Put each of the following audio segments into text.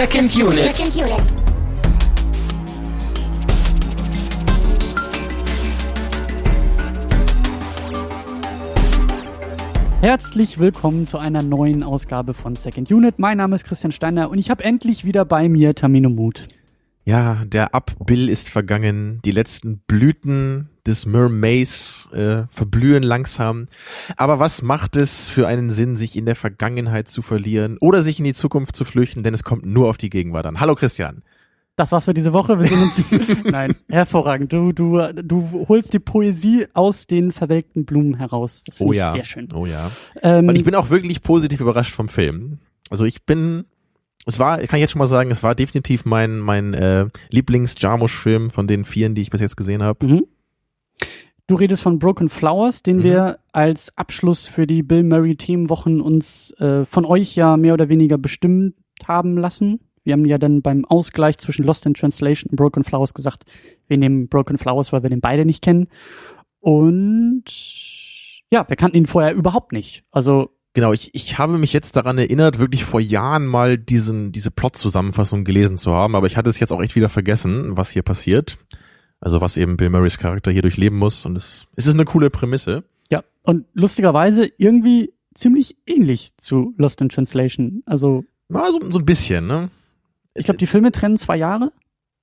Second Unit. Second Unit. Herzlich willkommen zu einer neuen Ausgabe von Second Unit. Mein Name ist Christian Steiner und ich habe endlich wieder bei mir Tamino Mut. Ja, der Abbill ist vergangen. Die letzten Blüten des Mermaids äh, verblühen langsam. Aber was macht es für einen Sinn, sich in der Vergangenheit zu verlieren oder sich in die Zukunft zu flüchten? Denn es kommt nur auf die Gegenwart an. Hallo Christian. Das war's für diese Woche. Wir sehen uns. Nein, hervorragend. Du, du, du holst die Poesie aus den verwelkten Blumen heraus. Das finde Oh ich ja. sehr schön. Oh ja. Ähm, Und ich bin auch wirklich positiv überrascht vom Film. Also ich bin, es war, kann ich jetzt schon mal sagen, es war definitiv mein mein äh, Lieblings-Jarmusch-Film von den vieren, die ich bis jetzt gesehen habe. Mhm. Du redest von Broken Flowers, den Mhm. wir als Abschluss für die Bill Murray Themenwochen uns äh, von euch ja mehr oder weniger bestimmt haben lassen. Wir haben ja dann beim Ausgleich zwischen Lost in Translation und Broken Flowers gesagt, wir nehmen Broken Flowers, weil wir den beide nicht kennen. Und ja, wir kannten ihn vorher überhaupt nicht. Also Genau, ich, ich habe mich jetzt daran erinnert, wirklich vor Jahren mal diesen, diese Plot-Zusammenfassung gelesen zu haben, aber ich hatte es jetzt auch echt wieder vergessen, was hier passiert. Also was eben Bill Murrays Charakter hier durchleben muss und es, es ist eine coole Prämisse. ja, und lustigerweise irgendwie ziemlich ähnlich zu Lost in Translation. Also Na, so, so ein bisschen, ne? ich glaube, die Filme trennen zwei Jahre.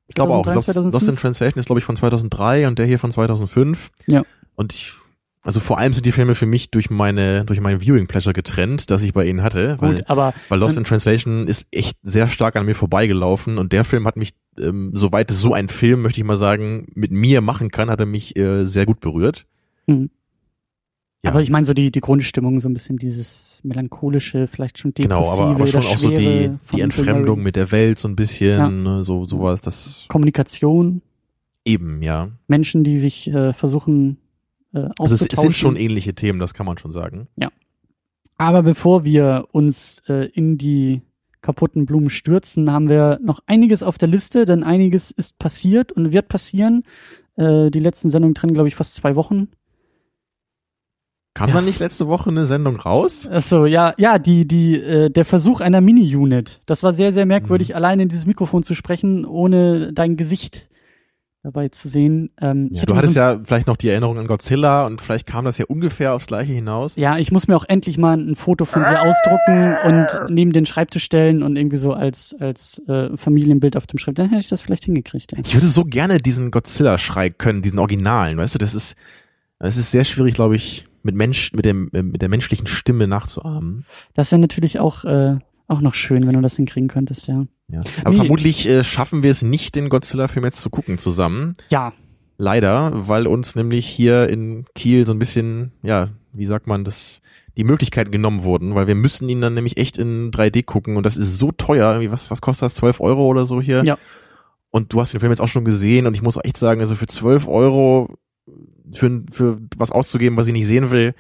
Ich glaube auch. Ich 2003, glaub, Lost in Translation ist, glaube ich, von 2003 und der hier von 2005. Ja. Und ich, also vor allem sind die Filme für mich durch meine, durch mein Viewing Pleasure getrennt, das ich bei ihnen hatte, weil, Gut, aber weil Lost in Translation ist echt sehr stark an mir vorbeigelaufen und der Film hat mich, ähm, soweit es so ein Film, möchte ich mal sagen, mit mir machen kann, hat er mich äh, sehr gut berührt. Mhm. Ja. Aber ich meine so die, die Grundstimmung, so ein bisschen dieses melancholische, vielleicht schon depressive Genau, aber, aber schon auch so die, die Entfremdung mit der Welt so ein bisschen, Ja. ne, so sowas, das Kommunikation, eben, ja. Menschen, die sich äh, versuchen äh, Also es, auszutauschen. es sind schon ähnliche Themen, das kann man schon sagen. Aber bevor wir uns äh, in die kaputten Blumen stürzen, haben wir noch einiges auf der Liste, denn einiges ist passiert und wird passieren. Äh, die letzten Sendungen trennen, glaube ich, fast zwei Wochen. Kam Ja. da nicht letzte Woche eine Sendung raus? Achso, ja, ja, die, die, äh, der Versuch einer Mini-Unit. Das war sehr, sehr Mhm. merkwürdig, allein in dieses Mikrofon zu sprechen, ohne dein Gesicht dabei zu sehen. Ähm, Ja, du hattest so, ja vielleicht noch die Erinnerung an Godzilla und vielleicht kam das ja ungefähr aufs gleiche hinaus. ja, ich muss mir auch endlich mal ein Foto von dir ausdrucken und neben den Schreibtisch stellen und irgendwie so als, als äh, Familienbild auf dem Schreibtisch. Dann hätte ich das vielleicht hingekriegt. Ja. Ich würde so gerne diesen Godzilla-Schrei können, diesen Originalen, weißt du, das ist, das ist sehr schwierig, glaube ich, mit Mensch, mit dem, mit der menschlichen Stimme nachzuahmen. Das wäre natürlich auch, äh, auch noch schön, wenn du das hinkriegen könntest, ja. Ja. Aber Nee. vermutlich äh, schaffen wir es nicht, den Godzilla-Film jetzt zu gucken zusammen. Ja, Leider, weil uns nämlich hier in Kiel so ein bisschen, ja, wie sagt man, das, die Möglichkeiten genommen wurden, weil wir müssen ihn dann nämlich echt in 3D gucken und das ist so teuer, irgendwie, was, was kostet das, 12 Euro oder so hier? Ja. Und du hast den Film jetzt auch schon gesehen und ich muss echt sagen, also für 12 Euro für, für was auszugeben, was ich nicht sehen will,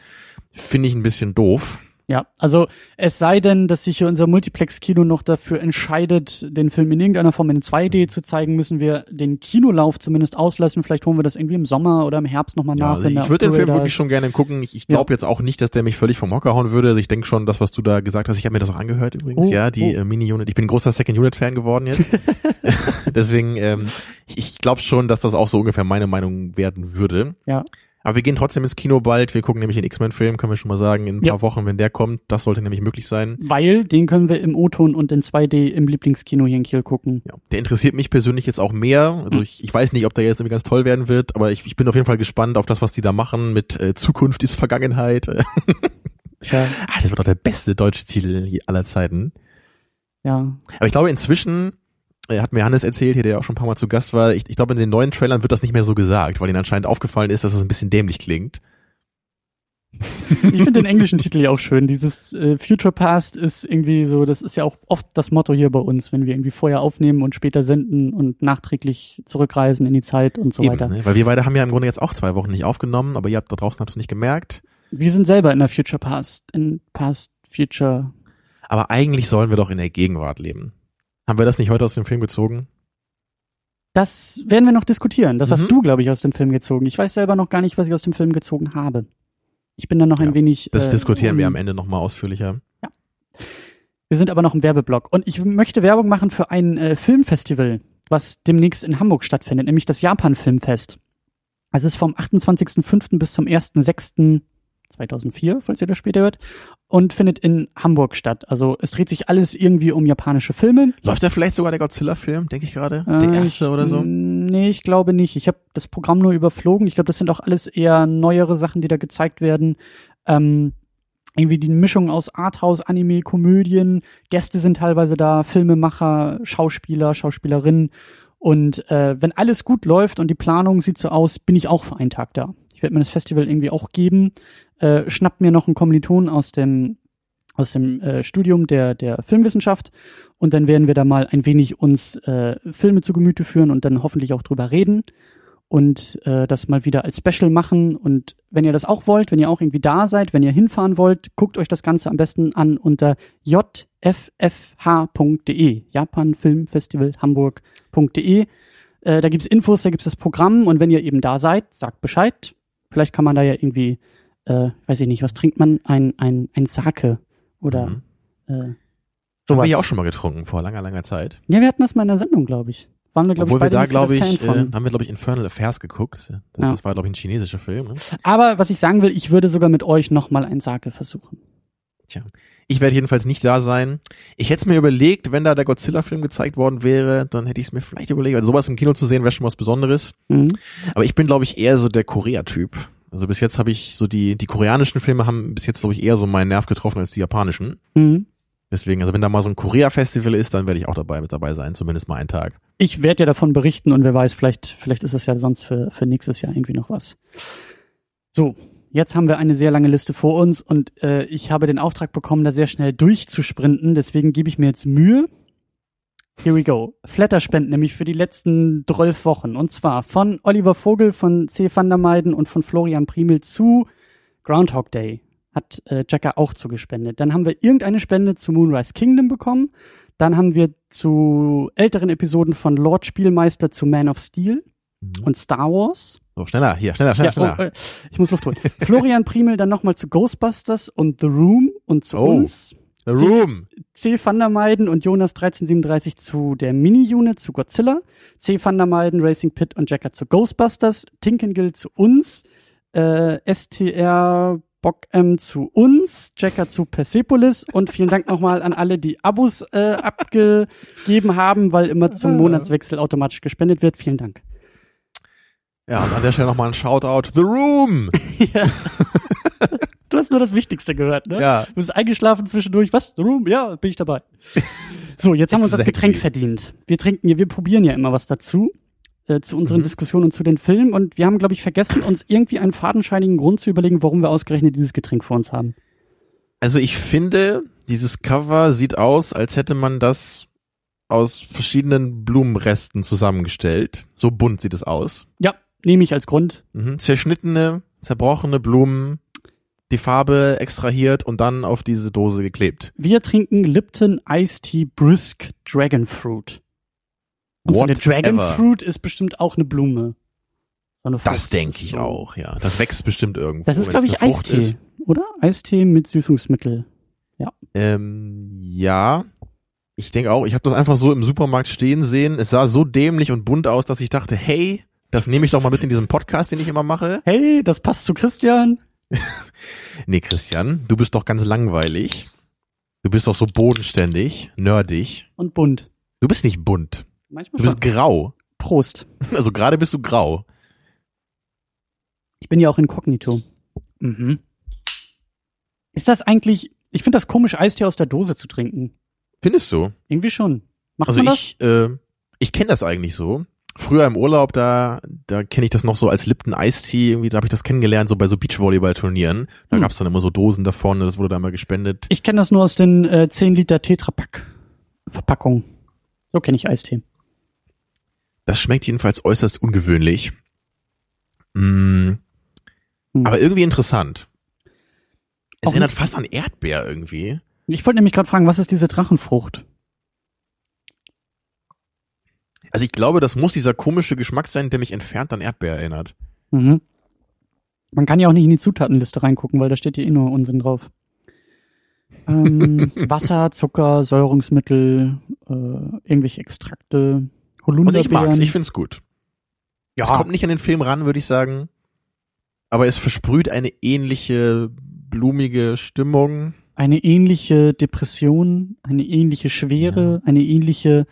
finde ich ein bisschen doof. Ja, also es sei denn, dass sich hier unser Multiplex-Kino noch dafür entscheidet, den Film in irgendeiner Form in 2D zu zeigen, müssen wir den Kinolauf zumindest auslassen. Vielleicht holen wir das irgendwie im Sommer oder im Herbst nochmal Ja, nach. also ich würde den Film wirklich schon gerne gucken. Ich, ich Ja. glaube jetzt auch nicht, dass der mich völlig vom Hocker hauen würde. Also ich denke schon, das, was du da gesagt hast, ich habe mir das auch angehört übrigens. Oh, ja, die oh. äh, Mini-Unit. Ich bin ein großer Second-Unit-Fan geworden jetzt. Deswegen, ähm, ich, ich glaube schon, dass das auch so ungefähr meine Meinung werden würde. Ja. Aber wir gehen trotzdem ins Kino bald. Wir gucken nämlich den X-Men-Film, können wir schon mal sagen, in ein Ja. paar Wochen, wenn der kommt. Das sollte nämlich möglich sein. Weil den können wir im O-Ton und in 2D im Lieblingskino hier in Kiel gucken. Ja. Der interessiert mich persönlich jetzt auch mehr. Also ich, ich weiß nicht, ob der jetzt irgendwie ganz toll werden wird, aber ich, ich bin auf jeden Fall gespannt auf das, was die da machen mit äh, Zukunft ist Vergangenheit. Tja, Ah, das wird doch der beste deutsche Titel aller Zeiten. ja. Aber ich glaube, inzwischen, hat mir Hannes erzählt, hier, der ja auch schon ein paar Mal zu Gast war, ich, ich glaube, in den neuen Trailern wird das nicht mehr so gesagt, weil ihnen anscheinend aufgefallen ist, dass es ein bisschen dämlich klingt. Ich finde den englischen Titel ja auch schön. Dieses äh, Future Past ist irgendwie so, das ist ja auch oft das Motto hier bei uns, wenn wir irgendwie vorher aufnehmen und später senden und nachträglich zurückreisen in die Zeit und so Eben, weiter. ne? Weil wir beide haben ja im Grunde jetzt auch zwei Wochen nicht aufgenommen, aber ihr habt da draußen habt es nicht gemerkt. Wir sind selber in der Future Past, in Past Future. Aber eigentlich sollen wir doch in der Gegenwart leben. Haben wir das nicht heute aus dem Film gezogen? Das werden wir noch diskutieren. Das Mhm. hast du, glaube ich, aus dem Film gezogen. Ich weiß selber noch gar nicht, was ich aus dem Film gezogen habe. Ich bin da noch ein Ja, wenig. Das äh, diskutieren wir un- am Ende nochmal ausführlicher. Wir sind aber noch im Werbeblock. Und ich möchte Werbung machen für ein äh, Filmfestival, was demnächst in Hamburg stattfindet, nämlich das Japan Filmfest. Es ist vom 28.05. bis zum 1.06.2004, falls ihr das später hört, und findet in Hamburg statt. Also es dreht sich alles irgendwie um japanische Filme. Läuft da vielleicht sogar der Godzilla-Film, denke ich gerade? Der Äh, erste ich, oder so? Nee, ich glaube nicht. Ich habe das Programm nur überflogen. Ich glaube, das sind auch alles eher neuere Sachen, die da gezeigt werden. Ähm, irgendwie die Mischung aus Arthouse, Anime, Komödien. Gäste sind teilweise da, Filmemacher, Schauspieler, Schauspielerinnen. Und äh, wenn alles gut läuft und die Planung sieht so aus, bin ich auch für einen Tag da. Ich werde mir das Festival irgendwie auch geben. Äh, schnapp mir noch einen Kommiliton aus dem aus dem äh, Studium der der Filmwissenschaft und dann werden wir da mal ein wenig uns äh, Filme zu Gemüte führen und dann hoffentlich auch drüber reden und äh, das mal wieder als Special machen. Und wenn ihr das auch wollt, wenn ihr auch irgendwie da seid, wenn ihr hinfahren wollt, guckt euch das Ganze am besten an unter jffh.de, Japan Film Festival Hamburg.de. Äh, da gibt's Infos, da gibt's das Programm und wenn ihr eben da seid, sagt Bescheid. Vielleicht kann man da ja irgendwie, äh, weiß ich nicht, was trinkt man? Ein, ein, ein Sake oder Mhm. äh, Haben sowas. wir ja auch schon mal getrunken, vor langer, langer Zeit. Ja, wir hatten das mal in der Sendung, glaube ich. Waren wir, glaube ich, Obwohl wir beide da, glaube ich, äh, haben wir, glaube ich, Infernal Affairs geguckt. Das, Ja. war, glaube ich, ein chinesischer Film. Ne? Aber was ich sagen will, ich würde sogar mit euch nochmal ein Sake versuchen. Ich werde jedenfalls nicht da sein. Ich hätte es mir überlegt, wenn da der Godzilla-Film gezeigt worden wäre, dann hätte ich es mir vielleicht überlegt. Also sowas im Kino zu sehen, wäre schon was Besonderes. Mhm. Aber ich bin, glaube ich, eher so der Korea-Typ. Also bis jetzt habe ich so die, die koreanischen Filme haben bis jetzt, glaube ich, eher so meinen Nerv getroffen als die japanischen. Mhm. Deswegen, also wenn da mal so ein Korea-Festival ist, dann werde ich auch dabei mit dabei sein, zumindest mal einen Tag. Ich werde ja davon berichten und wer weiß, vielleicht, vielleicht ist es ja sonst für, für nächstes Jahr irgendwie noch was. So, jetzt haben wir eine sehr lange Liste vor uns und äh, ich habe den Auftrag bekommen, da sehr schnell durchzusprinten. Deswegen gebe ich mir jetzt Mühe. Here we go. Flatterspenden nämlich für die letzten 12 Wochen. Und zwar von Oliver Vogel, von C. van der Meiden und von Florian Primel zu Groundhog Day. Hat äh, Jacker auch zugespendet. Dann haben wir irgendeine Spende zu Moonrise Kingdom bekommen. Dann haben wir zu älteren Episoden von Lord Spielmeister zu Man of Steel und Star Wars. So, schneller, hier, schneller, schneller, Ja, schneller. oh, äh, ich muss Luft holen. Florian Primel dann nochmal zu Ghostbusters und The Room und zu Oh. uns. The Room. C. van der Meiden und Jonas 1337 zu der Mini-Unit zu Godzilla. C. van der Meiden, Racing Pit und Jacker zu Ghostbusters. Tinkengill zu uns. Äh, STR Bock M zu uns. Jacker zu Persepolis. Und vielen Dank nochmal an alle, die Abos äh, abgegeben haben, weil immer zum Monatswechsel automatisch gespendet wird. Vielen Dank. Ja, und an der Stelle nochmal ein Shoutout. The Room. ja. Du hast nur das Wichtigste gehört, ne? Ja. Du bist eingeschlafen zwischendurch. Was? The Room? Ja, bin ich dabei. So, jetzt haben wir uns das. Getränk verdient. Wir trinken ja, wir probieren ja immer was dazu. Äh, zu unseren Mhm. Diskussionen und zu den Filmen. Und wir haben, glaube ich, vergessen, uns irgendwie einen fadenscheinigen Grund zu überlegen, warum wir ausgerechnet dieses Getränk vor uns haben. Also ich finde, dieses Cover sieht aus, als hätte man das aus verschiedenen Blumenresten zusammengestellt. So bunt sieht es aus. Ja, nehme ich als Grund. Mhm. Zerschnittene, zerbrochene Blumen, die Farbe extrahiert und dann auf diese Dose geklebt. Wir trinken Lipton Iced Tea Brisk Dragon Fruit. Und so eine Dragon. Fruit ist bestimmt auch eine Blume. So eine Das denke ich So. auch, ja. Das wächst bestimmt irgendwo. Das ist, glaube ich, Eistee, ist. oder? Eistee mit Süßungsmittel. Ähm, ja. Ich denke auch, ich habe das einfach so im Supermarkt stehen sehen. Es sah so dämlich und bunt aus, dass ich dachte, hey, das nehme ich doch mal mit in diesem Podcast, den ich immer mache. Hey, das passt zu Christian. Nee, Christian, du bist doch ganz langweilig. Du bist doch so bodenständig, nerdig. Und bunt. Du bist nicht bunt. Manchmal Du bist schon. grau. Prost. Also gerade bist du grau. Ich bin ja auch inkognito. Mhm. Ist das eigentlich, ich finde das komisch, Eistee aus der Dose zu trinken. Findest du? Irgendwie schon. Macht Also man ich, äh, ich kenne das eigentlich so. Früher im Urlaub, da, da kenne ich das noch so als Lipton Eistee, irgendwie, da habe ich das kennengelernt, so bei so Beachvolleyball-Turnieren. Da Hm. gab's dann immer so Dosen davon, das wurde da immer gespendet. Ich kenne das nur aus den äh, 10 Liter Tetrapack Verpackungen. So kenne ich Eistee. Das schmeckt jedenfalls äußerst ungewöhnlich. Mm, Hm. aber irgendwie interessant. Es Auch erinnert nicht- fast an Erdbeer irgendwie. Ich wollte nämlich gerade fragen, was ist diese Drachenfrucht? Also ich glaube, das muss dieser komische Geschmack sein, der mich entfernt an Erdbeer erinnert. Mhm. Man kann ja auch nicht in die Zutatenliste reingucken, weil da steht ja eh nur Unsinn drauf. Ähm, Wasser, Zucker, Säurungsmittel, äh, irgendwelche Extrakte, Also ich mag's, Holunderbeeren. ich find's gut. Es kommt nicht an den Film ran, würde ich sagen. Aber es versprüht eine ähnliche blumige Stimmung. eine ähnliche Depression, eine ähnliche Schwere, eine ähnliche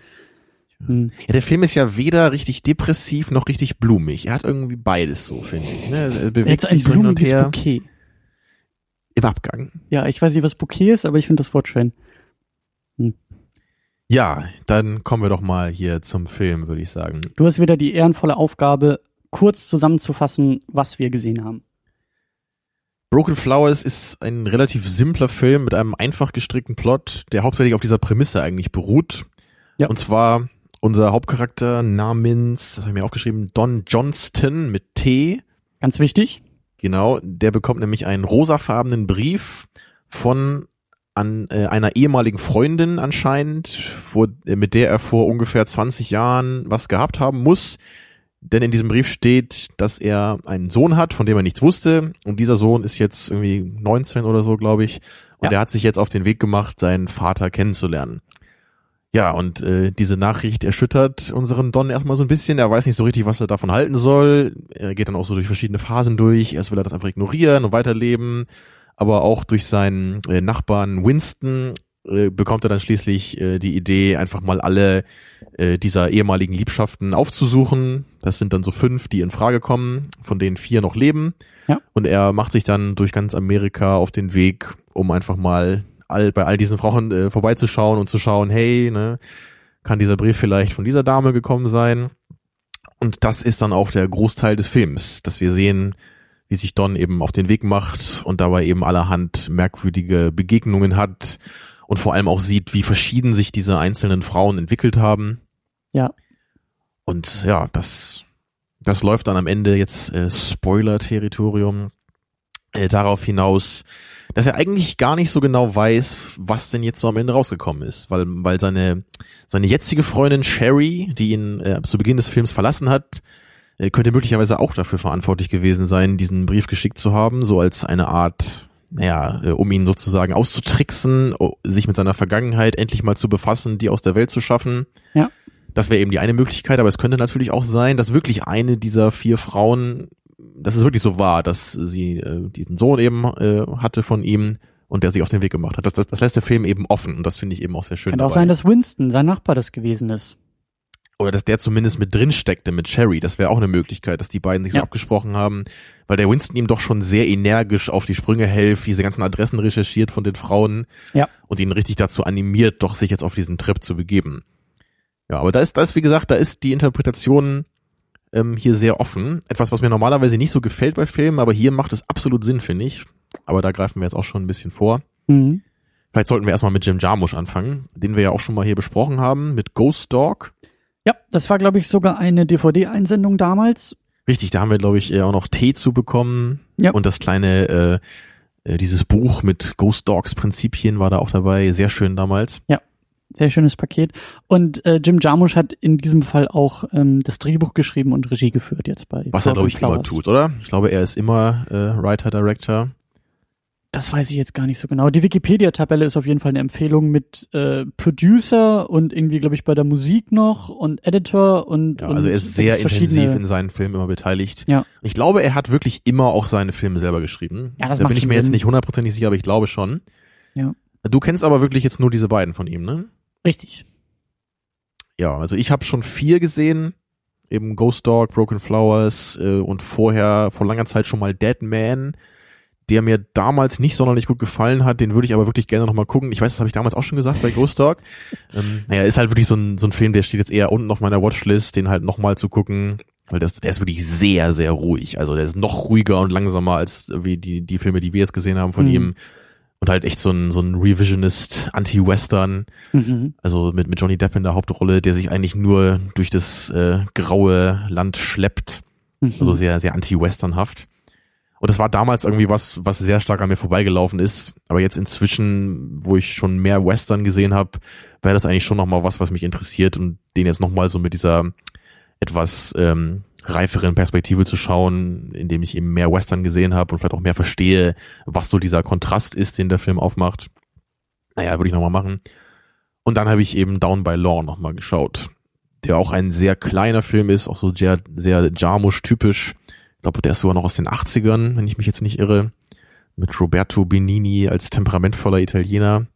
hm, Ja, der Film ist ja weder richtig depressiv noch richtig blumig. Er hat irgendwie beides so, finde ich. Ne? Er bewegt jetzt ein sich so hin und her Bouquet. im Abgang. Ja, ich weiß nicht, was Bouquet ist, aber ich finde das Wort schön. Ja, dann kommen wir doch mal hier zum Film, würde ich sagen. Du hast wieder die ehrenvolle Aufgabe, kurz zusammenzufassen, was wir gesehen haben. Broken Flowers ist ein relativ simpler Film mit einem einfach gestrickten Plot, der hauptsächlich auf dieser Prämisse eigentlich beruht. Ja. Und zwar unser Hauptcharakter namens, das habe ich mir aufgeschrieben, Don Johnston mit T. Ganz wichtig. Genau, der bekommt nämlich einen rosafarbenen Brief von an äh, einer ehemaligen Freundin anscheinend, wo, äh, mit der er vor ungefähr 20 Jahren was gehabt haben muss. Denn in diesem Brief steht, dass er einen Sohn hat, von dem er nichts wusste. Und dieser Sohn ist jetzt irgendwie 19 oder so, glaube ich. Und Ja. er hat sich jetzt auf den Weg gemacht, seinen Vater kennenzulernen. Ja, und äh, diese Nachricht erschüttert unseren Don erstmal so ein bisschen. Er weiß nicht so richtig, was er davon halten soll. Er geht dann auch so durch verschiedene Phasen durch. Erst will er das einfach ignorieren und weiterleben. Aber auch durch seinen äh, Nachbarn Winston äh, bekommt er dann schließlich äh, die Idee, einfach mal alle äh, dieser ehemaligen Liebschaften aufzusuchen. Das sind dann so fünf, die in Frage kommen, von denen vier noch leben. Ja. Und er macht sich dann durch ganz Amerika auf den Weg, um einfach mal all, bei all diesen Frauen äh, vorbeizuschauen und zu schauen, hey, ne, kann dieser Brief vielleicht von dieser Dame gekommen sein? Und das ist dann auch der Großteil des Films, dass wir sehen, wie sich Don eben auf den Weg macht und dabei eben allerhand merkwürdige Begegnungen hat und vor allem auch sieht, wie verschieden sich diese einzelnen Frauen entwickelt haben. Ja. Und ja, das, das läuft dann am Ende jetzt äh, Spoiler-Territorium äh, darauf hinaus, dass er eigentlich gar nicht so genau weiß, was denn jetzt so am Ende rausgekommen ist, weil, weil seine, seine jetzige Freundin Sherry, die ihn äh, zu Beginn des Films verlassen hat, äh, könnte möglicherweise auch dafür verantwortlich gewesen sein, diesen Brief geschickt zu haben, so als eine Art, naja, äh, um ihn sozusagen auszutricksen, o- sich mit seiner Vergangenheit endlich mal zu befassen, die aus der Welt zu schaffen. Ja. Das wäre eben die eine Möglichkeit, aber es könnte natürlich auch sein, dass wirklich eine dieser vier Frauen, dass es wirklich so war, dass sie äh, diesen Sohn eben äh, hatte von ihm und der sich auf den Weg gemacht hat. Das, das, das lässt der Film eben offen und das finde ich eben auch sehr schön. Kann auch dabei. sein, dass Winston, sein Nachbar, das gewesen ist. Oder dass der zumindest mit drin steckte mit Sherry. Das wäre auch eine Möglichkeit, dass die beiden sich so Ja. abgesprochen haben, weil der Winston ihm doch schon sehr energisch auf die Sprünge hilft, diese ganzen Adressen recherchiert von den Frauen Ja. und ihn richtig dazu animiert, doch sich jetzt auf diesen Trip zu begeben. Ja, aber da ist, da ist, wie gesagt, da ist die Interpretation ähm, hier sehr offen. Etwas, was mir normalerweise nicht so gefällt bei Filmen, aber hier macht es absolut Sinn, finde ich. Aber da greifen wir jetzt auch schon ein bisschen vor. Mhm. Vielleicht sollten wir erstmal mit Jim Jarmusch anfangen, den wir ja auch schon mal hier besprochen haben, mit Ghost Dog. Ja, das war, glaube ich, sogar eine DVD-Einsendung damals. Richtig, da haben wir, glaube ich, äh, auch noch Tee zu bekommen. Ja. Und das kleine, äh, äh, dieses Buch mit Ghost Dogs Prinzipien war da auch dabei. Sehr schön damals. Sehr schönes Paket. Und äh, Jim Jarmusch hat in diesem Fall auch ähm, das Drehbuch geschrieben und Regie geführt jetzt bei Was er, glaube ich, immer tut, oder? Ich glaube, er ist immer äh, Writer, Director. Das weiß ich jetzt gar nicht so genau. Die Wikipedia-Tabelle ist auf jeden Fall eine Empfehlung mit äh, Producer und irgendwie, glaube ich, bei der Musik noch und Editor und, Ja, und also er ist sehr intensiv in seinen Filmen immer beteiligt. Ja. Ich glaube, er hat wirklich immer auch seine Filme selber geschrieben. Ja, das da macht bin ich mir jetzt Sinn. nicht hundertprozentig sicher, aber ich glaube schon. Ja. Du kennst aber wirklich jetzt nur diese beiden von ihm, ne? Richtig. Ja, also ich habe schon vier gesehen. Eben Ghost Dog, Broken Flowers äh, und vorher, vor langer Zeit schon mal Dead Man, der mir damals nicht sonderlich gut gefallen hat. Den würde ich aber wirklich gerne nochmal gucken. Ich weiß, das habe ich damals auch schon gesagt bei Ghost Dog. ähm, naja, ist halt wirklich so ein, so ein Film, der steht jetzt eher unten auf meiner Watchlist, den halt nochmal zu gucken. Weil das, der ist wirklich sehr, sehr ruhig. Also der ist noch ruhiger und langsamer als wie die, die Filme, die wir jetzt gesehen haben von Mhm. ihm. Und halt echt so ein, so ein Revisionist, Anti-Western. Mhm. Also mit, mit Johnny Depp in der Hauptrolle, der sich eigentlich nur durch das äh, graue Land schleppt. Mhm. Also sehr, sehr anti-westernhaft. Und das war damals irgendwie was, was sehr stark an mir vorbeigelaufen ist. Aber jetzt inzwischen, wo ich schon mehr Western gesehen habe, wäre das eigentlich schon nochmal was, was mich interessiert und den jetzt nochmal so mit dieser etwas ähm, reiferen Perspektive zu schauen, indem ich eben mehr Western gesehen habe und vielleicht auch mehr verstehe, was so dieser Kontrast ist, den der Film aufmacht. Naja, würde ich nochmal machen. Und dann habe ich eben Down by Law nochmal geschaut, der auch ein sehr kleiner Film ist, auch so sehr, sehr Jarmusch-typisch. Ich glaube, der ist sogar noch aus den 80ern, wenn ich mich jetzt nicht irre. Mit Roberto Benini als temperamentvoller Italiener,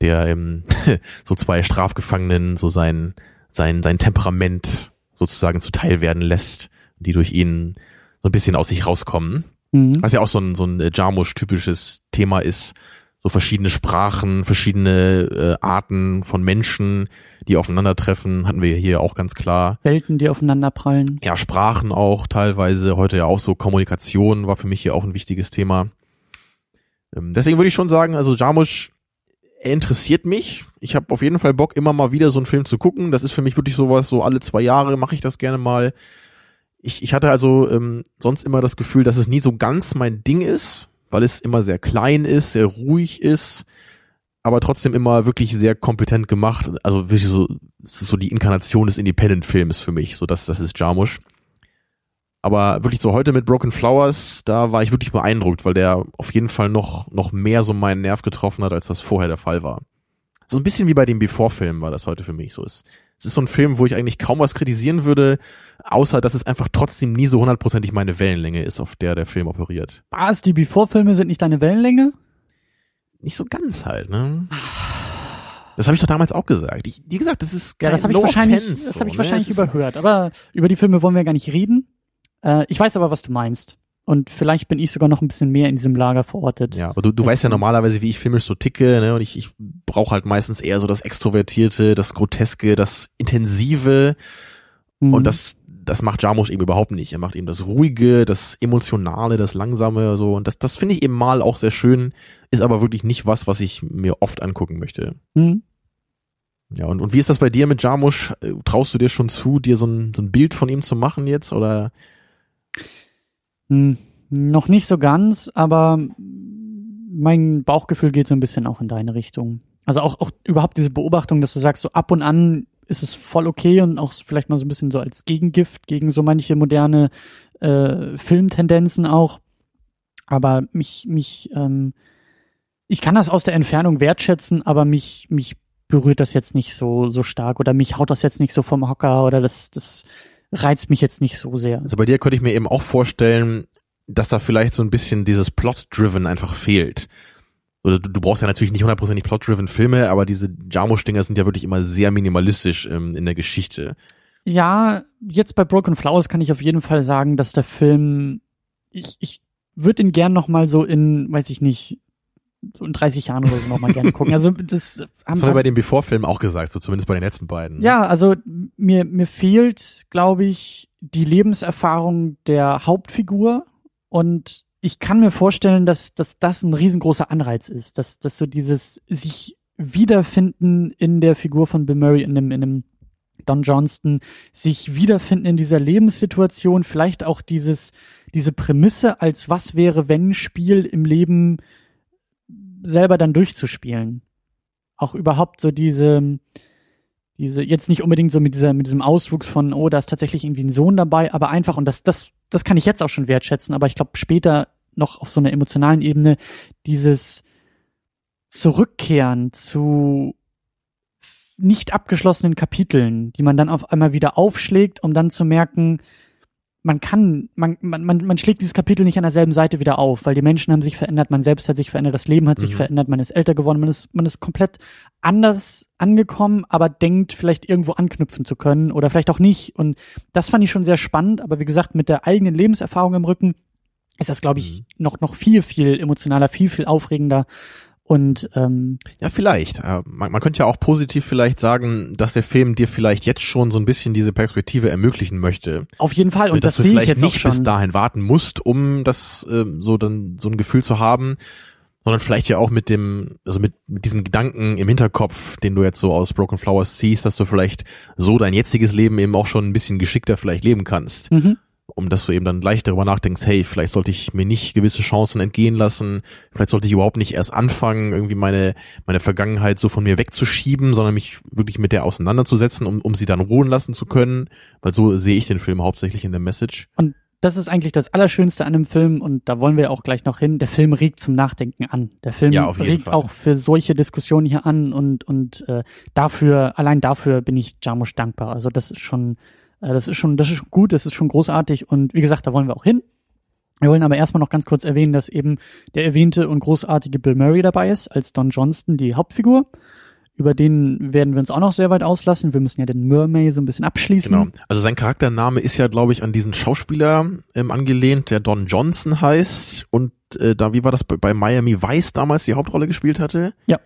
der ähm, so zwei Strafgefangenen so sein, sein, sein Temperament sozusagen zuteil werden lässt, die durch ihn so ein bisschen aus sich rauskommen. Mhm. Was ja auch so ein, so ein Jarmusch-typisches Thema ist, so verschiedene Sprachen, verschiedene äh, Arten von Menschen, die aufeinandertreffen, hatten wir hier auch ganz klar. Welten, die aufeinanderprallen. Ja, Sprachen auch teilweise, heute ja auch so Kommunikation war für mich hier auch ein wichtiges Thema. Ähm, deswegen würde ich schon sagen, also Jarmusch er interessiert mich. Ich habe auf jeden Fall Bock, immer mal wieder so einen Film zu gucken. Das ist für mich wirklich sowas, so alle zwei Jahre mache ich das gerne mal. Ich, ich hatte also ähm, sonst immer das Gefühl, dass es nie so ganz mein Ding ist weil es immer sehr klein ist, sehr ruhig ist, aber trotzdem immer wirklich sehr kompetent gemacht. Also wirklich so, es ist so die Inkarnation des Independent-Films für mich, so das, das ist Jarmusch. Aber wirklich so heute mit Broken Flowers, da war ich wirklich beeindruckt, weil der auf jeden Fall noch, noch mehr so meinen Nerv getroffen hat, als das vorher der Fall war. So ein bisschen wie bei dem Before-Film war das heute für mich so. Es, es ist so ein Film, wo ich eigentlich kaum was kritisieren würde, außer dass es einfach trotzdem nie so hundertprozentig meine Wellenlänge ist, auf der der Film operiert. Was, die Before-Filme sind nicht deine Wellenlänge? Nicht so ganz halt, ne? Das habe ich doch damals auch gesagt. Ich, wie gesagt, das ist kein ja, das habe ich wahrscheinlich, offense, das habe ich ne? wahrscheinlich überhört. Aber über die Filme wollen wir gar nicht reden. Äh, ich weiß aber, was du meinst. Und vielleicht bin ich sogar noch ein bisschen mehr in diesem Lager verortet. Ja, aber du, du weißt ja normalerweise, wie ich filmisch so ticke, ne? Und ich, ich brauche halt meistens eher so das Extrovertierte, das Groteske, das Intensive. Mhm. Und das, das macht Jarmusch eben überhaupt nicht. Er macht eben das Ruhige, das Emotionale, das Langsame, so. Und das, das finde ich eben mal auch sehr schön, ist aber wirklich nicht was, was ich mir oft angucken möchte. Mhm. Ja, und, und wie ist das bei dir mit Jarmusch? Traust du dir schon zu, dir so ein, so ein Bild von ihm zu machen jetzt, oder? Hm, noch nicht so ganz, aber mein Bauchgefühl geht so ein bisschen auch in deine Richtung. Also auch, auch überhaupt diese Beobachtung, dass du sagst, so ab und an ist es voll okay und auch vielleicht mal so ein bisschen so als Gegengift gegen so manche moderne äh, Filmtendenzen auch. Aber mich, mich, ähm, ich kann das aus der Entfernung wertschätzen, aber mich, mich berührt das jetzt nicht so, so stark oder mich haut das jetzt nicht so vom Hocker oder das, das reizt mich jetzt nicht so sehr. Also bei dir könnte ich mir eben auch vorstellen, dass da vielleicht so ein bisschen dieses Plot-Driven einfach fehlt. Oder du, du brauchst ja natürlich nicht hundertprozentig Plot-Driven Filme, aber diese Jarmusch-Dinger sind ja wirklich immer sehr minimalistisch ähm, in der Geschichte. Ja, jetzt bei Broken Flowers kann ich auf jeden Fall sagen, dass der Film, ich, ich würde ihn gern noch mal so in, weiß ich nicht, so in 30 Jahren oder so nochmal gerne gucken. Also das haben das haben wir bei dem Before-Film auch gesagt, so zumindest bei den letzten beiden. Ne? Ja, also mir mir fehlt, glaube ich, die Lebenserfahrung der Hauptfigur und ich kann mir vorstellen, dass, dass das ein riesengroßer Anreiz ist, dass, dass so dieses sich wiederfinden in der Figur von Bill Murray in einem, in einem Don Johnston, sich wiederfinden in dieser Lebenssituation, vielleicht auch dieses, diese Prämisse als was wäre, wenn Spiel im Leben selber dann durchzuspielen. Auch überhaupt so diese, diese, jetzt nicht unbedingt so mit dieser, mit diesem Auswuchs von, oh, da ist tatsächlich irgendwie ein Sohn dabei, aber einfach, und das, das, das kann ich jetzt auch schon wertschätzen, aber ich glaube später noch auf so einer emotionalen Ebene, dieses Zurückkehren zu nicht abgeschlossenen Kapiteln, die man dann auf einmal wieder aufschlägt, um dann zu merken, man kann, man, man, man, man schlägt dieses Kapitel nicht an derselben Seite wieder auf, weil die Menschen haben sich verändert, man selbst hat sich verändert, das Leben hat sich mhm. verändert, man ist älter geworden, man ist, man ist komplett anders angekommen, aber denkt vielleicht irgendwo anknüpfen zu können oder vielleicht auch nicht. Und das fand ich schon sehr spannend, aber wie gesagt, mit der eigenen Lebenserfahrung im Rücken ist das, glaube ich, mhm. noch, noch viel, viel emotionaler, viel, viel aufregender und ähm, ja, vielleicht. Man, man könnte ja auch positiv vielleicht sagen, dass der Film dir vielleicht jetzt schon so ein bisschen diese Perspektive ermöglichen möchte. Auf jeden Fall. Und dass das du vielleicht jetzt nicht bis dahin warten musst, um das ähm, so dann so ein Gefühl zu haben, sondern vielleicht ja auch mit dem, also mit, mit diesem Gedanken im Hinterkopf, den du jetzt so aus Broken Flowers ziehst, dass du vielleicht so dein jetziges Leben eben auch schon ein bisschen geschickter vielleicht leben kannst. Mhm um dass du eben dann leicht darüber nachdenkst, hey, vielleicht sollte ich mir nicht gewisse Chancen entgehen lassen, vielleicht sollte ich überhaupt nicht erst anfangen, irgendwie meine, meine Vergangenheit so von mir wegzuschieben, sondern mich wirklich mit der auseinanderzusetzen, um, um sie dann ruhen lassen zu können, weil so sehe ich den Film hauptsächlich in der Message. Und das ist eigentlich das Allerschönste an dem Film und da wollen wir auch gleich noch hin. Der Film regt zum Nachdenken an. Der Film Ja, regt Fall. auch für solche Diskussionen hier an und und äh, dafür allein dafür bin ich Jarmusch dankbar. Also das ist schon das ist schon das ist schon gut, das ist schon großartig und wie gesagt, da wollen wir auch hin. Wir wollen aber erstmal noch ganz kurz erwähnen, dass eben der erwähnte und großartige Bill Murray dabei ist als Don Johnston, die Hauptfigur. Über den werden wir uns auch noch sehr weit auslassen. Wir müssen ja den Mermaid so ein bisschen abschließen. Genau. Also sein Charaktername ist ja, glaube ich, an diesen Schauspieler ähm, angelehnt, der Don Johnson heißt und äh, da, wie war das bei, bei Miami Vice damals die Hauptrolle gespielt hatte? Ja.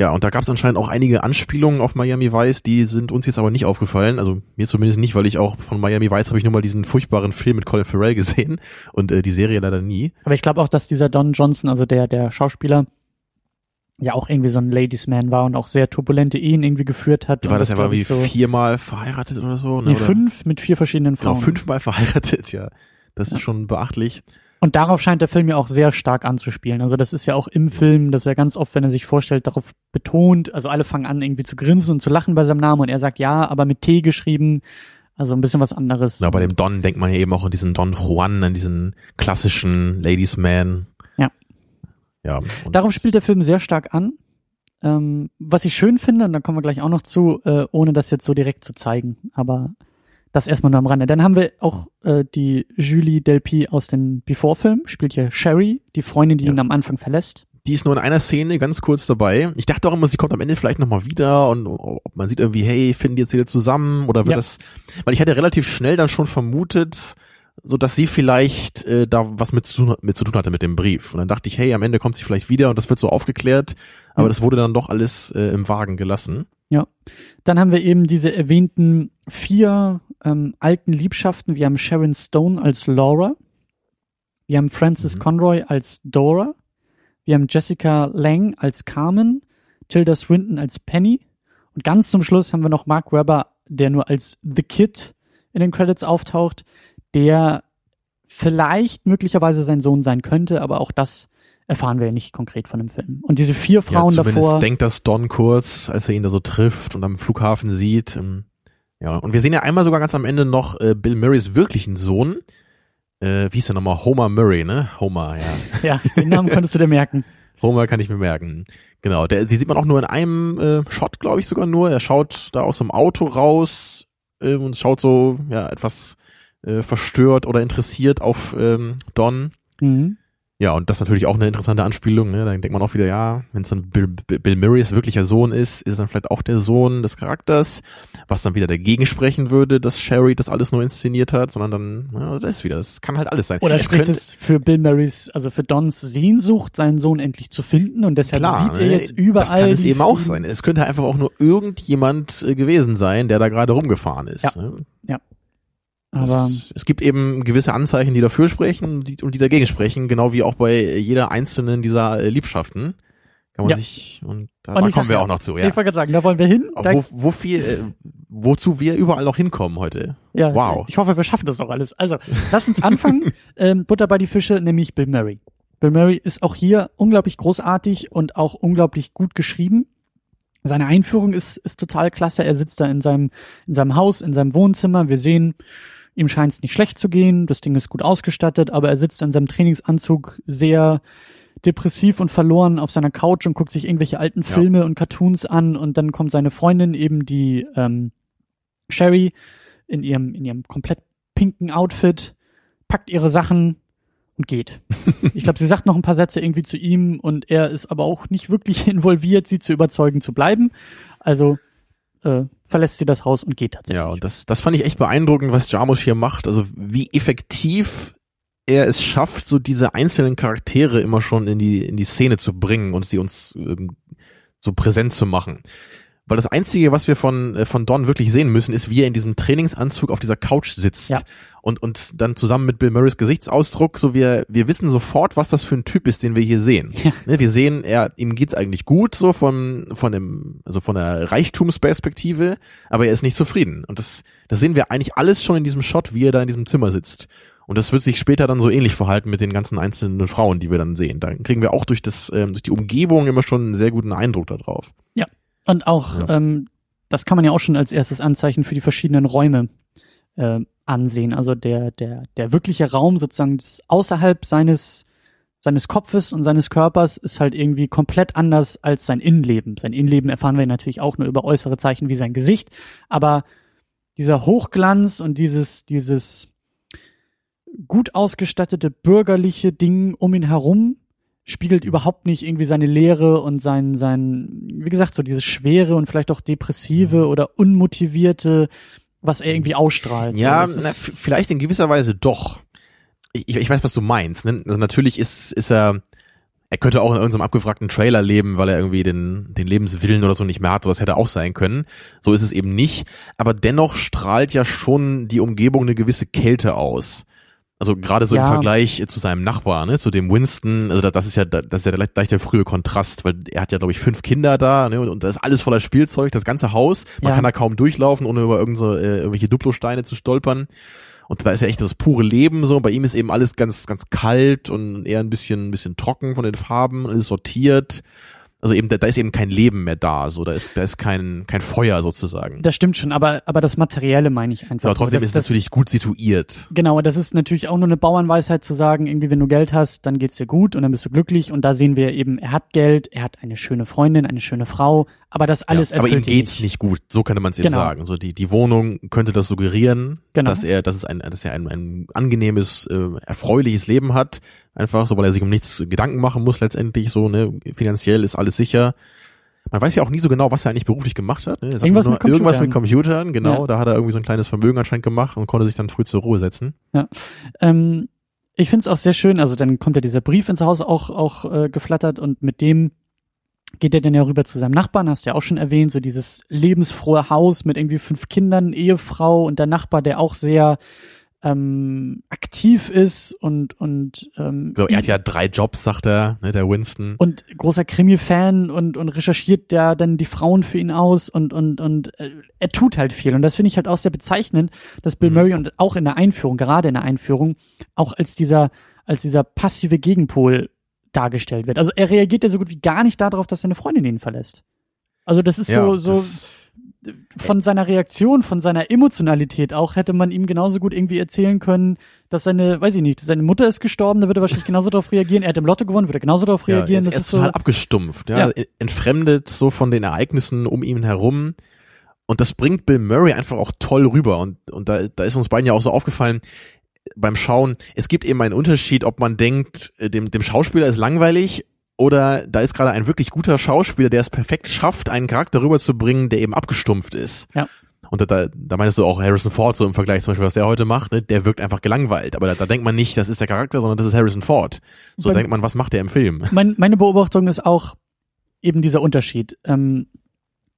Ja, und da gab es anscheinend auch einige Anspielungen auf Miami Vice, die sind uns jetzt aber nicht aufgefallen. Also mir zumindest nicht, weil ich auch von Miami Vice habe ich nur mal diesen furchtbaren Film mit Colin Farrell gesehen und äh, die Serie leider nie. Aber ich glaube auch, dass dieser Don Johnson, also der, der Schauspieler, ja auch irgendwie so ein Ladies Man war und auch sehr turbulente Ehen irgendwie geführt hat. War das ja glaub wie ich, so, viermal verheiratet oder so? nee, oder? fünf mit vier verschiedenen Genau, Frauen. fünfmal verheiratet, ja. Das ist schon beachtlich. Und darauf scheint der Film ja auch sehr stark anzuspielen. Also das ist ja auch im Film, dass er ganz oft, wenn er sich vorstellt, darauf betont, also alle fangen an irgendwie zu grinsen und zu lachen bei seinem Namen und er sagt ja, aber mit T geschrieben, also ein bisschen was anderes. Na, bei dem Don denkt man ja eben auch an diesen Don Juan, an diesen klassischen Ladies Man. Ja. Ja. Darauf spielt der Film sehr stark an. Ähm, was ich schön finde, und da kommen wir gleich auch noch zu, äh, ohne das jetzt so direkt zu zeigen, aber das erstmal nur am Rande. Dann haben wir auch äh, die Julie Delpy aus dem Before-Film, spielt hier Sherry, die Freundin, die Ja. ihn am Anfang verlässt. Die ist nur in einer Szene ganz kurz dabei. Ich dachte auch immer, sie kommt am Ende vielleicht nochmal wieder und ob man sieht irgendwie, hey, finden die jetzt wieder zusammen oder wird Ja. das, weil ich hatte relativ schnell dann schon vermutet, so dass sie vielleicht äh, da was mit zu, tun- mit zu tun hatte mit dem Brief. Und dann dachte ich, hey, am Ende kommt sie vielleicht wieder und das wird so aufgeklärt. Aber Mhm. das wurde dann doch alles äh, im Wagen gelassen. Dann haben wir eben diese erwähnten vier ähm, alten Liebschaften. Wir haben Sharon Stone als Laura. Wir haben Frances Mhm. Conroy als Dora. Wir haben Jessica Lang als Carmen. Tilda Swinton als Penny. Und ganz zum Schluss haben wir noch Mark Webber, der nur als The Kid in den Credits auftaucht, der vielleicht möglicherweise sein Sohn sein könnte, aber auch das erfahren wir ja nicht konkret von dem Film. Und diese vier Frauen ja, zumindest davor. denkt das Don kurz, als er ihn da so trifft und am Flughafen sieht. Ähm, Ja, und wir sehen ja einmal sogar ganz am Ende noch äh, Bill Murrays wirklichen Sohn. Äh, wie hieß der nochmal? Homer Murray, ne? Homer, ja. Ja, den Namen konntest du dir merken. Homer kann ich mir merken. Genau, der, die sieht man auch nur in einem äh, Shot, glaube ich sogar nur. Er schaut da aus dem Auto raus äh, und schaut so ja etwas äh, verstört oder interessiert auf ähm, Don. Mhm. Ja, und das ist natürlich auch eine interessante Anspielung. Ne? Da denkt man auch wieder, ja, wenn es dann Bill, Bill Murrays wirklicher Sohn ist, ist es dann vielleicht auch der Sohn des Charakters, was dann wieder dagegen sprechen würde, dass Sherry das alles nur inszeniert hat, sondern dann, ja, das ist wieder, das kann halt alles sein. Oder es spricht könnte, es für Bill Murrays, also für Dons Sehnsucht, seinen Sohn endlich zu finden und deshalb Klar, sieht er ne? jetzt überall. das kann es eben auch sein. Es könnte einfach auch nur irgendjemand äh, gewesen sein, der da gerade rumgefahren ist. Ja. Ne? Aber es, es gibt eben gewisse Anzeichen, die dafür sprechen und die, und die dagegen sprechen, genau wie auch bei jeder einzelnen dieser äh, Liebschaften. Kann man Ja. sich, und da, Und da ich kommen wir auch noch zu, ich ja. wollte gerade sagen, da wollen wir hin. Wo, wo viel, äh, wozu wir überall noch hinkommen heute. ja, wow. Ich hoffe, wir schaffen das auch alles. Also, lass uns anfangen. ähm, Butter bei die Fische, nämlich Bill Murray. Bill Murray ist auch hier unglaublich großartig und auch unglaublich gut geschrieben. Seine Einführung ist, ist total klasse. Er sitzt da in seinem, in seinem Haus, in seinem Wohnzimmer. Wir sehen, ihm scheint es nicht schlecht zu gehen. Das Ding ist gut ausgestattet, aber er sitzt in seinem Trainingsanzug sehr depressiv und verloren auf seiner Couch und guckt sich irgendwelche alten Ja. Filme und Cartoons an und dann kommt seine Freundin eben die ähm, Sherry in ihrem in ihrem komplett pinken Outfit, packt ihre Sachen und geht. Ich glaube, sie sagt noch ein paar Sätze irgendwie zu ihm und er ist aber auch nicht wirklich involviert, sie zu überzeugen zu bleiben. Also äh, verlässt sie das Haus und geht tatsächlich. Ja, und das, das fand ich echt beeindruckend, was Jarmusch hier macht. Also wie effektiv er es schafft, so diese einzelnen Charaktere immer schon in die, in die Szene zu bringen und sie uns ähm, so präsent zu machen. Weil das Einzige, was wir von, äh, von Don wirklich sehen müssen, ist, wie er in diesem Trainingsanzug auf dieser Couch sitzt. Ja. Und, und dann zusammen mit Bill Murrays Gesichtsausdruck, so wir, wir wissen sofort, was das für ein Typ ist, den wir hier sehen. Ja. Ne, wir sehen, er, ihm geht's eigentlich gut, so von, von dem, also von der Reichtumsperspektive, aber er ist nicht zufrieden. Und das, das sehen wir eigentlich alles schon in diesem Shot, wie er da in diesem Zimmer sitzt. Und das wird sich später dann so ähnlich verhalten mit den ganzen einzelnen Frauen, die wir dann sehen. Da kriegen wir auch durch das, ähm, durch die Umgebung immer schon einen sehr guten Eindruck darauf. Und auch, Ja. ähm, das kann man ja auch schon als erstes Anzeichen für die verschiedenen Räume äh, ansehen. Also der, der, der wirkliche Raum sozusagen außerhalb seines, seines Kopfes und seines Körpers ist halt irgendwie komplett anders als sein Innenleben. Sein Innenleben erfahren wir natürlich auch nur über äußere Zeichen wie sein Gesicht, aber dieser Hochglanz und dieses, dieses gut ausgestattete bürgerliche Ding um ihn herum spiegelt überhaupt nicht irgendwie seine Leere und sein, sein, wie gesagt, so dieses schwere und vielleicht auch depressive mhm. oder unmotivierte, was er irgendwie ausstrahlt. Ja, so, na, vielleicht in gewisser Weise doch. Ich, ich weiß, was du meinst. Ne? Also natürlich ist, ist er, er könnte auch in irgendeinem abgefragten Trailer leben, weil er irgendwie den, den Lebenswillen oder so nicht mehr hat. So, das hätte auch sein können. So ist es eben nicht. Aber dennoch strahlt ja schon die Umgebung eine gewisse Kälte aus. Also gerade so ja. im Vergleich zu seinem Nachbar, ne, zu dem Winston, also das ist ja das ist ja gleich der frühe Kontrast, weil er hat ja glaube ich fünf Kinder da, ne, und, und da ist alles voller Spielzeug, das ganze Haus, man ja. kann da kaum durchlaufen, ohne über irgendeine, äh, irgendwelche Duplosteine zu stolpern. Und da ist ja echt das pure Leben so. Bei ihm ist eben alles ganz ganz kalt und eher ein bisschen ein bisschen trocken von den Farben, alles sortiert. Also eben, da, da ist eben kein Leben mehr da, so da ist, da ist kein, kein Feuer sozusagen. Das stimmt schon, aber, aber das Materielle meine ich einfach. Ja, trotzdem das, ist es natürlich gut situiert. Genau, das ist natürlich auch nur eine Bauernweisheit zu sagen, irgendwie, wenn du Geld hast, dann geht's dir gut und dann bist du glücklich und da sehen wir eben, er hat Geld, er hat eine schöne Freundin, eine schöne Frau, aber das alles ja, Aber ihm geht's nicht. nicht gut, so könnte man es eben genau. sagen. So die, die Wohnung könnte das suggerieren, genau. dass er, dass es ein, dass er ein, ein angenehmes, äh, erfreuliches Leben hat Einfach so, weil er sich um nichts Gedanken machen muss letztendlich so, ne, finanziell ist alles sicher. Man weiß ja auch nie so genau, was er eigentlich beruflich gemacht hat. Ne? Irgendwas, nur, mit irgendwas mit Computern, genau. Ja. Da hat er irgendwie so ein kleines Vermögen anscheinend gemacht und konnte sich dann früh zur Ruhe setzen. Ja. Ähm, ich finde es auch sehr schön, also dann kommt ja dieser Brief ins Haus auch, auch äh, geflattert und mit dem geht er dann ja rüber zu seinem Nachbarn, hast du ja auch schon erwähnt, so dieses lebensfrohe Haus mit irgendwie fünf Kindern, Ehefrau und der Nachbar, der auch sehr ähm, aktiv ist und und ähm, so, er hat ja drei Jobs, sagt er, ne, der Winston. Und großer Krimi-Fan und und recherchiert ja dann die Frauen für ihn aus und und und äh, er tut halt viel und das finde ich halt auch sehr bezeichnend, dass Bill mhm. Murray und auch in der Einführung, gerade in der Einführung, auch als dieser als dieser passive Gegenpol dargestellt wird. Also er reagiert ja so gut wie gar nicht darauf, dass seine Freundin ihn verlässt. Also das ist ja, so so von seiner Reaktion, von seiner Emotionalität auch, hätte man ihm genauso gut irgendwie erzählen können, dass seine, weiß ich nicht, seine Mutter ist gestorben, da würde er wahrscheinlich genauso darauf reagieren. Er hat im Lotto gewonnen, würde er genauso darauf reagieren. Ja, er ist, ist total so, abgestumpft, ja, ja, entfremdet so von den Ereignissen um ihn herum. Und das bringt Bill Murray einfach auch toll rüber. Und, und da, da ist uns beiden ja auch so aufgefallen, beim Schauen, es gibt eben einen Unterschied, ob man denkt, äh, dem, dem Schauspieler ist langweilig oder da ist gerade ein wirklich guter Schauspieler, der es perfekt schafft, einen Charakter rüberzubringen, der eben abgestumpft ist. Ja. Und da, da meinst du auch Harrison Ford so im Vergleich zum Beispiel, was der heute macht, ne? der wirkt einfach gelangweilt. Aber da, da denkt man nicht, das ist der Charakter, sondern das ist Harrison Ford. So Bei, denkt man, was macht der im Film? Mein, meine Beobachtung ist auch eben dieser Unterschied. Ähm,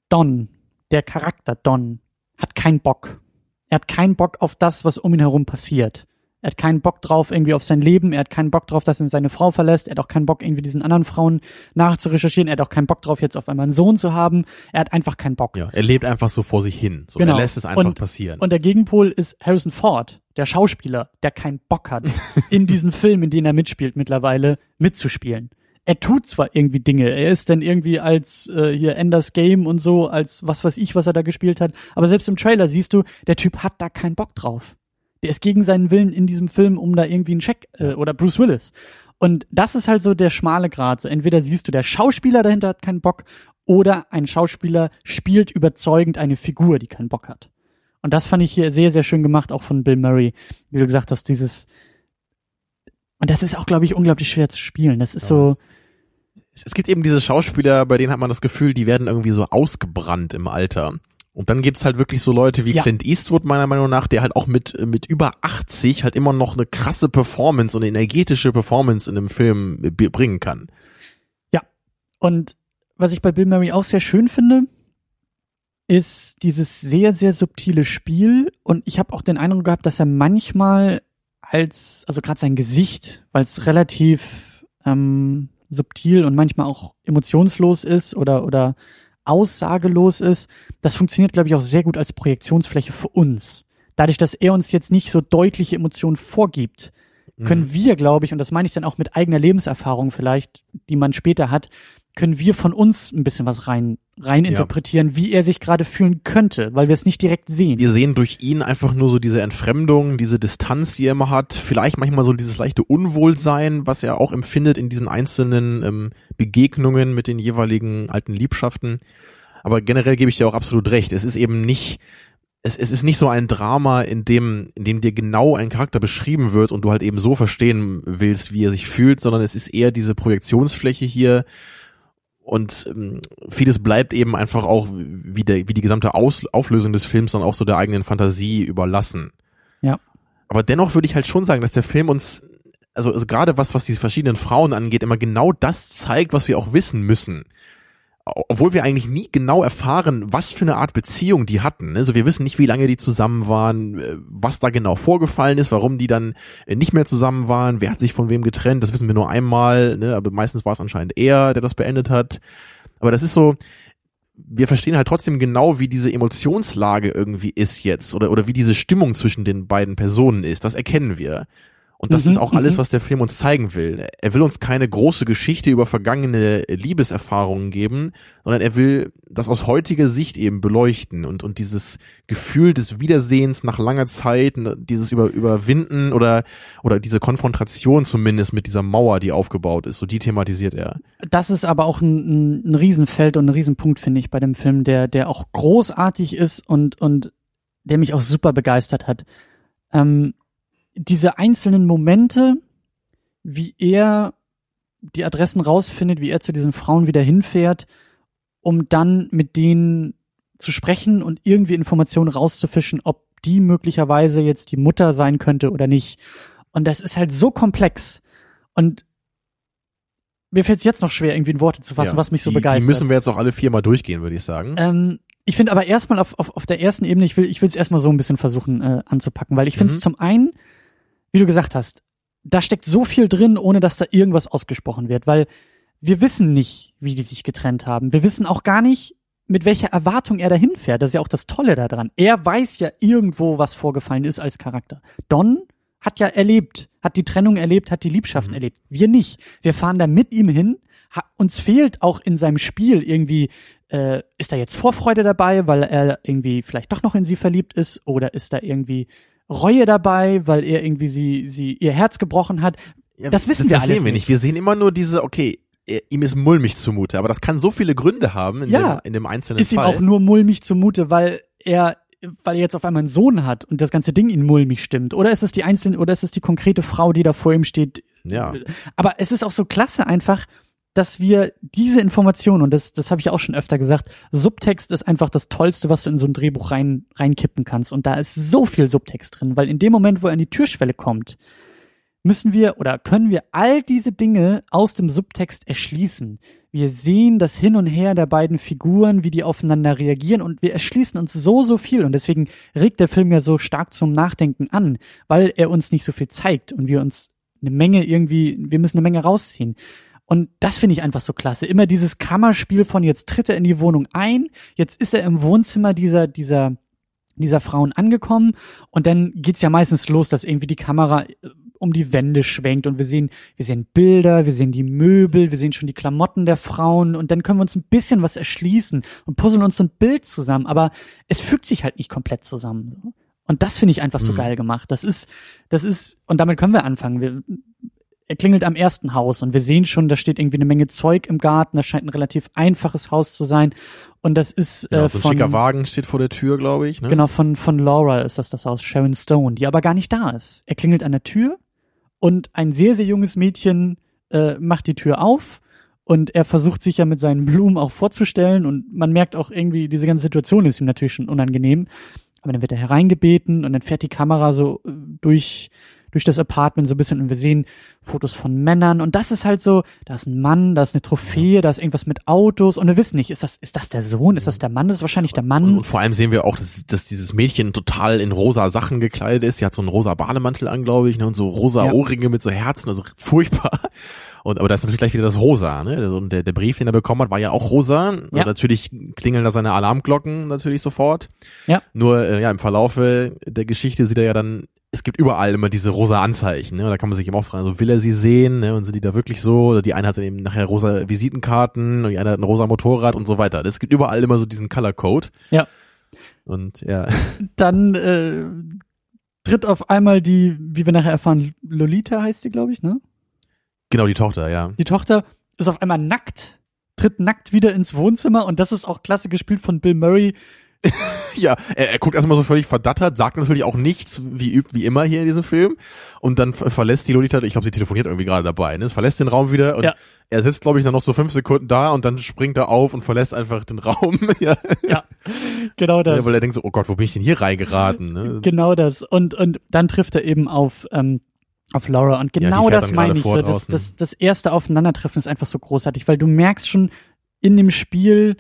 Don, der Charakter Don, hat keinen Bock. Er hat keinen Bock auf das, was um ihn herum passiert. Er hat keinen Bock drauf irgendwie auf sein Leben. Er hat keinen Bock drauf, dass er seine Frau verlässt. Er hat auch keinen Bock irgendwie diesen anderen Frauen nachzurecherchieren. Er hat auch keinen Bock drauf, jetzt auf einmal einen Sohn zu haben. Er hat einfach keinen Bock. Ja, er lebt einfach so vor sich hin. So, genau. Er lässt es einfach und, passieren. Und der Gegenpol ist Harrison Ford, der Schauspieler, der keinen Bock hat, in diesen Film, in den er mitspielt mittlerweile, mitzuspielen er tut zwar irgendwie Dinge, er ist dann irgendwie als äh, hier Enders Game und so, als was weiß ich, was er da gespielt hat, aber selbst im Trailer siehst du, der Typ hat da keinen Bock drauf. Der ist gegen seinen Willen in diesem Film, um da irgendwie einen Check äh, oder Bruce Willis. Und das ist halt so der schmale Grad. So entweder siehst du, der Schauspieler dahinter hat keinen Bock oder ein Schauspieler spielt überzeugend eine Figur, die keinen Bock hat. Und das fand ich hier sehr, sehr schön gemacht, auch von Bill Murray. Wie du gesagt hast, dieses, und das ist auch, glaube ich, unglaublich schwer zu spielen. Das ist ja, so. Es, es gibt eben diese Schauspieler, bei denen hat man das Gefühl, die werden irgendwie so ausgebrannt im Alter. Und dann gibt's halt wirklich so Leute wie ja. Clint Eastwood, meiner Meinung nach, der halt auch mit, mit über 80 halt immer noch eine krasse Performance und eine energetische Performance in einem Film bringen kann. Ja. Und was ich bei Bill Murray auch sehr schön finde, ist dieses sehr, sehr subtile Spiel. Und ich habe auch den Eindruck gehabt, dass er manchmal als, also gerade sein Gesicht, weil es relativ ähm, subtil und manchmal auch emotionslos ist oder, oder aussagelos ist, das funktioniert, glaube ich, auch sehr gut als Projektionsfläche für uns. Dadurch, dass er uns jetzt nicht so deutliche Emotionen vorgibt, können mhm. wir, glaube ich, und das meine ich dann auch mit eigener Lebenserfahrung vielleicht, die man später hat, können wir von uns ein bisschen was rein rein interpretieren, ja. wie er sich gerade fühlen könnte, weil wir es nicht direkt sehen. Wir sehen durch ihn einfach nur so diese Entfremdung, diese Distanz, die er immer hat, vielleicht manchmal so dieses leichte Unwohlsein, was er auch empfindet in diesen einzelnen ähm, Begegnungen mit den jeweiligen alten Liebschaften. Aber generell gebe ich dir auch absolut recht. Es ist eben nicht es, es ist nicht so ein Drama, in dem, in dem dir genau ein Charakter beschrieben wird und du halt eben so verstehen willst, wie er sich fühlt, sondern es ist eher diese Projektionsfläche hier und ähm, vieles bleibt eben einfach auch wie, der, wie die gesamte Aus Auflösung des Films dann auch so der eigenen Fantasie überlassen. Ja. Aber dennoch würde ich halt schon sagen, dass der Film uns, also, also gerade was, was diese verschiedenen Frauen angeht, immer genau das zeigt, was wir auch wissen müssen obwohl wir eigentlich nie genau erfahren, was für eine Art Beziehung die hatten. Also wir wissen nicht, wie lange die zusammen waren, äh, was da genau vorgefallen ist, warum die dann äh, nicht mehr zusammen waren, wer hat sich von wem getrennt, das wissen wir nur einmal, ne? aber meistens war es anscheinend er, der das beendet hat. Aber das ist so, wir verstehen halt trotzdem genau, wie diese Emotionslage irgendwie ist jetzt oder, oder wie diese Stimmung zwischen den beiden Personen ist. Das erkennen wir. Und das mhm, ist auch alles, mhm. was der Film uns zeigen will. Er will uns keine große Geschichte über vergangene Liebeserfahrungen geben, sondern er will das aus heutiger Sicht eben beleuchten und, und dieses Gefühl des Wiedersehens nach langer Zeit, dieses über, Überwinden oder, oder diese Konfrontation zumindest mit dieser Mauer, die aufgebaut ist, so die thematisiert er. Das ist aber auch ein, ein Riesenfeld und ein Riesenpunkt, finde ich, bei dem Film, der, der auch großartig ist und, und der mich auch super begeistert hat. Ähm, diese einzelnen Momente, wie er die Adressen rausfindet, wie er zu diesen Frauen wieder hinfährt, um dann mit denen zu sprechen und irgendwie Informationen rauszufischen, ob die möglicherweise jetzt die Mutter sein könnte oder nicht. Und das ist halt so komplex. Und mir fällt es jetzt noch schwer, irgendwie in Worte zu fassen, ja, was mich so die, begeistert. Die müssen wir jetzt auch alle viermal durchgehen, würde ich sagen. Ähm, ich finde aber erstmal auf, auf, auf der ersten Ebene, ich will ich will es erstmal so ein bisschen versuchen äh, anzupacken, weil ich finde es mhm. zum einen wie du gesagt hast, da steckt so viel drin, ohne dass da irgendwas ausgesprochen wird, weil wir wissen nicht, wie die sich getrennt haben. Wir wissen auch gar nicht, mit welcher Erwartung er dahin fährt. Das ist ja auch das Tolle daran. Er weiß ja irgendwo, was vorgefallen ist als Charakter. Don hat ja erlebt, hat die Trennung erlebt, hat die Liebschaften mhm. erlebt. Wir nicht. Wir fahren da mit ihm hin. uns fehlt auch in seinem Spiel irgendwie, äh, ist da jetzt Vorfreude dabei, weil er irgendwie vielleicht doch noch in sie verliebt ist oder ist da irgendwie Reue dabei, weil er irgendwie sie, sie ihr Herz gebrochen hat. Das wissen das, wir das alles sehen wir nicht. Wir sehen immer nur diese, okay, ihm ist mulmig zumute, aber das kann so viele Gründe haben in, ja, dem, in dem einzelnen ist Fall. Ist ihm auch nur mulmig zumute, weil er weil er jetzt auf einmal einen Sohn hat und das ganze Ding ihn mulmig stimmt. Oder ist es die einzelne, oder ist es die konkrete Frau, die da vor ihm steht? Ja. Aber es ist auch so klasse einfach, dass wir diese Informationen, und das, das habe ich auch schon öfter gesagt, Subtext ist einfach das Tollste, was du in so ein Drehbuch rein, reinkippen kannst. Und da ist so viel Subtext drin, weil in dem Moment, wo er an die Türschwelle kommt, müssen wir oder können wir all diese Dinge aus dem Subtext erschließen. Wir sehen das Hin und Her der beiden Figuren, wie die aufeinander reagieren und wir erschließen uns so, so viel und deswegen regt der Film ja so stark zum Nachdenken an, weil er uns nicht so viel zeigt und wir uns eine Menge irgendwie, wir müssen eine Menge rausziehen. Und das finde ich einfach so klasse. Immer dieses Kammerspiel von jetzt tritt er in die Wohnung ein, jetzt ist er im Wohnzimmer dieser, dieser, dieser Frauen angekommen und dann geht's ja meistens los, dass irgendwie die Kamera äh, um die Wände schwenkt und wir sehen, wir sehen Bilder, wir sehen die Möbel, wir sehen schon die Klamotten der Frauen und dann können wir uns ein bisschen was erschließen und puzzeln uns so ein Bild zusammen, aber es fügt sich halt nicht komplett zusammen. Und das finde ich einfach so mhm. geil gemacht. Das ist, das ist, und damit können wir anfangen. Wir, er klingelt am ersten Haus und wir sehen schon, da steht irgendwie eine Menge Zeug im Garten. Das scheint ein relativ einfaches Haus zu sein. Und das ist äh, ja, so ein von, schicker Wagen steht vor der Tür, glaube ich. Ne? Genau, von, von Laura ist das das Haus, Sharon Stone, die aber gar nicht da ist. Er klingelt an der Tür und ein sehr, sehr junges Mädchen äh, macht die Tür auf und er versucht sich ja mit seinen Blumen auch vorzustellen und man merkt auch irgendwie, diese ganze Situation ist ihm natürlich schon unangenehm. Aber dann wird er hereingebeten und dann fährt die Kamera so äh, durch durch das Apartment so ein bisschen und wir sehen Fotos von Männern und das ist halt so, da ist ein Mann, da ist eine Trophäe, da ist irgendwas mit Autos und wir wissen nicht, ist das, ist das der Sohn, ist das der Mann, das ist wahrscheinlich der Mann. Und vor allem sehen wir auch, dass, dass dieses Mädchen total in rosa Sachen gekleidet ist, sie hat so einen rosa Bademantel an, glaube ich, ne, und so rosa ja. Ohrringe mit so Herzen, also furchtbar. Und aber da ist natürlich gleich wieder das Rosa, ne? Und der, der Brief, den er bekommen hat, war ja auch rosa. Ja. Und natürlich klingeln da seine Alarmglocken natürlich sofort. Ja. Nur äh, ja, im Verlaufe der Geschichte sieht er ja dann es gibt überall immer diese rosa Anzeichen, ne? Da kann man sich eben auch fragen, so will er sie sehen, ne? Und sind die da wirklich so? Oder die eine hatte eben nachher rosa Visitenkarten und die eine hat ein rosa Motorrad und so weiter. Es gibt überall immer so diesen Color Code. Ja. Und ja. Dann äh, tritt auf einmal die, wie wir nachher erfahren, Lolita heißt die, glaube ich, ne? Genau, die Tochter, ja. Die Tochter ist auf einmal nackt, tritt nackt wieder ins Wohnzimmer und das ist auch klasse gespielt von Bill Murray, ja, er, er guckt erstmal so völlig verdattert, sagt natürlich auch nichts, wie, wie immer hier in diesem Film. Und dann verlässt die Lolita, ich glaube, sie telefoniert irgendwie gerade dabei, ne? Verlässt den Raum wieder und Ja. er sitzt, glaube ich, dann noch so fünf Sekunden da und dann springt er auf und verlässt einfach den Raum. ja. Ja, genau das. ja, weil er denkt so, oh Gott, wo bin ich denn hier reingeraten? Ne? Genau das. Und, und dann trifft er eben auf, ähm, auf Laura. Und genau fährt das meine ich so. Das, das, das erste Aufeinandertreffen ist einfach so großartig, weil du merkst schon in dem Spiel,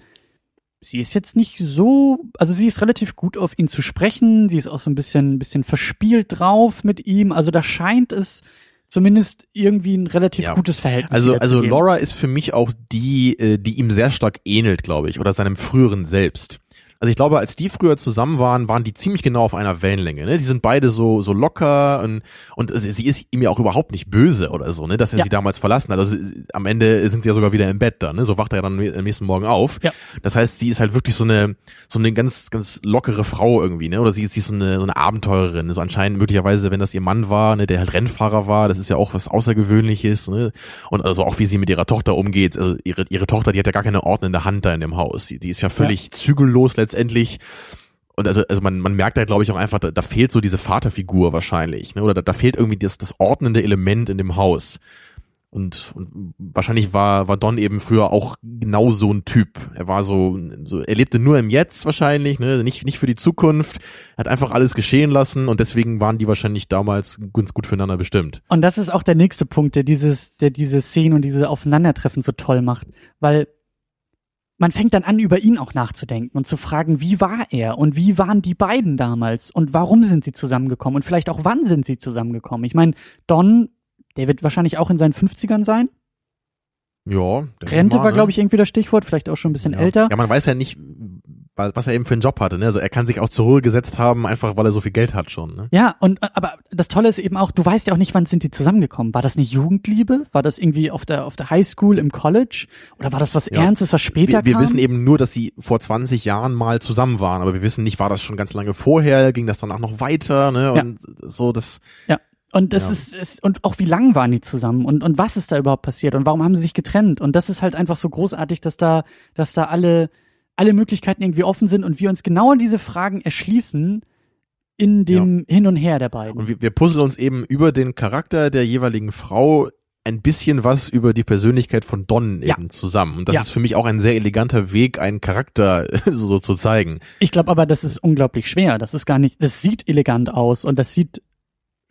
sie ist jetzt nicht so, also sie ist relativ gut auf ihn zu sprechen. Sie ist auch so ein bisschen, ein bisschen verspielt drauf mit ihm. Also da scheint es zumindest irgendwie ein relativ Ja. gutes Verhältnis Also, also. Laura ist für mich auch die, äh, die ihm sehr stark ähnelt, glaube ich, oder seinem früheren Selbst. Also ich glaube, als die früher zusammen waren, waren die ziemlich genau auf einer Wellenlänge. Ne? Die sind beide so so locker und und sie ist ihm ja auch überhaupt nicht böse oder so, ne, dass er Ja. sie damals verlassen hat. Also am Ende sind sie ja sogar wieder im Bett da, ne? So wacht er dann am nächsten Morgen auf. Ja. Das heißt, sie ist halt wirklich so eine so eine ganz ganz lockere Frau irgendwie, ne? Oder sie ist, sie ist so eine so eine Abenteurerin. So anscheinend möglicherweise, wenn das ihr Mann war, ne, der halt Rennfahrer war, das ist ja auch was Außergewöhnliches, ne? Und also auch wie sie mit ihrer Tochter umgeht. Also ihre ihre Tochter, die hat ja gar keine ordnende Hand da in dem Haus. Die, die ist ja völlig zügellos letztendlich. Und also, also man, man merkt da, glaube ich, auch einfach, da, da fehlt so diese Vaterfigur wahrscheinlich, ne? Oder da, da fehlt irgendwie das, das ordnende Element in dem Haus. Und, und wahrscheinlich war, war Don eben früher auch genau so ein Typ. Er war so, so, er lebte nur im Jetzt wahrscheinlich, ne? nicht, nicht für die Zukunft, hat einfach alles geschehen lassen und deswegen waren die wahrscheinlich damals ganz gut füreinander bestimmt. Und das ist auch der nächste Punkt, der dieses, der diese Szenen und diese Aufeinandertreffen so toll macht, weil man fängt dann an, über ihn auch nachzudenken und zu fragen, wie war er und wie waren die beiden damals und warum sind sie zusammengekommen und vielleicht auch wann sind sie zusammengekommen. Ich meine, Don, der wird wahrscheinlich auch in seinen 50ern sein. Ja. Rente mal, war, ne? glaube ich, irgendwie das Stichwort, vielleicht auch schon ein bisschen ja. älter. Ja, man weiß ja nicht, was er eben für einen Job hatte. Ne? Also er kann sich auch zur Ruhe gesetzt haben, einfach weil er so viel Geld hat schon. Ne? Ja, und aber das Tolle ist eben auch, du weißt ja auch nicht, wann sind die zusammengekommen. War das eine Jugendliebe? War das irgendwie auf der auf der Highschool im College? Oder war das was Ja. Ernstes, was später Wir, wir kam? wissen eben nur, dass sie vor 20 Jahren mal zusammen waren, aber wir wissen nicht, war das schon ganz lange vorher, ging das danach noch weiter, ne? Und so das. Ja. Und das Ja. ist, ist, und auch wie lang waren die zusammen und, und was ist da überhaupt passiert und warum haben sie sich getrennt? Und das ist halt einfach so großartig, dass da, dass da alle, alle Möglichkeiten irgendwie offen sind und wir uns genau diese Fragen erschließen in dem Hin und Her der beiden. Und wir, wir puzzeln uns eben über den Charakter der jeweiligen Frau ein bisschen was über die Persönlichkeit von Don Ja. eben zusammen. Und das Ja. ist für mich auch ein sehr eleganter Weg, einen Charakter so zu zeigen. Ich glaube aber, das ist unglaublich schwer. Das ist gar nicht, das sieht elegant aus und das sieht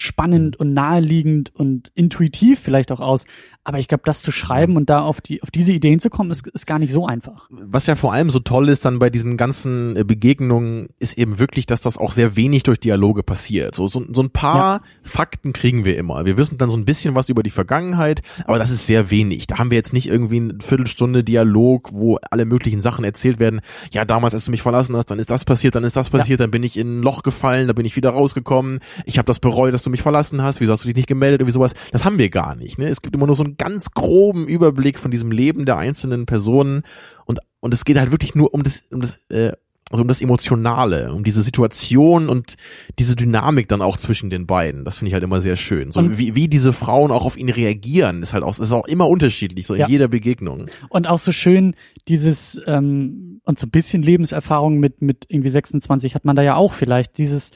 spannend und naheliegend und intuitiv vielleicht auch aus. Aber ich glaube, das zu schreiben und da auf die, auf diese Ideen zu kommen, ist, ist gar nicht so einfach. Was ja vor allem so toll ist dann bei diesen ganzen äh, Begegnungen, ist eben wirklich, dass das auch sehr wenig durch Dialoge passiert. So, so, so ein paar Fakten kriegen wir immer. Wir wissen dann so ein bisschen was über die Vergangenheit, aber das ist sehr wenig. Da haben wir jetzt nicht irgendwie eine Viertelstunde Dialog, wo alle möglichen Sachen erzählt werden. Ja, damals, als du mich verlassen hast, dann ist das passiert, dann ist das passiert, dann bin ich in ein Loch gefallen, da bin ich wieder rausgekommen. Ich habe das bereut, dass du mich verlassen hast. Wieso hast du dich nicht gemeldet? Irgendwie sowas. Das haben wir gar nicht. Ne? Es gibt immer nur so einen ganz groben Überblick von diesem Leben der einzelnen Personen und und es geht halt wirklich nur um das um das äh, also um das Emotionale, um diese Situation und diese Dynamik dann auch zwischen den beiden. Das finde ich halt immer sehr schön. So Und- wie, wie diese Frauen auch auf ihn reagieren, ist halt auch, ist auch immer unterschiedlich, so in Ja. jeder Begegnung. Und auch so schön dieses, ähm, und so ein bisschen Lebenserfahrung mit, mit irgendwie 26 hat man da ja auch vielleicht, dieses,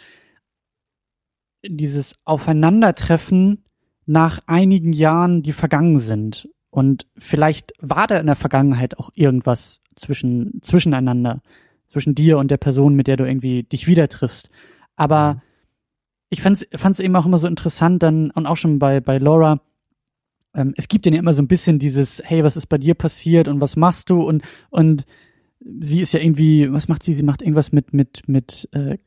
dieses Aufeinandertreffen nach einigen Jahren, die vergangen sind. Und vielleicht war da in der Vergangenheit auch irgendwas zwischen, zwischeneinander, zwischen dir und der Person, mit der du irgendwie dich wieder triffst. Aber ich fand's, fand's eben auch immer so interessant dann, und auch schon bei, bei Laura, ähm, es gibt ja immer so ein bisschen dieses, hey, was ist bei dir passiert und was machst du? Und, und sie ist ja irgendwie, was macht sie? Sie macht irgendwas mit, mit, mit, äh,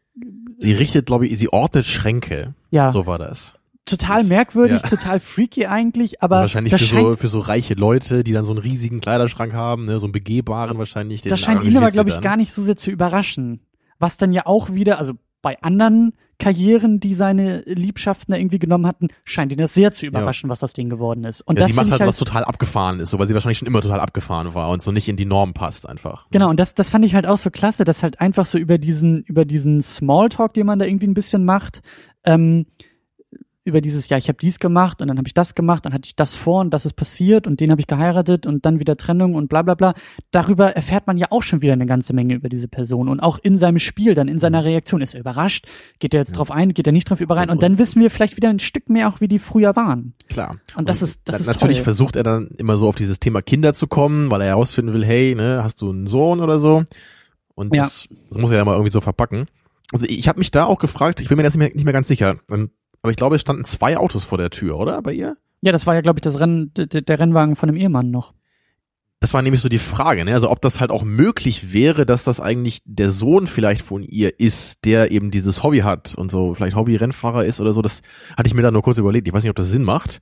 Sie richtet, glaube ich, sie ordnet Schränke. ja, So war das. total das- merkwürdig, ja. total freaky eigentlich, aber wahrscheinlich das für scheint, so, für so reiche Leute, die dann so einen riesigen Kleiderschrank haben, ne, so einen begehbaren wahrscheinlich. den das scheint ihn aber, glaube ich, dann. gar nicht so sehr zu überraschen. Was dann ja auch wieder, also bei anderen Karrieren, die seine Liebschaften da irgendwie genommen hatten, scheint ihn das sehr zu überraschen, ja. was aus denen geworden ist. Und ja, das sie macht halt, halt was total abgefahren ist, so weil sie wahrscheinlich schon immer total abgefahren war und so nicht in die Norm passt einfach. Genau, und das, das fand ich halt auch so klasse, dass halt einfach so über diesen, über diesen Smalltalk, den man da irgendwie ein bisschen macht, ähm, über dieses, ja, ich habe dies gemacht und dann habe ich das gemacht, dann hatte ich das vor und das ist passiert und den habe ich geheiratet und dann wieder Trennung und bla bla bla. Darüber erfährt man ja auch schon wieder eine ganze Menge über diese Person und auch in seinem Spiel, dann in seiner Reaktion. Ist er überrascht? Geht er jetzt ja. drauf ein? Geht er nicht drauf überein? Und dann wissen wir vielleicht wieder ein Stück mehr auch, wie die früher waren. Klar. Und das und ist, das ist Natürlich toll. versucht er dann immer so auf dieses Thema Kinder zu kommen, weil er herausfinden will, hey, ne, hast du einen Sohn oder so? Und ja. das, das muss er ja mal irgendwie so verpacken. Also ich habe mich da auch gefragt, ich bin mir jetzt nicht mehr, nicht mehr ganz sicher. Aber ich glaube, es standen zwei Autos vor der Tür, oder? Bei ihr? Ja, das war ja, glaube ich, das Rennen, der Rennwagen von dem Ehemann noch. Das war nämlich so die Frage, ne? Also ob das halt auch möglich wäre, dass das eigentlich der Sohn vielleicht von ihr ist, der eben dieses Hobby hat und so vielleicht Hobby-Rennfahrer ist oder so. Das hatte ich mir da nur kurz überlegt. Ich weiß nicht, ob das Sinn macht.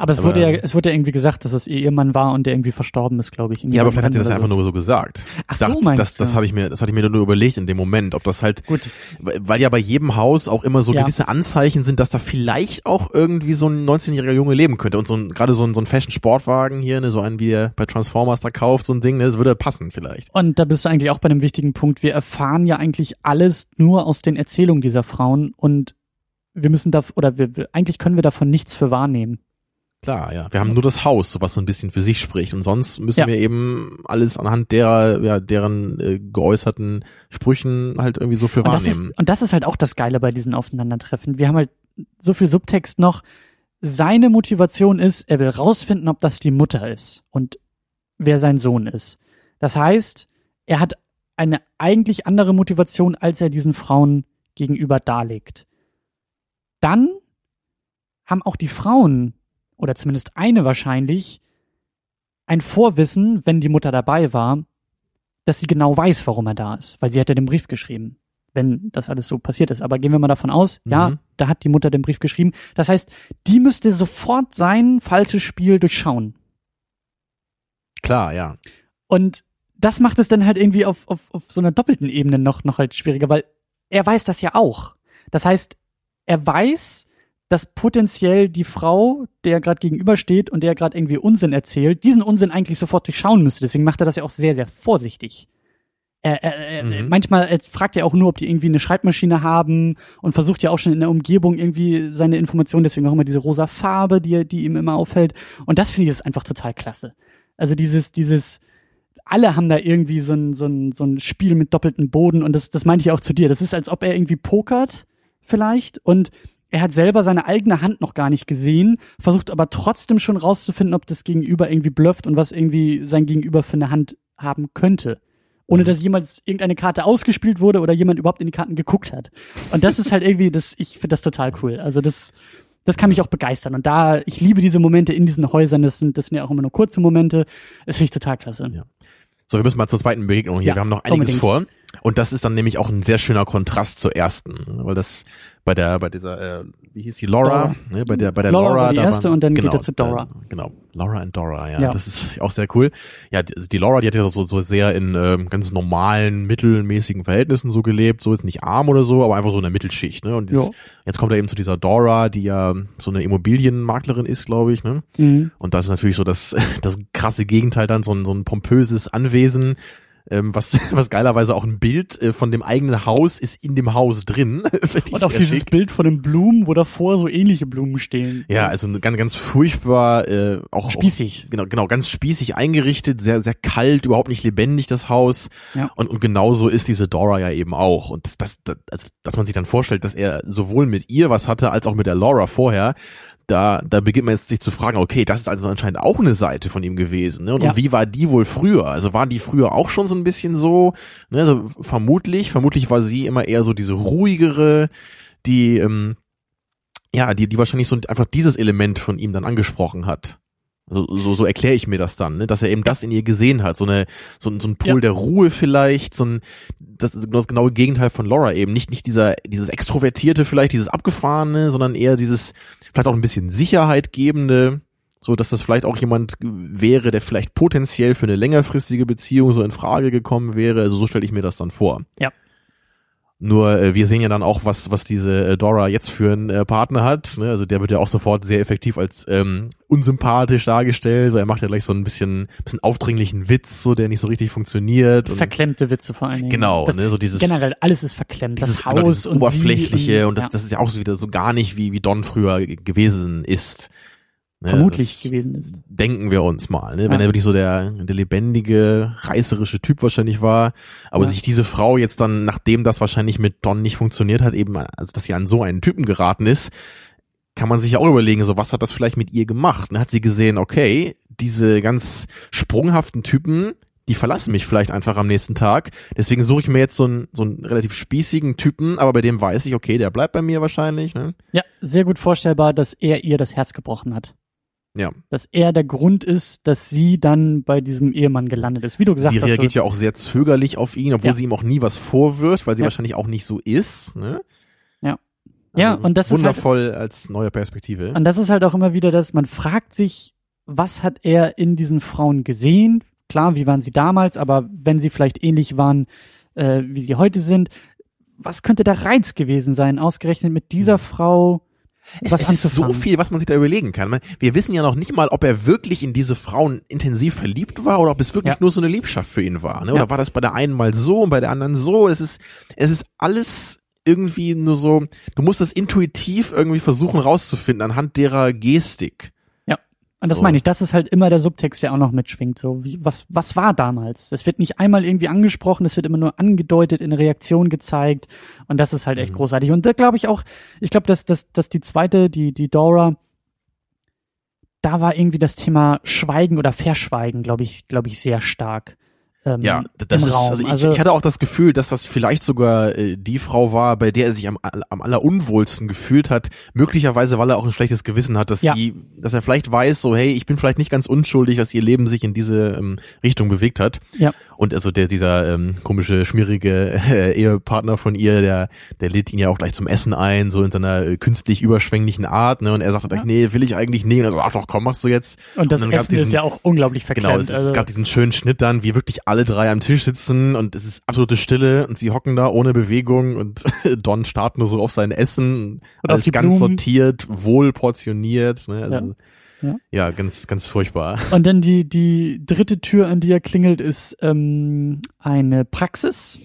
Aber es aber, wurde ja, es wurde ja irgendwie gesagt, dass es ihr Ehemann war und der irgendwie verstorben ist, glaube ich. Ja, aber vielleicht hat sie das einfach nur so gesagt. Ach so, dachte, meinst das, das habe ich mir, das hatte ich mir nur überlegt in dem Moment, ob das halt, Gut. weil ja bei jedem Haus auch immer so ja. gewisse Anzeichen sind, dass da vielleicht auch irgendwie so ein 19-jähriger Junge leben könnte und so ein, gerade so ein, so ein Fashion-Sportwagen hier, ne, so einen wie er bei Transformers da kauft, so ein Ding, ne, das würde passen vielleicht. Und da bist du eigentlich auch bei einem wichtigen Punkt. Wir erfahren ja eigentlich alles nur aus den Erzählungen dieser Frauen und wir müssen da, oder wir, eigentlich können wir davon nichts für wahrnehmen. Klar, ja. Wir haben nur das Haus, so was so ein bisschen für sich spricht. Und sonst müssen ja. wir eben alles anhand derer, ja, deren äh, geäußerten Sprüchen halt irgendwie so für und wahrnehmen. Das ist, und das ist halt auch das Geile bei diesen Aufeinandertreffen. Wir haben halt so viel Subtext noch. Seine Motivation ist, er will rausfinden, ob das die Mutter ist und wer sein Sohn ist. Das heißt, er hat eine eigentlich andere Motivation, als er diesen Frauen gegenüber darlegt. Dann haben auch die Frauen oder zumindest eine wahrscheinlich, ein Vorwissen, wenn die Mutter dabei war, dass sie genau weiß, warum er da ist, weil sie ja den Brief geschrieben, wenn das alles so passiert ist. Aber gehen wir mal davon aus, mhm. ja, da hat die Mutter den Brief geschrieben. Das heißt, die müsste sofort sein falsches Spiel durchschauen. Klar, ja. Und das macht es dann halt irgendwie auf, auf, auf so einer doppelten Ebene noch, noch halt schwieriger, weil er weiß das ja auch. Das heißt, er weiß, dass potenziell die Frau, der gerade gegenübersteht und der gerade irgendwie Unsinn erzählt, diesen Unsinn eigentlich sofort durchschauen müsste. Deswegen macht er das ja auch sehr, sehr vorsichtig. Er, er, er, mhm. Manchmal fragt er auch nur, ob die irgendwie eine Schreibmaschine haben und versucht ja auch schon in der Umgebung irgendwie seine Informationen, deswegen auch immer diese rosa Farbe, die, die ihm immer auffällt. Und das finde ich ist einfach total klasse. Also dieses, dieses, alle haben da irgendwie so ein, so ein, so ein Spiel mit doppeltem Boden und das, das meinte ich auch zu dir. Das ist, als ob er irgendwie pokert vielleicht und er hat selber seine eigene Hand noch gar nicht gesehen, versucht aber trotzdem schon rauszufinden, ob das Gegenüber irgendwie blufft und was irgendwie sein Gegenüber für eine Hand haben könnte. Ohne mhm. dass jemals irgendeine Karte ausgespielt wurde oder jemand überhaupt in die Karten geguckt hat. Und das ist halt irgendwie, das, ich finde das total cool. Also das, das kann mich auch begeistern. Und da, ich liebe diese Momente in diesen Häusern, das sind, das sind ja auch immer nur kurze Momente. Das finde ich total klasse. Ja. So, wir müssen mal zur zweiten Begegnung hier. Ja, wir haben noch einiges unbedingt. vor. Und das ist dann nämlich auch ein sehr schöner Kontrast zur ersten, weil das bei der, bei dieser, äh, wie hieß die, Laura, ne, bei der, bei der Laura, Laura war die erste waren, und dann genau, geht er zu Dora. Äh, genau, Laura und Dora, ja, ja, das ist auch sehr cool. Ja, die, die Laura, die hat ja so, so sehr in ähm, ganz normalen, mittelmäßigen Verhältnissen so gelebt, so ist nicht arm oder so, aber einfach so in der Mittelschicht, ne, und jetzt, jetzt kommt er eben zu dieser Dora, die ja so eine Immobilienmaklerin ist, glaube ich, ne, mhm. und das ist natürlich so das, das krasse Gegenteil dann, so ein, so ein pompöses Anwesen, ähm, was, was geilerweise auch ein Bild äh, von dem eigenen Haus ist in dem Haus drin. Und auch dieses schick. Bild von den Blumen, wo davor so ähnliche Blumen stehen. Ja, also ganz, ganz furchtbar, äh, auch spießig. Auch, genau, genau, ganz spießig eingerichtet, sehr, sehr kalt, überhaupt nicht lebendig das Haus. Ja. Und, und genauso ist diese Dora ja eben auch. Und das, das, also, dass man sich dann vorstellt, dass er sowohl mit ihr was hatte, als auch mit der Laura vorher, da, da beginnt man jetzt sich zu fragen, okay, das ist also anscheinend auch eine Seite von ihm gewesen. Ne? Und, ja. und wie war die wohl früher? Also waren die früher auch schon so ein bisschen so, ne? also vermutlich, vermutlich war sie immer eher so diese ruhigere, die, ähm, ja, die, die wahrscheinlich so einfach dieses Element von ihm dann angesprochen hat. So, so, so erkläre ich mir das dann, ne? dass er eben das in ihr gesehen hat, so eine so, so ein Pol ja. der Ruhe vielleicht, so ein das ist das genaue Gegenteil von Laura eben, nicht nicht dieser dieses extrovertierte vielleicht, dieses abgefahrene, sondern eher dieses vielleicht auch ein bisschen Sicherheit gebende, so dass das vielleicht auch jemand wäre, der vielleicht potenziell für eine längerfristige Beziehung so in Frage gekommen wäre. Also so stelle ich mir das dann vor. Ja. Nur äh, wir sehen ja dann auch, was was diese äh, Dora jetzt für einen äh, Partner hat. Ne? Also der wird ja auch sofort sehr effektiv als ähm, unsympathisch dargestellt. So, er macht ja gleich so ein bisschen bisschen aufdringlichen Witz, so der nicht so richtig funktioniert. Und Verklemmte Witze vor allen Dingen. Genau, das, ne, so dieses generell alles ist verklemmt. dieses, das Haus genau, und oberflächliche sie und, das, ja, das ist ja auch so wieder so gar nicht wie wie Don früher gewesen ist. Ne, vermutlich gewesen ist. Denken wir uns mal, ne? wenn Ja. er wirklich so der, der lebendige, reißerische Typ wahrscheinlich war, aber Ja. sich diese Frau jetzt dann, nachdem das wahrscheinlich mit Don nicht funktioniert hat, eben, also dass sie an so einen Typen geraten ist, kann man sich ja auch überlegen, so was hat das vielleicht mit ihr gemacht? Dann hat sie gesehen, okay, diese ganz sprunghaften Typen, die verlassen mich vielleicht einfach am nächsten Tag. Deswegen suche ich mir jetzt so einen, so einen relativ spießigen Typen, aber bei dem weiß ich, okay, der bleibt bei mir wahrscheinlich. Ne? Ja, sehr gut vorstellbar, dass er ihr das Herz gebrochen hat. Ja. Dass er der Grund ist, dass sie dann bei diesem Ehemann gelandet ist. Wie du gesagt sie hast. reagiert so, ja auch sehr zögerlich auf ihn, obwohl Ja. sie ihm auch nie was vorwirft, weil sie Ja. wahrscheinlich auch nicht so ist. Ne? Ja. Ja, und das ist halt- wundervoll als neue Perspektive. Und das ist halt auch immer wieder das, man fragt sich, was hat er in diesen Frauen gesehen? Klar, wie waren sie damals, aber wenn sie vielleicht ähnlich waren, äh, wie sie heute sind, was könnte der Reiz gewesen sein, ausgerechnet mit dieser Frau Es, was es ist so viel, was man sich da überlegen kann. Wir wissen ja noch nicht mal, ob er wirklich in diese Frauen intensiv verliebt war oder ob es wirklich Ja. nur so eine Liebschaft für ihn war. Ne? Oder Ja. war das bei der einen mal so und bei der anderen so? Es ist, es ist alles irgendwie nur so, du musst es intuitiv irgendwie versuchen rauszufinden anhand derer Gestik. Und das So. meine ich, das ist halt immer der Subtext, der auch noch mitschwingt. So, wie, was, was war damals? Es wird nicht einmal irgendwie angesprochen, es wird immer nur angedeutet, in Reaktion gezeigt. Und das ist halt echt Mhm. großartig. Und da glaube ich auch, ich glaube, dass, dass, dass die zweite, die, die Dora, da war irgendwie das Thema Schweigen oder Verschweigen, glaube ich, glaube ich, sehr stark. Ähm, Ja, das im ist, Raum. also ich, also, ich hatte auch das Gefühl, dass das vielleicht sogar äh, die Frau war, bei der er sich am, am allerunwohlsten gefühlt hat. Möglicherweise, weil er auch ein schlechtes Gewissen hat, dass Ja. sie, dass er vielleicht weiß, so, hey, ich bin vielleicht nicht ganz unschuldig, dass ihr Leben sich in diese ähm, Richtung bewegt hat. Ja. Und also der, dieser ähm, komische, schmierige äh, Ehepartner von ihr, der, der lädt ihn ja auch gleich zum Essen ein, so in seiner äh, künstlich überschwänglichen Art, ne? Und er sagt gleich, Ja. nee, will ich eigentlich nicht. Und er so, ach doch, komm, machst du jetzt. und das und Essen ist diesen- ja auch unglaublich verklemmt. Genau, es, ist, also, es gab diesen schönen Schnitt dann, wie wirklich alle drei am Tisch sitzen und es ist absolute Stille und sie hocken da ohne Bewegung und Don starrt nur so auf sein Essen, Und alles ganz Blumen. sortiert, wohl portioniert, ne? also, Ja. ja. Ja. ganz, ganz furchtbar. Und dann die, die dritte Tür, an die er klingelt, ist ähm, eine Praxis,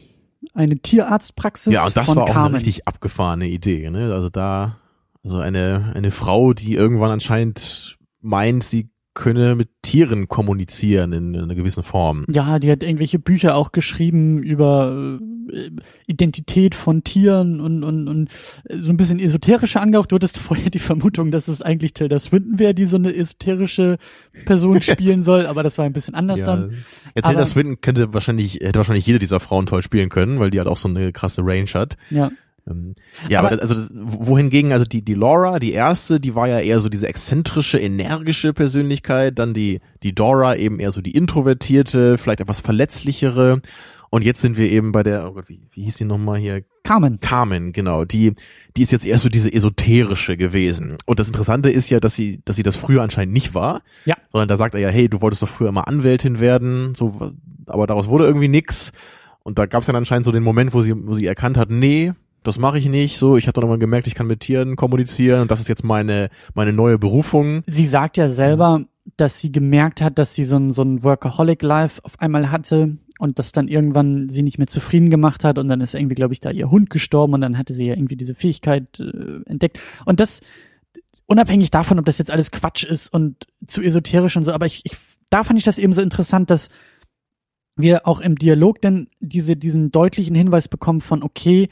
eine Tierarztpraxis Ja, und das war auch Carmen. eine richtig abgefahrene Idee, ne? Also da, also eine, eine Frau, die irgendwann anscheinend meint, sie könne mit Tieren kommunizieren in, einer gewissen Form. Ja, die hat irgendwelche Bücher auch geschrieben über äh, Identität von Tieren und, und, und so ein bisschen esoterische angehaucht. Du hattest vorher die Vermutung, dass es eigentlich Tilda Swinton wäre, die so eine esoterische Person spielen soll, aber das war ein bisschen anders dann. Ja, Tilda Aber- Swinton könnte wahrscheinlich, hätte wahrscheinlich jede dieser Frauen toll spielen können, weil die halt auch so eine krasse Range hat. Ja. Ähm, Ja, aber, Aber- also das, wohingegen, also die, die Laura, die erste, die war ja eher so diese exzentrische, energische Persönlichkeit, dann die, die Dora eben eher so die introvertierte, vielleicht etwas verletzlichere. Und jetzt sind wir eben bei der, oh Gott, wie, wie hieß die nochmal hier? Carmen. Carmen, genau, die, die ist jetzt eher so diese esoterische gewesen. Und das Interessante ist ja, dass sie, dass sie das früher anscheinend nicht war. Ja. Sondern da sagt er ja, hey, du wolltest doch früher immer Anwältin werden, so, aber daraus wurde irgendwie nix. Und da gab es dann anscheinend so den Moment, wo sie, wo sie erkannt hat, nee, das mache ich nicht, so, ich habe doch nochmal gemerkt, ich kann mit Tieren kommunizieren und das ist jetzt meine, meine neue Berufung. Sie sagt ja selber, dass sie gemerkt hat, dass sie so ein, so ein Workaholic-Life auf einmal hatte und das dann irgendwann sie nicht mehr zufrieden gemacht hat und dann ist irgendwie, glaube ich, da ihr Hund gestorben und dann hatte sie ja irgendwie diese Fähigkeit äh, entdeckt. Und das, unabhängig davon, ob das jetzt alles Quatsch ist und zu esoterisch und so, aber ich, ich da fand ich das eben so interessant, dass wir auch im Dialog dann diese, diesen deutlichen Hinweis bekommen von, okay,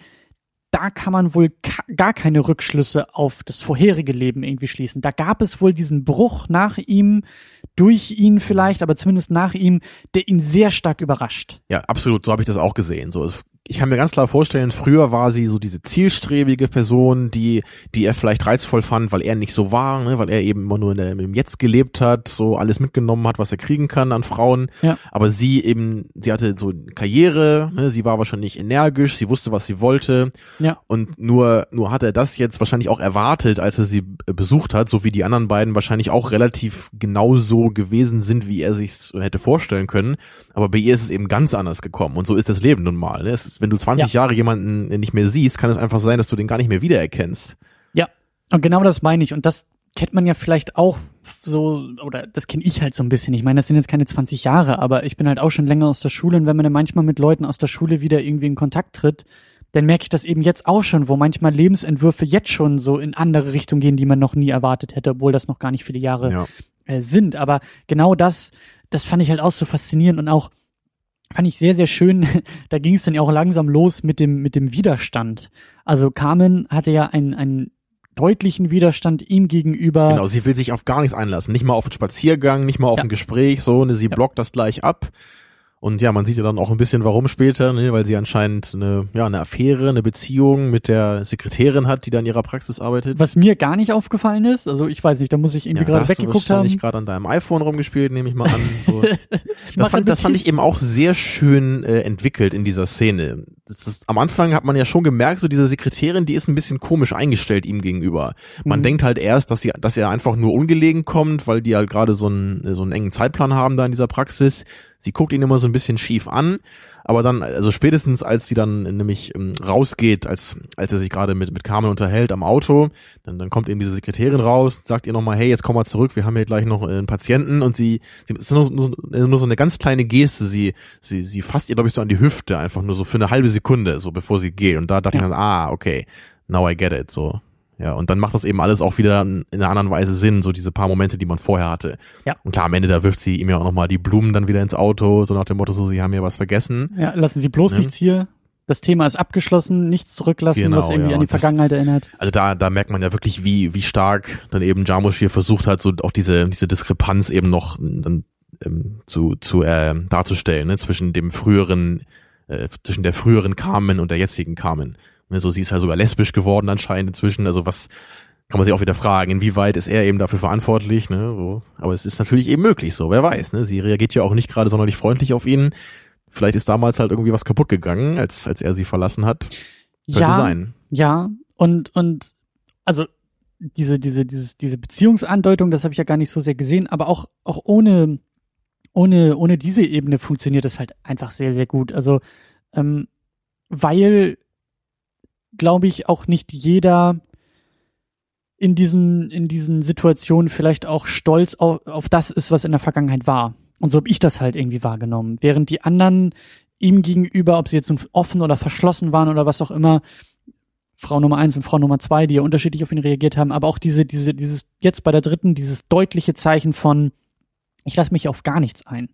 da kann man wohl gar keine Rückschlüsse auf das vorherige Leben irgendwie schließen. Da gab es wohl diesen Bruch nach ihm, durch ihn vielleicht, aber zumindest nach ihm, der ihn sehr stark überrascht. Ja, absolut, so habe ich das auch gesehen. So, es- ich kann mir ganz klar vorstellen, früher war sie so diese zielstrebige Person, die, die er vielleicht reizvoll fand, weil er nicht so war, ne, weil er eben immer nur in der, im Jetzt gelebt hat, so alles mitgenommen hat, was er kriegen kann an Frauen. Ja. Aber sie eben, sie hatte so eine Karriere, ne, sie war wahrscheinlich energisch, sie wusste, was sie wollte. Ja. Und nur, nur hat er das jetzt wahrscheinlich auch erwartet, als er sie b- besucht hat, so wie die anderen beiden wahrscheinlich auch relativ genauso gewesen sind, wie er sich hätte vorstellen können. Aber bei ihr ist es eben ganz anders gekommen. Und so ist das Leben nun mal. Ne? Wenn du 20 Jahre jemanden nicht mehr siehst, kann es einfach sein, dass du den gar nicht mehr wiedererkennst. Ja, und genau das meine ich. Und das kennt man ja vielleicht auch so, oder das kenne ich halt so ein bisschen. Ich meine, das sind jetzt keine 20 Jahre, aber ich bin halt auch schon länger aus der Schule und wenn man dann manchmal mit Leuten aus der Schule wieder irgendwie in Kontakt tritt, dann merke ich das eben jetzt auch schon, wo manchmal Lebensentwürfe jetzt schon so in andere Richtungen gehen, die man noch nie erwartet hätte, obwohl das noch gar nicht viele Jahre Ja. äh, sind. Aber genau das, das fand ich halt auch so faszinierend und auch fand ich sehr, sehr schön. da ging es dann ja auch langsam los mit dem, mit dem Widerstand. Also Carmen hatte ja einen, einen deutlichen Widerstand ihm gegenüber. Genau, sie will sich auf gar nichts einlassen. Nicht mal auf einen Spaziergang, nicht mal auf Ja. ein Gespräch, so, ne, sie Ja. blockt das gleich ab. Und ja, man sieht ja dann auch ein bisschen warum später, ne, weil sie anscheinend eine, ja, eine Affäre, eine Beziehung mit der Sekretärin hat, die da in ihrer Praxis arbeitet. Was mir gar nicht aufgefallen ist, also ich weiß nicht, da muss ich irgendwie ja, gerade hast du weggeguckt haben. wahrscheinlich gerade an deinem iPhone rumgespielt, nehme ich mal an. So. Das fand, das fand ich eben auch sehr schön äh, entwickelt in dieser Szene. Ist, am Anfang hat man ja schon gemerkt, so diese Sekretärin, die ist ein bisschen komisch eingestellt ihm gegenüber. Man Mhm. denkt halt erst, dass sie, dass er einfach nur ungelegen kommt, weil die halt gerade so einen, so einen engen Zeitplan haben da in dieser Praxis. Sie guckt ihn immer so ein bisschen schief an. Aber dann, also spätestens als sie dann nämlich ähm, rausgeht, als, als er sich gerade mit, mit Carmen unterhält am Auto, dann, dann kommt eben diese Sekretärin raus, sagt ihr nochmal, hey, jetzt komm mal zurück, wir haben hier gleich noch äh, einen Patienten und sie, sie ist nur, nur, nur so eine ganz kleine Geste, sie, sie, sie fasst ihr, glaube ich, so an die Hüfte, einfach nur so für eine halbe Sekunde, so bevor sie geht. Und da dachte Ja. ich dann, ah, okay, now I get it, so. Ja, und dann macht das eben alles auch wieder in einer anderen Weise Sinn, so diese paar Momente, die man vorher hatte. Ja. Und klar, am Ende, da wirft sie ihm ja auch nochmal die Blumen dann wieder ins Auto, so nach dem Motto, so, sie haben hier was vergessen. Ja, lassen Sie bloß Ne? nichts hier. Das Thema ist abgeschlossen, nichts zurücklassen, Genau, was irgendwie ja, an die und das- Vergangenheit erinnert. Also da, da merkt man ja wirklich, wie, wie stark dann eben Jarmusch versucht hat, so auch diese, diese Diskrepanz eben noch dann, ähm, zu, zu äh, darzustellen, ne, zwischen dem früheren, äh, zwischen der früheren Carmen und der jetzigen Carmen. Ne, so sie ist halt sogar lesbisch geworden anscheinend inzwischen. Also was kann man sich auch wieder fragen, inwieweit ist er eben dafür verantwortlich, ne? So. Aber es ist natürlich eben möglich so, wer weiß, ne? Sie reagiert ja auch nicht gerade sonderlich freundlich auf ihn. Vielleicht ist damals halt irgendwie was kaputt gegangen, als, als er sie verlassen hat. Könnte ja, sein. ja, und, und, also, diese, diese, dieses, diese Beziehungsandeutung, das habe ich ja gar nicht so sehr gesehen, aber auch, auch ohne, ohne, ohne diese Ebene funktioniert es halt einfach sehr, sehr gut. Also, ähm, weil, glaube ich, auch nicht jeder in diesen, in diesen Situationen vielleicht auch stolz auf, auf das ist, was in der Vergangenheit war. Und so habe ich das halt irgendwie wahrgenommen. Während die anderen ihm gegenüber, ob sie jetzt offen oder verschlossen waren oder was auch immer, Frau Nummer eins und Frau Nummer zwei, die ja unterschiedlich auf ihn reagiert haben, aber auch diese, diese, dieses, jetzt bei der dritten, dieses deutliche Zeichen von, ich lasse mich auf gar nichts ein.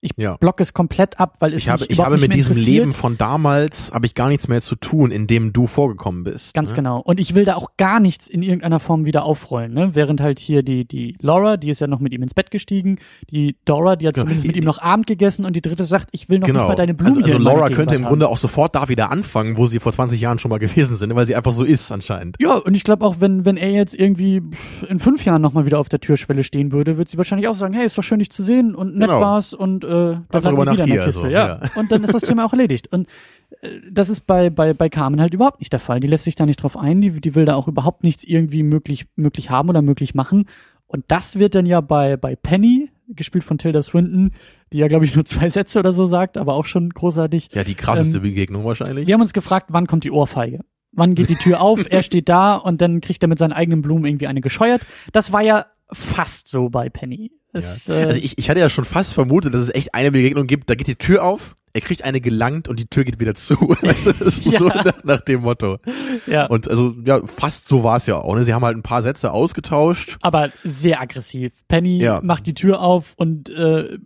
Ich Ja. block es komplett ab, weil es Ich habe, mich ich habe mit diesem. Leben von damals habe ich gar nichts mehr zu tun, in dem du vorgekommen bist. Ganz ne? genau. Und ich will da auch gar nichts in irgendeiner Form wieder aufrollen, ne? Während halt hier die, die Laura, die ist ja noch mit ihm ins Bett gestiegen, die Dora, die hat Genau. zumindest mit ihm noch Abend gegessen und die dritte sagt, ich will noch Genau. nicht mal deine Blumen also, also Laura könnte im Grunde haben. auch sofort da wieder anfangen, wo sie vor 20 Jahren schon mal gewesen sind, weil sie einfach so ist anscheinend. Ja, und ich glaube auch, wenn, wenn er jetzt irgendwie in fünf Jahren nochmal wieder auf der Türschwelle stehen würde, wird sie wahrscheinlich auch sagen, hey, ist doch schön, dich zu sehen und nett Genau. war's und äh, dann der nach Kiste. hier, ja. ja. Und dann ist das Thema auch erledigt. Und äh, das ist bei, bei, bei Carmen halt überhaupt nicht der Fall. Die lässt sich da nicht drauf ein, die, die will da auch überhaupt nichts irgendwie möglich, möglich haben oder möglich machen. Und das wird dann ja bei, bei Penny, gespielt von Tilda Swinton, die ja, glaube ich, nur zwei Sätze oder so sagt, aber auch schon großartig. Ja, die krasseste Ähm, Begegnung wahrscheinlich. Wir haben uns gefragt, wann kommt die Ohrfeige? Wann geht die Tür auf? er steht da und dann kriegt er mit seinen eigenen Blumen irgendwie eine gescheuert. Das war ja fast so bei Penny. Es, Ja. äh, Also ich, ich hatte ja schon fast vermutet, dass es echt eine Begegnung gibt, da geht die Tür auf, er kriegt eine gelangt und die Tür geht wieder zu. Weißt du, das ist Ja. so nach, nach dem Motto. ja, Und also ja, fast so war es ja auch. Ne? Sie haben halt ein paar Sätze ausgetauscht. aber sehr aggressiv. Penny Ja. macht die Tür auf und äh,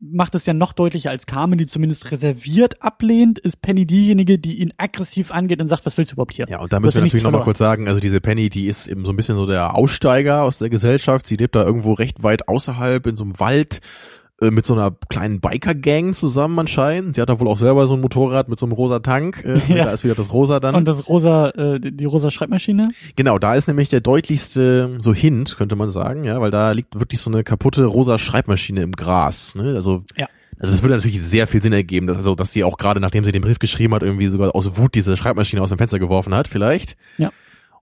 macht es ja noch deutlicher als Carmen, die zumindest reserviert ablehnt, ist Penny diejenige, die ihn aggressiv angeht und sagt, was willst du überhaupt hier? Ja, und da müssen wir natürlich nochmal kurz sagen, also diese Penny, die ist eben so ein bisschen so der Aussteiger aus der Gesellschaft. Sie lebt da irgendwo recht weit außerhalb in so einem Wald mit so einer kleinen Biker-Gang zusammen anscheinend. Sie hat da wohl auch selber so ein Motorrad mit so einem rosa Tank. Äh, Ja. Da ist wieder das rosa dann. Und das rosa, äh, die die rosa Schreibmaschine? Genau, da ist nämlich der deutlichste so Hint, könnte man sagen, ja, weil da liegt wirklich so eine kaputte rosa Schreibmaschine im Gras. Ne? Also, Ja. also es würde natürlich sehr viel Sinn ergeben, dass, also, dass sie auch gerade nachdem sie den Brief geschrieben hat, irgendwie sogar aus Wut diese Schreibmaschine aus dem Fenster geworfen hat, vielleicht. Ja.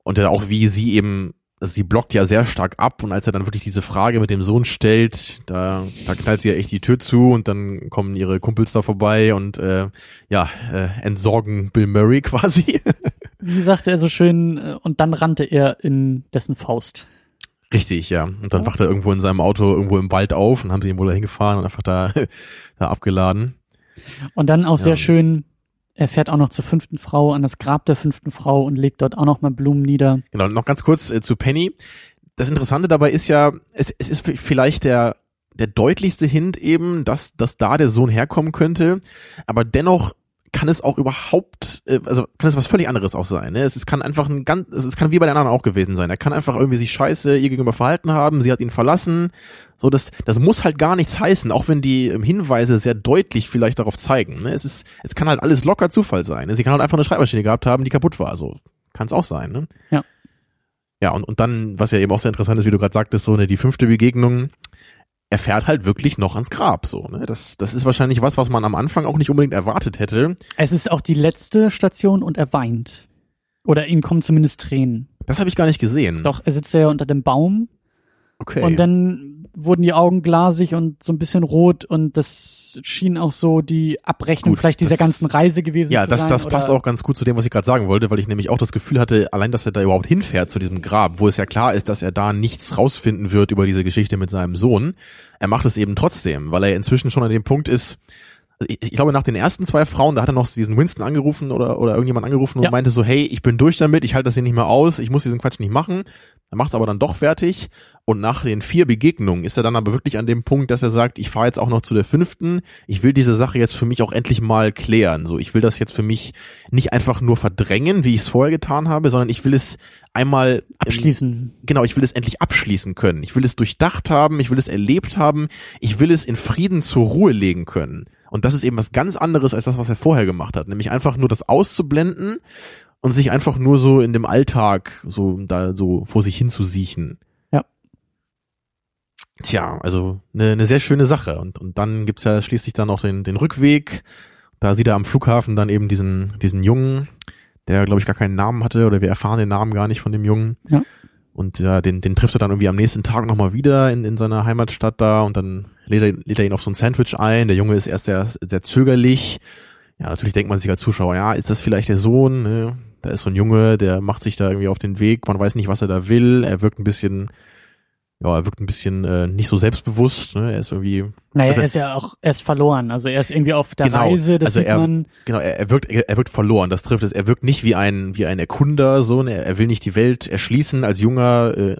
Und dann auch wie sie eben also sie blockt ja sehr stark ab und als er dann wirklich diese Frage mit dem Sohn stellt, da, da knallt sie ja echt die Tür zu und dann kommen ihre Kumpels da vorbei und äh, ja, äh, entsorgen Bill Murray quasi. Wie sagte er so schön, äh, und dann rannte er in dessen Faust. Richtig, ja. Und dann wacht er irgendwo in seinem Auto irgendwo im Wald auf und haben sie ihn wohl da hingefahren und einfach da, da abgeladen. Und dann auch Ja. sehr schön, er fährt auch noch zur fünften Frau, an das Grab der fünften Frau und legt dort auch noch mal Blumen nieder. Genau, noch ganz kurz äh, zu Penny. Das Interessante dabei ist ja, es, es ist vielleicht der, der deutlichste Hint eben, dass, dass da der Sohn herkommen könnte, aber dennoch kann es auch überhaupt, äh, also kann es was völlig anderes auch sein. Ne? Es, es kann einfach ein ganz, es, es kann wie bei den anderen auch gewesen sein. Er kann einfach irgendwie sich scheiße ihr gegenüber verhalten haben, sie hat ihn verlassen. So, das, das muss halt gar nichts heißen, auch wenn die ähm, Hinweise sehr deutlich vielleicht darauf zeigen. Ne? Es ist, es kann halt alles locker Zufall sein. Ne? Sie kann halt einfach eine Schreibmaschine gehabt haben, die kaputt war. So kann es auch sein. Ne? Ja. Ja, und, und dann, was ja eben auch sehr interessant ist, wie du gerade sagtest, so ne, die fünfte Begegnung, er fährt halt wirklich noch ans Grab. So, ne? Das, das ist wahrscheinlich was, was man am Anfang auch nicht unbedingt erwartet hätte. Es ist auch die letzte Station und er weint. Oder ihm kommen zumindest Tränen. Das habe ich gar nicht gesehen. Doch, er sitzt ja unter dem Baum Okay. und dann wurden die Augen glasig und so ein bisschen rot und das schien auch so die Abrechnung Gut, vielleicht dieser das- ganzen Reise gewesen ja, zu das, sein. das passt auch ganz gut zu dem, was ich gerade sagen wollte, weil ich nämlich auch das Gefühl hatte, allein, dass er da überhaupt hinfährt zu diesem Grab, wo es ja klar ist, dass er da nichts rausfinden wird über diese Geschichte mit seinem Sohn. Er macht es eben trotzdem, weil er inzwischen schon an dem Punkt ist, also ich, ich glaube, nach den ersten zwei Frauen, da hat er noch diesen Winston angerufen oder, oder irgendjemand angerufen und Ja. meinte so, hey, ich bin durch damit, ich halte das hier nicht mehr aus, ich muss diesen Quatsch nicht machen. Er macht es aber dann doch fertig. Und nach den vier Begegnungen ist er dann aber wirklich an dem Punkt, dass er sagt, ich fahre jetzt auch noch zu der fünften. Ich will diese Sache jetzt für mich auch endlich mal klären. So, ich will das jetzt für mich nicht einfach nur verdrängen, wie ich es vorher getan habe, sondern ich will es einmal ähm, abschließen. genau, ich will es endlich abschließen können. Ich will es durchdacht haben, ich will es erlebt haben, ich will es in Frieden zur Ruhe legen können. Und das ist eben was ganz anderes als das, was er vorher gemacht hat, nämlich einfach nur das auszublenden und sich einfach nur so in dem Alltag so da so vor sich hin zu siechen. Ja. Tja, also eine, eine sehr schöne Sache. Und, und dann gibt's ja schließlich dann auch den, den Rückweg. Da sieht er am Flughafen dann eben diesen, diesen Jungen, der, glaube ich, gar keinen Namen hatte, oder wir erfahren den Namen gar nicht von dem Jungen. Ja. Und ja, den, den trifft er dann irgendwie am nächsten Tag nochmal wieder in, in seiner Heimatstadt da und dann lädt er, lädt er ihn auf so ein Sandwich ein. Der Junge ist erst sehr, sehr zögerlich. Ja, natürlich denkt man sich als Zuschauer, ja, ist das vielleicht der Sohn? Ne? Da ist so ein Junge, der macht sich da irgendwie auf den Weg, man weiß nicht, was er da will. Er wirkt ein bisschen, ja, er wirkt ein bisschen äh, nicht so selbstbewusst. Ne? Er ist irgendwie, Naja, also- er ist ja auch, er ist verloren. Also er ist irgendwie auf der Genau. Reise, das Also sieht er- man. Genau, er, er wirkt, er, er wirkt verloren, das trifft es. Er wirkt nicht wie ein, wie ein Erkunder, so, ne? er will nicht die Welt erschließen als junger äh,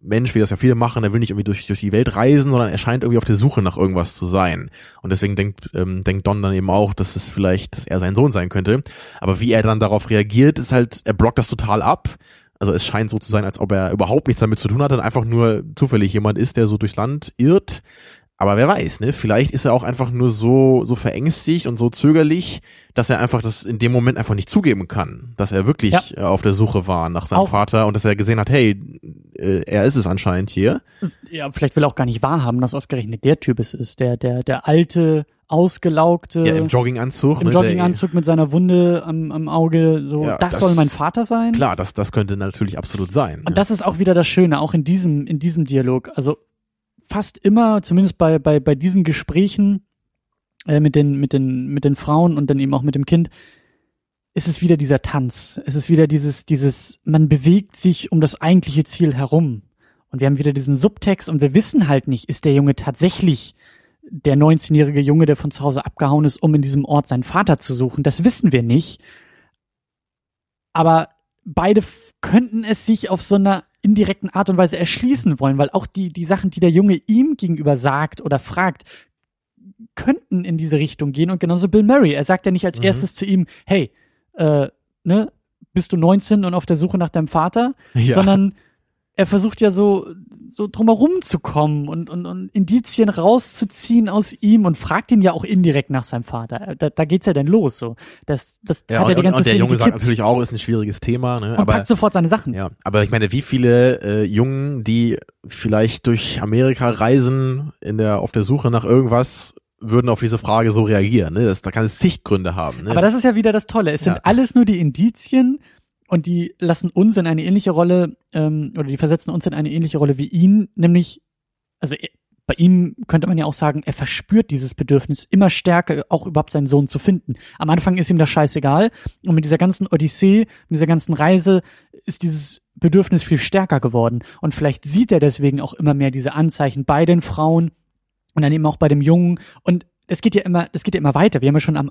Mensch, wie das ja viele machen, er will nicht irgendwie durch, durch die Welt reisen, sondern er scheint irgendwie auf der Suche nach irgendwas zu sein. Und deswegen denkt, ähm, denkt Don dann eben auch, dass es vielleicht, dass er sein Sohn sein könnte. Aber wie er dann darauf reagiert, ist halt, er blockt das total ab. Also es scheint so zu sein, als ob er überhaupt nichts damit zu tun hat und einfach nur zufällig jemand ist, der so durchs Land irrt. Aber wer weiß, ne? Vielleicht ist er auch einfach nur so, so verängstigt und so zögerlich, dass er einfach das in dem Moment einfach nicht zugeben kann, dass er wirklich Ja. äh, auf der Suche war nach seinem Auch- Vater und dass er gesehen hat, hey, äh, er ist es anscheinend hier. Ja, vielleicht will er auch gar nicht wahrhaben, dass ausgerechnet der Typ es ist. Der, der, der alte, ausgelaugte, Ja, im Jogginganzug. im ne, Jogginganzug mit seiner Wunde am, am Auge. So, Ja, das, das- soll mein Vater sein. Klar, das, das könnte natürlich absolut sein. Und das ist auch wieder das Schöne, auch in diesem, in diesem Dialog. Also fast immer, zumindest bei, bei, bei diesen Gesprächen äh, mit, den, mit, den, mit den Frauen und dann eben auch mit dem Kind, ist es wieder dieser Tanz. Es ist wieder dieses, dieses, man bewegt sich um das eigentliche Ziel herum. Und wir haben wieder diesen Subtext und wir wissen halt nicht, ist der Junge tatsächlich der 19-jährige Junge, der von zu Hause abgehauen ist, um in diesem Ort seinen Vater zu suchen. Das wissen wir nicht. Aber beide könnten es sich auf so einer indirekten Art und Weise erschließen wollen, weil auch die, die Sachen, die der Junge ihm gegenüber sagt oder fragt, könnten in diese Richtung gehen und genauso Bill Murray. Er sagt ja nicht als Mhm. erstes zu ihm, hey, äh, ne, bist du 19 und auf der Suche nach deinem Vater? Ja. Sondern er versucht ja so, so drumherum zu kommen und, und, und Indizien rauszuziehen aus ihm und fragt ihn ja auch indirekt nach seinem Vater. Da, da geht's ja dann los, so. Das, das ja, hat und, er die und, ganze und der Szene Junge sagt gekippt natürlich auch, ist ein schwieriges Thema, ne? und aber packt sofort seine Sachen. Ja, aber ich meine, wie viele äh, Jungen, die vielleicht durch Amerika reisen, in der auf der Suche nach irgendwas, würden auf diese Frage so reagieren. Ne? Das, da kann es zig Gründe haben. Ne? Aber das ist ja wieder das Tolle. Es sind Ja. alles nur die Indizien und die lassen uns in eine ähnliche Rolle ähm, oder die versetzen uns in eine ähnliche Rolle wie ihn, nämlich also bei ihm könnte man ja auch sagen, er verspürt dieses Bedürfnis immer stärker, auch überhaupt seinen Sohn zu finden. Am Anfang ist ihm das scheißegal und mit dieser ganzen Odyssee, mit dieser ganzen Reise ist dieses Bedürfnis viel stärker geworden und vielleicht sieht er deswegen auch immer mehr diese Anzeichen bei den Frauen und dann eben auch bei dem Jungen und es geht ja immer, es geht ja immer weiter. Wir haben ja schon am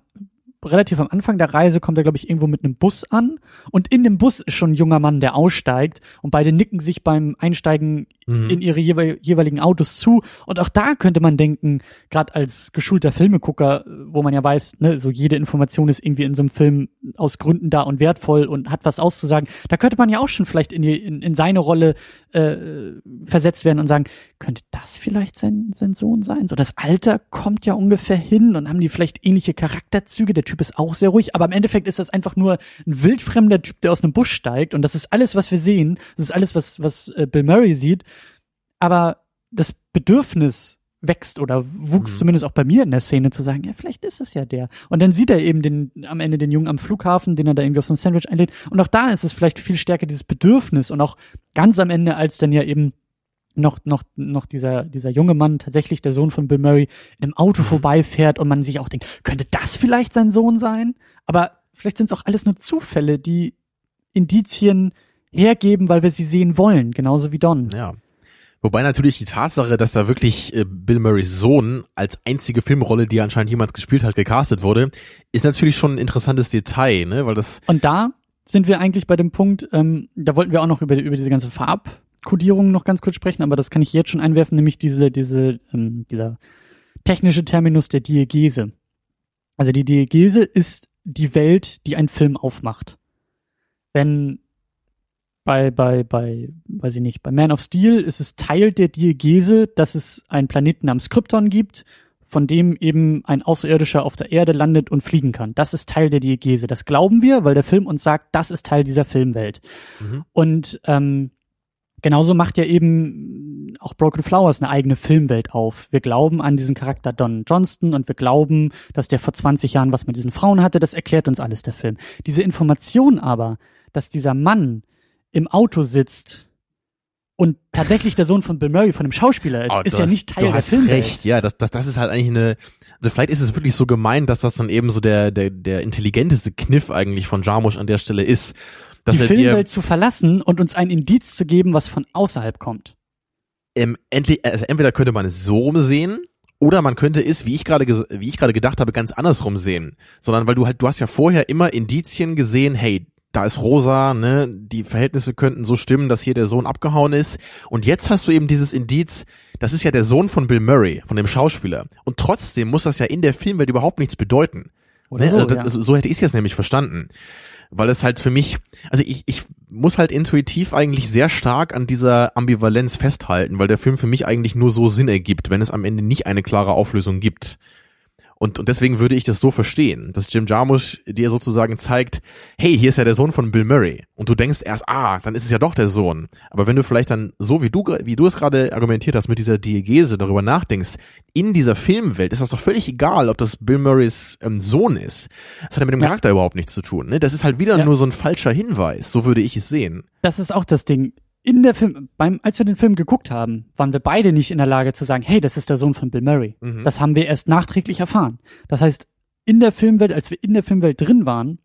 relativ am Anfang der Reise kommt er, glaube ich, irgendwo mit einem Bus an. Und in dem Bus ist schon ein junger Mann, der aussteigt. Und beide nicken sich beim Einsteigen mhm. in ihre jeweiligen Autos zu. Und auch da könnte man denken, gerade als geschulter Filmegucker, wo man ja weiß, ne, so jede Information ist irgendwie in so einem Film aus Gründen da und wertvoll und hat was auszusagen, da könnte man ja auch schon vielleicht in, die, in, in seine Rolle äh, versetzt werden und sagen, könnte das vielleicht sein, sein Sohn sein? So das Alter kommt ja ungefähr hin und haben die vielleicht ähnliche Charakterzüge, der Typ ist auch sehr ruhig, aber im Endeffekt ist das einfach nur ein wildfremder Typ, der aus einem Busch steigt und das ist alles, was wir sehen. Das ist alles, was, was äh, Bill Murray sieht. Aber das Bedürfnis wächst oder wuchs mhm. zumindest auch bei mir in der Szene zu sagen, ja, vielleicht ist es ja der. Und dann sieht er eben den, am Ende den Jungen am Flughafen, den er da irgendwie auf so ein Sandwich einlädt. Und auch da ist es vielleicht viel stärker dieses Bedürfnis und auch ganz am Ende, als dann ja eben noch, noch, noch dieser, dieser junge Mann, tatsächlich der Sohn von Bill Murray, in einem Auto mhm. vorbeifährt und man sich auch denkt, könnte das vielleicht sein Sohn sein? Aber vielleicht sind es auch alles nur Zufälle, die Indizien hergeben, weil wir sie sehen wollen, genauso wie Don. Ja. Wobei natürlich die Tatsache, dass da wirklich äh, Bill Murrays Sohn als einzige Filmrolle, die er anscheinend jemals gespielt hat, gecastet wurde, ist natürlich schon ein interessantes Detail, ne? Weil das. Und da sind wir eigentlich bei dem Punkt, ähm, da wollten wir auch noch über, über diese ganze Farb, Kodierung noch ganz kurz sprechen, aber das kann ich jetzt schon einwerfen, nämlich diese, diese, ähm, dieser technische Terminus der Diegese. Also die Diegese ist die Welt, die ein Film aufmacht. Wenn bei, bei, bei, weiß ich nicht, bei Man of Steel ist es Teil der Diegese, dass es einen Planeten namens Krypton gibt, von dem eben ein Außerirdischer auf der Erde landet und fliegen kann. Das ist Teil der Diegese. Das glauben wir, weil der Film uns sagt, das ist Teil dieser Filmwelt. Mhm. Und ähm, genauso macht ja eben auch Broken Flowers eine eigene Filmwelt auf. Wir glauben an diesen Charakter Don Johnston und wir glauben, dass der vor 20 Jahren was mit diesen Frauen hatte. Das erklärt uns alles der Film. Diese Information aber, dass dieser Mann im Auto sitzt und tatsächlich der Sohn von Bill Murray, von dem Schauspieler ist, oh, ist ja hast, nicht Teil du der hast Filmwelt. recht, ja, das, das, das ist halt eigentlich eine, also vielleicht ist es wirklich so gemeint, dass das dann eben so der, der, der intelligenteste Kniff eigentlich von Jarmusch an der Stelle ist die Filmwelt zu verlassen und uns ein Indiz zu geben, was von außerhalb kommt. Ähm, endlich, also entweder könnte man es so rumsehen, oder man könnte es, wie ich gerade wie ich gerade gedacht habe, ganz andersrum sehen. Sondern weil du halt, du hast ja vorher immer Indizien gesehen, hey, da ist Rosa, ne, die Verhältnisse könnten so stimmen, dass hier der Sohn abgehauen ist. Und jetzt hast du eben dieses Indiz, das ist ja der Sohn von Bill Murray, von dem Schauspieler. Und trotzdem muss das ja in der Filmwelt überhaupt nichts bedeuten. Oder ne? so, also, das, ja. so hätte ich es jetzt nämlich verstanden weil es halt für mich, also ich, ich muss halt intuitiv eigentlich sehr stark an dieser Ambivalenz festhalten, weil der Film für mich eigentlich nur so Sinn ergibt, wenn es am Ende nicht eine klare Auflösung gibt. Und, und deswegen würde ich das so verstehen, dass Jim Jarmusch dir sozusagen zeigt, hey, hier ist ja der Sohn von Bill Murray. Und du denkst erst, ah, dann ist es ja doch der Sohn. Aber wenn du vielleicht dann, so wie du, wie du es gerade argumentiert hast, mit dieser Diegese darüber nachdenkst, in dieser Filmwelt ist das doch völlig egal, ob das Bill Murrays ähm, Sohn ist. Das hat ja mit dem ja. Charakter überhaupt nichts zu tun. Ne? Das ist halt wieder ja. nur so ein falscher Hinweis. So würde ich es sehen. Das ist auch das Ding in der Film, beim, als wir den Film geguckt haben, waren wir beide nicht in der Lage zu sagen, hey, das ist der Sohn von Bill Murray. Mhm. Das haben wir erst nachträglich erfahren. Das heißt, in der Filmwelt, als wir in der Filmwelt drin waren,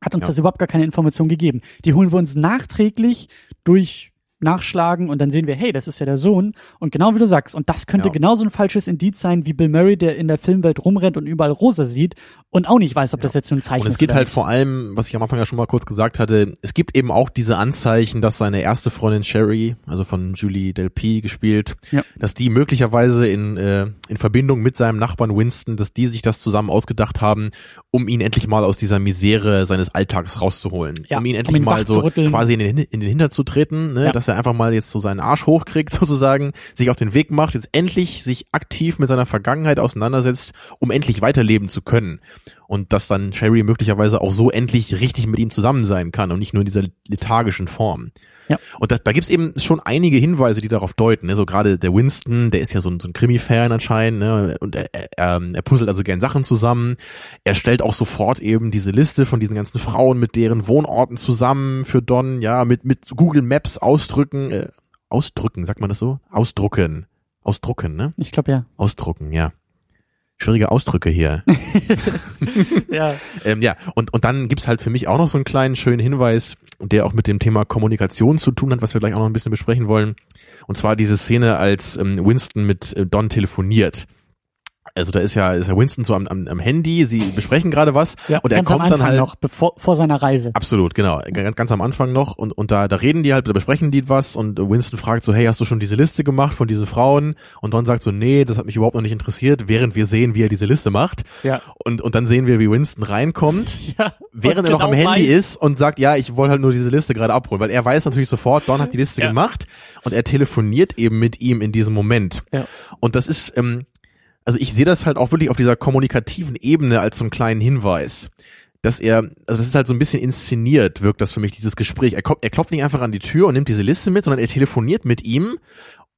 hat uns ja. das überhaupt gar keine Information gegeben. Die holen wir uns nachträglich durch nachschlagen und dann sehen wir, hey, das ist ja der Sohn. Und genau wie du sagst, und das könnte ja. genauso ein falsches Indiz sein wie Bill Murray, der in der Filmwelt rumrennt und überall rosa sieht und auch nicht weiß, ob ja. das jetzt nur ein Zeichen ist. Und es gibt halt nicht. vor allem, was ich am Anfang ja schon mal kurz gesagt hatte, es gibt eben auch diese Anzeichen, dass seine erste Freundin Sherry, also von Julie Delpy gespielt, ja. dass die möglicherweise in, äh, in Verbindung mit seinem Nachbarn Winston, dass die sich das zusammen ausgedacht haben, um ihn endlich mal aus dieser Misere seines Alltags rauszuholen. Ja, um ihn endlich um ihn mal so quasi in den, in den Hinter zu treten, ne? dass er einfach mal jetzt so seinen Arsch hochkriegt sozusagen, sich auf den Weg macht, jetzt endlich sich aktiv mit seiner Vergangenheit auseinandersetzt, um endlich weiterleben zu können. Und dass dann Sherry möglicherweise auch so endlich richtig mit ihm zusammen sein kann und nicht nur in dieser lethargischen Form. Ja. Und das, da gibt's eben schon einige Hinweise, die darauf deuten. Ne? So gerade der Winston, der ist ja so ein, so ein Krimi-Fan anscheinend, ne? und er, er, er puzzelt also gern Sachen zusammen. Er stellt auch sofort eben diese Liste von diesen ganzen Frauen mit deren Wohnorten zusammen für Don, ja, mit, mit Google Maps ausdrücken, äh, ausdrücken, sagt man das so? Ausdrucken. Ausdrucken, ne? Ich glaube ja. Ausdrucken, ja schwierige Ausdrücke hier. ja. ähm, ja, und, und dann gibt's halt für mich auch noch so einen kleinen schönen Hinweis, der auch mit dem Thema Kommunikation zu tun hat, was wir gleich auch noch ein bisschen besprechen wollen. Und zwar diese Szene, als ähm, Winston mit äh, Don telefoniert. Also da ist ja, ist ja Winston so am, am, am Handy, sie besprechen gerade was ja, und er kommt dann halt noch bevor vor seiner Reise. Absolut, genau, ganz, ganz am Anfang noch und und da da reden die halt, da besprechen die was und Winston fragt so, hey, hast du schon diese Liste gemacht von diesen Frauen? Und Don sagt so, nee, das hat mich überhaupt noch nicht interessiert, während wir sehen, wie er diese Liste macht. Ja. Und und dann sehen wir, wie Winston reinkommt, ja, während er noch am genau Handy weiß. ist und sagt, ja, ich wollte halt nur diese Liste gerade abholen, weil er weiß natürlich sofort, Don hat die Liste ja. gemacht und er telefoniert eben mit ihm in diesem Moment. Ja. Und das ist ähm, also ich sehe das halt auch wirklich auf dieser kommunikativen Ebene als so einen kleinen Hinweis dass er, also das ist halt so ein bisschen inszeniert, wirkt das für mich, dieses Gespräch. Er, kommt, er klopft nicht einfach an die Tür und nimmt diese Liste mit, sondern er telefoniert mit ihm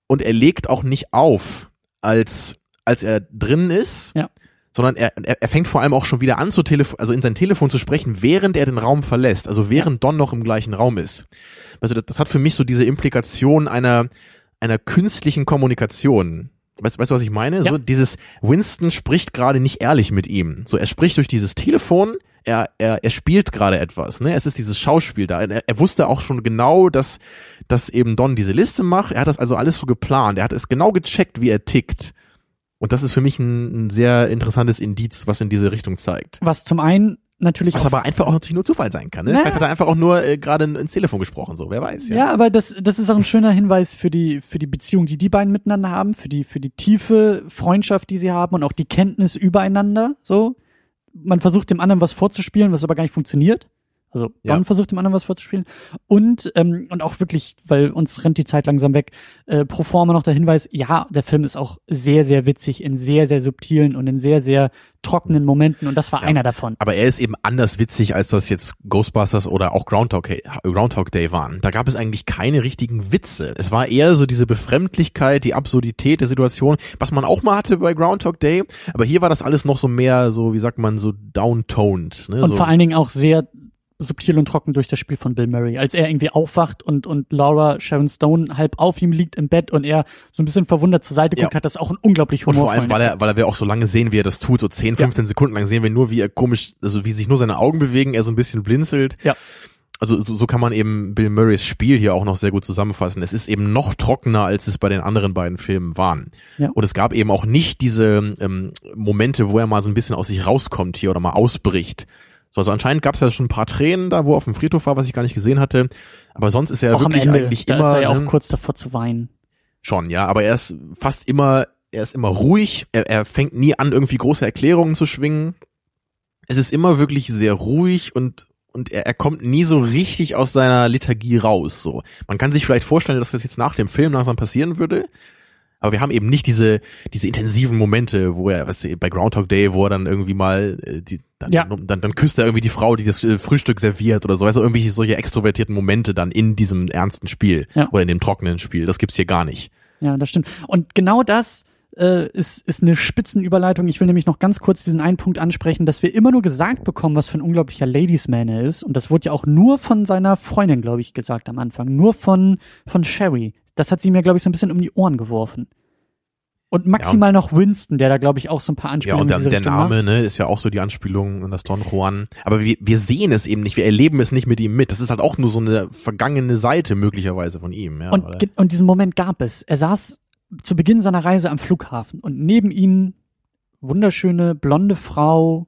und er legt auch nicht auf, als, als er drin ist, ja. sondern er, er, fängt vor allem auch schon wieder an zu telefon, also in sein Telefon zu sprechen, während er den Raum verlässt, also während. Don noch im gleichen Raum ist. Also das, das hat für mich so diese Implikation einer, einer künstlichen Kommunikation Weißt, weißt du, was ich meine? Ja. So dieses Winston spricht gerade nicht ehrlich mit ihm. So er spricht durch dieses Telefon, er er er spielt gerade etwas, ne? Es ist dieses Schauspiel da. Er, er wusste auch schon genau, dass dass eben Don diese Liste macht. Er hat das also alles so geplant. Er hat es genau gecheckt, wie er tickt. Und das ist für mich ein, ein sehr interessantes Indiz, was in diese Richtung zeigt. Was zum einen natürlich. Was aber einfach auch natürlich nur Zufall sein kann. Ne? Vielleicht hat er einfach auch nur äh, gerade ins Telefon gesprochen, so wer weiß. Ja. ja, aber das, das ist auch ein schöner Hinweis für die für die Beziehung, die die beiden miteinander haben, für die für die tiefe Freundschaft, die sie haben und auch die Kenntnis übereinander. So, man versucht dem anderen was vorzuspielen, was aber gar nicht funktioniert. Also ja. versucht dem anderen was vorzuspielen. Und, ähm, und auch wirklich, weil uns rennt die Zeit langsam weg, äh, pro forma noch der Hinweis, ja, der Film ist auch sehr, sehr witzig in sehr, sehr subtilen und in sehr, sehr trockenen Momenten und das war ja. einer davon. Aber er ist eben anders witzig, als das jetzt Ghostbusters oder auch Groundhog, Groundhog Day waren. Da gab es eigentlich keine richtigen Witze. Es war eher so diese Befremdlichkeit, die Absurdität der Situation, was man auch mal hatte bei Groundhog Day. Aber hier war das alles noch so mehr so, wie sagt man, so downtoned. Ne? Und so. vor allen Dingen auch sehr subtil und trocken durch das Spiel von Bill Murray. Als er irgendwie aufwacht und, und Laura Sharon Stone halb auf ihm liegt im Bett und er so ein bisschen verwundert zur Seite guckt, ja. hat das auch ein unglaublich Humor. Und vor allem, weil er, weil wir auch so lange sehen, wie er das tut, so 10, 15 ja. Sekunden lang sehen wir nur, wie er komisch, also wie sich nur seine Augen bewegen, er so ein bisschen blinzelt. Ja. Also so, so kann man eben Bill Murrays Spiel hier auch noch sehr gut zusammenfassen. Es ist eben noch trockener, als es bei den anderen beiden Filmen waren. Ja. Und es gab eben auch nicht diese ähm, Momente, wo er mal so ein bisschen aus sich rauskommt hier oder mal ausbricht so, also anscheinend gab es ja schon ein paar Tränen da, wo er auf dem Friedhof war, was ich gar nicht gesehen hatte. Aber sonst ist er auch wirklich Ende, eigentlich da immer. Ist er ja auch ne, kurz davor zu weinen. Schon, ja, aber er ist fast immer, er ist immer ruhig. Er, er fängt nie an, irgendwie große Erklärungen zu schwingen. Es ist immer wirklich sehr ruhig und und er, er kommt nie so richtig aus seiner Lethargie raus. So, man kann sich vielleicht vorstellen, dass das jetzt nach dem Film langsam passieren würde, aber wir haben eben nicht diese, diese intensiven Momente, wo er, was bei Groundhog Day, wo er dann irgendwie mal, äh, die, dann, ja. dann, dann küsst er irgendwie die Frau, die das äh, Frühstück serviert oder so, weißt du, irgendwie solche extrovertierten Momente dann in diesem ernsten Spiel ja. oder in dem trockenen Spiel. Das gibt's hier gar nicht. Ja, das stimmt. Und genau das äh, ist, ist eine Spitzenüberleitung. Ich will nämlich noch ganz kurz diesen einen Punkt ansprechen, dass wir immer nur gesagt bekommen, was für ein unglaublicher Ladiesman er ist. Und das wurde ja auch nur von seiner Freundin, glaube ich, gesagt am Anfang. Nur von, von Sherry das hat sie mir, glaube ich, so ein bisschen um die Ohren geworfen. Und maximal ja. noch Winston, der da, glaube ich, auch so ein paar Anspielungen Ja, und der, der Name, ne, ist ja auch so die Anspielung an das Don Juan. Aber wir, wir sehen es eben nicht, wir erleben es nicht mit ihm mit. Das ist halt auch nur so eine vergangene Seite möglicherweise von ihm. Ja, und, und diesen Moment gab es. Er saß zu Beginn seiner Reise am Flughafen und neben ihm wunderschöne blonde Frau,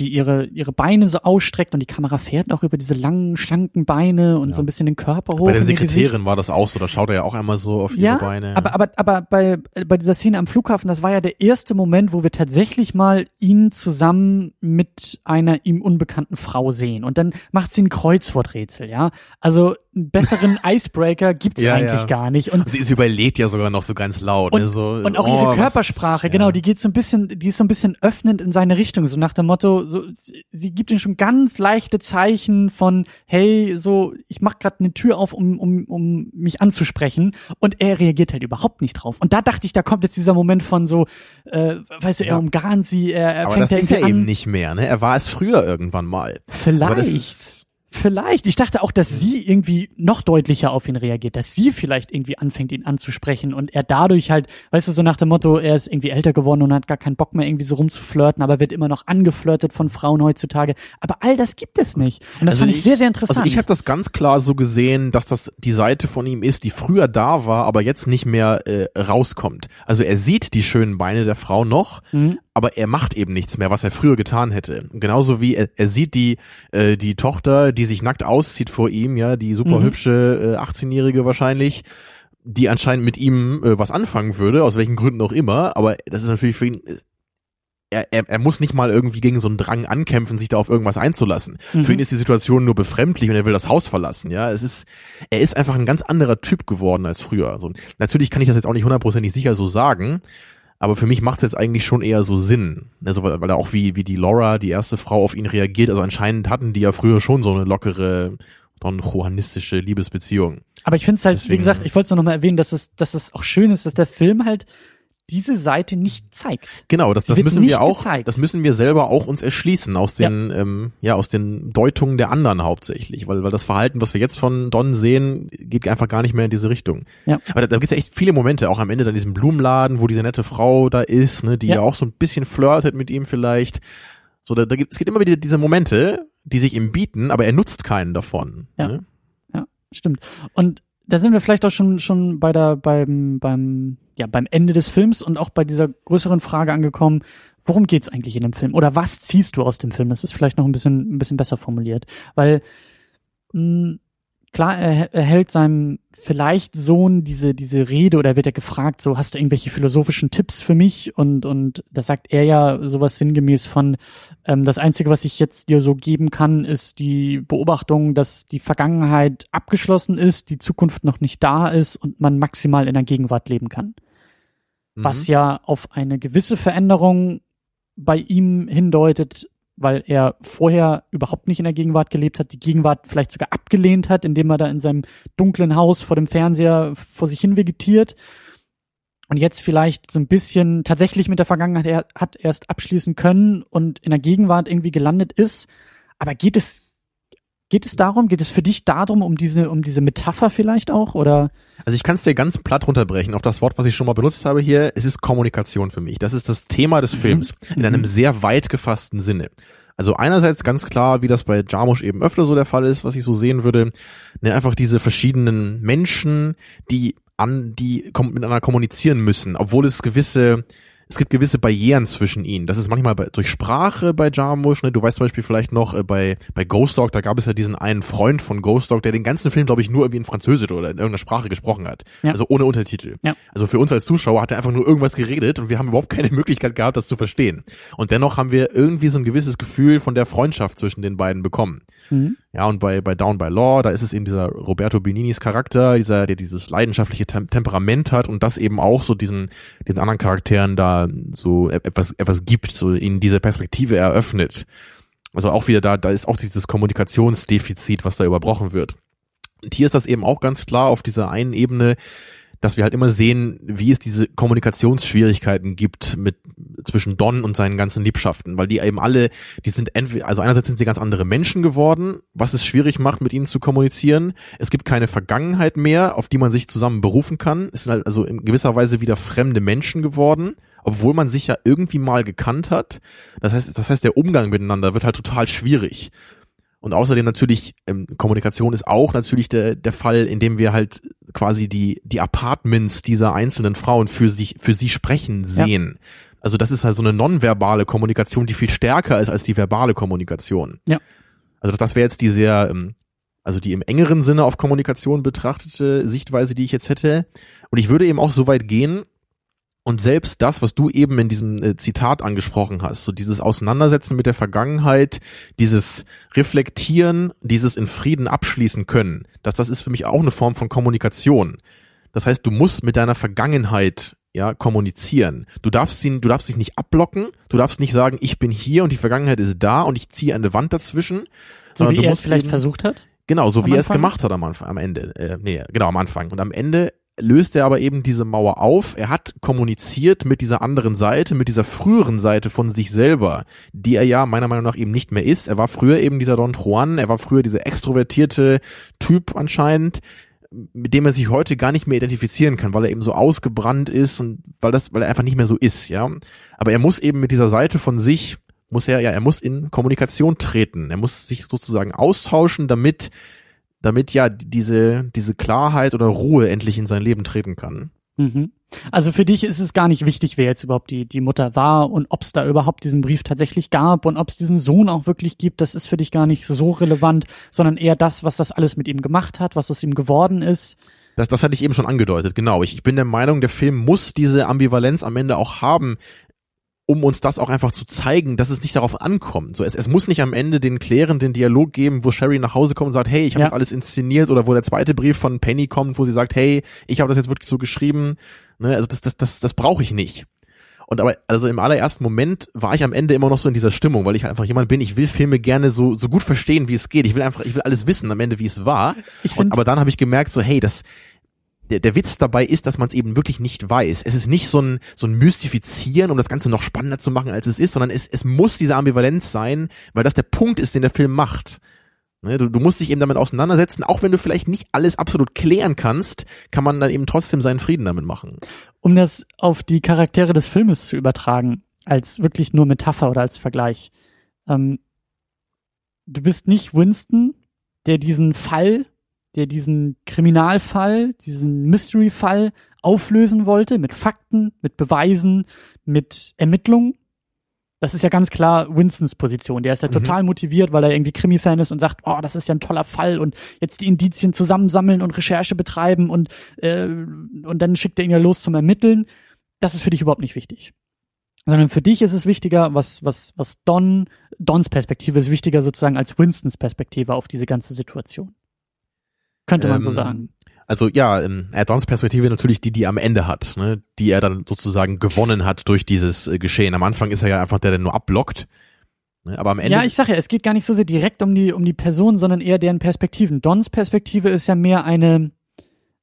die ihre, ihre Beine so ausstreckt und die Kamera fährt auch über diese langen, schlanken Beine und ja. so ein bisschen den Körper hoch. Bei der Sekretärin war das auch so, da schaut er ja auch einmal so auf ihre ja, Beine. Aber, aber, aber bei, bei dieser Szene am Flughafen, das war ja der erste Moment, wo wir tatsächlich mal ihn zusammen mit einer ihm unbekannten Frau sehen. Und dann macht sie ein Kreuzworträtsel, ja. Also einen besseren Icebreaker gibt's Ja, eigentlich ja. gar nicht. Und Sie, sie überlegt ja sogar noch so ganz laut. und, ne? so, und auch oh, ihre was- Körpersprache, ja. genau, die geht so ein bisschen, die ist so ein bisschen öffnend in seine Richtung, so nach dem Motto, so, sie- gibt ihm schon ganz leichte Zeichen von, hey, so, ich mach gerade eine Tür auf, um, um, um mich anzusprechen, und er reagiert halt überhaupt nicht drauf. Und da dachte ich, da kommt jetzt dieser Moment von so, äh, weißt du, er Ja. umgarnt sie, er, er Aber fängt das ist ja irgendwie eben an. nicht mehr. Ne? Er war es früher irgendwann mal. Vielleicht. Vielleicht. Ich dachte auch, dass sie irgendwie noch deutlicher auf ihn reagiert, dass sie vielleicht irgendwie anfängt, ihn anzusprechen und er dadurch halt, weißt du, so nach dem Motto, er ist irgendwie älter geworden und hat gar keinen Bock mehr irgendwie so rumzuflirten, aber wird immer noch angeflirtet von Frauen heutzutage. Aber all das gibt es nicht. Und das Also fand ich, sehr, sehr interessant. Also ich habe das ganz klar so gesehen, dass das die Seite von ihm ist, die früher da war, aber jetzt nicht mehr äh, rauskommt. Also er sieht die schönen Beine der Frau noch, Mhm. Aber er macht eben nichts mehr, was er früher getan hätte. Genauso wie er, er sieht die äh, die Tochter, die sich nackt auszieht vor ihm, ja, die super Mhm. hübsche äh, 18-jährige wahrscheinlich, die anscheinend mit ihm äh, was anfangen würde, aus welchen Gründen auch immer, aber das ist natürlich für ihn er, er, er muss nicht mal irgendwie gegen so einen Drang ankämpfen, sich da auf irgendwas einzulassen. Mhm. Für ihn ist die Situation nur befremdlich und er will das Haus verlassen. Ja, es ist, er ist einfach ein ganz anderer Typ geworden als früher. Also natürlich kann ich das jetzt auch nicht hundertprozentig sicher so sagen, aber für mich macht es jetzt eigentlich schon eher so Sinn. Also weil, weil auch wie wie die Laura, die erste Frau, auf ihn reagiert. Also anscheinend hatten die ja früher schon so eine lockere Don Juanistische Liebesbeziehung. aber ich finde es halt, wie Deswegen- gesagt, ich wollte es nur noch mal erwähnen, dass es, dass es auch schön ist, dass der Film halt diese Seite nicht zeigt. Genau, das, das müssen wir auch, gezeigt. das müssen wir selber auch uns erschließen aus den, ähm, ja, aus den Deutungen der anderen hauptsächlich, weil, weil das Verhalten, was wir jetzt von Don sehen, geht einfach gar nicht mehr in diese Richtung. Ja. Aber da, da gibt es ja echt viele Momente, auch am Ende dann diesem Blumenladen, wo diese nette Frau da ist, ne, die ja, Ja. auch so ein bisschen flirtet mit ihm vielleicht. So, da, da gibt, es gibt immer wieder diese Momente, die sich ihm bieten, aber er nutzt keinen davon. Ja. Ne? Ja, stimmt. Und da sind wir vielleicht auch schon schon bei der beim beim ja beim Ende des Films und auch bei dieser größeren Frage angekommen. Worum geht's eigentlich in dem Film? Oder was ziehst du aus dem Film? Das ist vielleicht noch ein bisschen ein bisschen besser formuliert, weil mh, klar er, er hält seinem vielleicht Sohn diese diese Rede oder wird er gefragt so hast du irgendwelche philosophischen Tipps für mich und und da sagt er ja sowas sinngemäß von ähm, das Einzige, was ich jetzt dir so geben kann, ist die Beobachtung, dass die Vergangenheit abgeschlossen ist, die Zukunft noch nicht da ist und man maximal in der Gegenwart leben kann. Mhm. Was ja auf eine gewisse Veränderung bei ihm hindeutet, weil er vorher überhaupt nicht in der Gegenwart gelebt hat, die Gegenwart vielleicht sogar abgelehnt hat, indem er da in seinem dunklen Haus vor dem Fernseher vor sich hin vegetiert und jetzt vielleicht so ein bisschen tatsächlich mit der Vergangenheit er, hat erst abschließen können und in der Gegenwart irgendwie gelandet ist. Aber geht es geht es darum? Geht es für dich darum um diese um diese Metapher vielleicht auch oder? Also ich kann es dir ganz platt runterbrechen auf das Wort, was ich schon mal benutzt habe hier. Es ist Kommunikation für mich. Das ist das Thema des Films in einem sehr weit gefassten Sinne. Also einerseits ganz klar, wie das bei Jarmusch eben öfter so der Fall ist, was ich so sehen würde, ne, einfach diese verschiedenen Menschen, die an, die miteinander kommunizieren müssen, obwohl es gewisse es gibt gewisse Barrieren zwischen ihnen. Das ist manchmal bei, durch Sprache bei Jarmusch. Ne? Du weißt zum Beispiel vielleicht noch äh, bei, bei Ghost Dog, da gab es ja diesen einen Freund von Ghost Dog, der den ganzen Film, glaube ich, nur irgendwie in Französisch oder in irgendeiner Sprache gesprochen hat. Ja. Also ohne Untertitel. Ja. Also für uns als Zuschauer hat er einfach nur irgendwas geredet und wir haben überhaupt keine Möglichkeit gehabt, das zu verstehen. Und dennoch haben wir irgendwie so ein gewisses Gefühl von der Freundschaft zwischen den beiden bekommen. Mhm. Ja, und bei, bei Down by Law, da ist es eben dieser Roberto Beninis Charakter, dieser, der dieses leidenschaftliche Tem Temperament hat und das eben auch so diesen, diesen anderen Charakteren da so e- etwas, etwas gibt, so ihnen diese Perspektive eröffnet. Also auch wieder da, da ist auch dieses Kommunikationsdefizit, was da überbrochen wird. Und hier ist das eben auch ganz klar auf dieser einen Ebene, dass wir halt immer sehen, wie es diese Kommunikationsschwierigkeiten gibt mit zwischen Don und seinen ganzen Liebschaften, weil die eben alle, die sind entweder, also einerseits sind sie ganz andere Menschen geworden, was es schwierig macht, mit ihnen zu kommunizieren. Es gibt keine Vergangenheit mehr, auf die man sich zusammen berufen kann. Es sind halt also in gewisser Weise wieder fremde Menschen geworden, obwohl man sich ja irgendwie mal gekannt hat. Das heißt, das heißt, der Umgang miteinander wird halt total schwierig. Und außerdem natürlich, ähm, Kommunikation ist auch natürlich der, der Fall, in dem wir halt quasi die, die Apartments dieser einzelnen Frauen für sich, für sie sprechen sehen. Also das ist halt so eine nonverbale Kommunikation, die viel stärker ist als die verbale Kommunikation. Ja. Also das, wäre jetzt die sehr, ähm, also die im engeren Sinne auf Kommunikation betrachtete Sichtweise, die ich jetzt hätte. Und ich würde eben auch so weit gehen, Und selbst das, was du eben in diesem äh, Zitat angesprochen hast, so dieses Auseinandersetzen mit der Vergangenheit, dieses Reflektieren, dieses in Frieden abschließen können, dass das ist für mich auch eine Form von Kommunikation. Das heißt, du musst mit deiner Vergangenheit ja kommunizieren. Du darfst ihn, du darfst dich nicht abblocken, du darfst nicht sagen, ich bin hier und die Vergangenheit ist da und ich ziehe eine Wand dazwischen. So wie er es vielleicht eben, versucht hat? Genau, so wie er es gemacht hat am Anfang, am Ende. Äh, nee, genau, am Anfang. Und am Ende löst er aber eben diese Mauer auf. Er hat kommuniziert mit dieser anderen Seite, mit dieser früheren Seite von sich selber, die er ja meiner Meinung nach eben nicht mehr ist. Er war früher eben dieser Don Juan, er war früher dieser extrovertierte Typ anscheinend, mit dem er sich heute gar nicht mehr identifizieren kann, weil er eben so ausgebrannt ist und weil das, weil er einfach nicht mehr so ist, ja. Aber er muss eben mit dieser Seite von sich, muss er, ja, er muss in Kommunikation treten. Er muss sich sozusagen austauschen, damit damit ja diese, diese Klarheit oder Ruhe endlich in sein Leben treten kann. Mhm. Also für dich ist es gar nicht wichtig, wer jetzt überhaupt die, die Mutter war und ob es da überhaupt diesen Brief tatsächlich gab und ob es diesen Sohn auch wirklich gibt, das ist für dich gar nicht so relevant, sondern eher das, was das alles mit ihm gemacht hat, was aus ihm geworden ist. Das, das hatte ich eben schon angedeutet, genau. Ich, ich bin der Meinung, der Film muss diese Ambivalenz am Ende auch haben, um uns das auch einfach zu zeigen, dass es nicht darauf ankommt. So, es, es muss nicht am Ende den klärenden Dialog geben, wo Sherry nach Hause kommt und sagt, hey, ich habe ja. das alles inszeniert, oder wo der zweite Brief von Penny kommt, wo sie sagt, hey, ich habe das jetzt wirklich so geschrieben. Ne, also das, das, das, das brauche ich nicht. Und aber, also im allerersten Moment war ich am Ende immer noch so in dieser Stimmung, weil ich einfach jemand bin, ich will Filme gerne so, so gut verstehen, wie es geht. Ich will einfach, ich will alles wissen am Ende, wie es war. Ich und, aber dann habe ich gemerkt, so, hey, das, der, der Witz dabei ist, dass man es eben wirklich nicht weiß. Es ist nicht so ein, so ein Mystifizieren, um das Ganze noch spannender zu machen, als es ist, sondern es, es muss diese Ambivalenz sein, weil das der Punkt ist, den der Film macht. Ne, du, du musst dich eben damit auseinandersetzen, auch wenn du vielleicht nicht alles absolut klären kannst, kann man dann eben trotzdem seinen Frieden damit machen. Um das auf die Charaktere des Filmes zu übertragen, als wirklich nur Metapher oder als Vergleich. Ähm, du bist nicht Winston, der diesen Fall der diesen Kriminalfall, diesen Mystery-Fall auflösen wollte mit Fakten, mit Beweisen, mit Ermittlungen. Das ist ja ganz klar Winstons Position. Der ist ja mhm. total motiviert, weil er irgendwie Krimi-Fan ist und sagt, oh, das ist ja ein toller Fall und jetzt die Indizien zusammensammeln und Recherche betreiben und, äh, und dann schickt er ihn ja los zum Ermitteln. Das ist für dich überhaupt nicht wichtig. Sondern für dich ist es wichtiger, was, was, was Don, Dons Perspektive ist wichtiger sozusagen als Winstons Perspektive auf diese ganze Situation. Könnte man ähm, so sagen. Also ja, Addons Perspektive natürlich die, die am Ende hat, ne? die er dann sozusagen gewonnen hat durch dieses äh, Geschehen. Am Anfang ist er ja einfach der, der nur abblockt. Ne? Aber am Ende. Ja, ich sage ja, es geht gar nicht so sehr direkt um die, um die Person, sondern eher deren Perspektiven. Dons Perspektive ist ja mehr eine,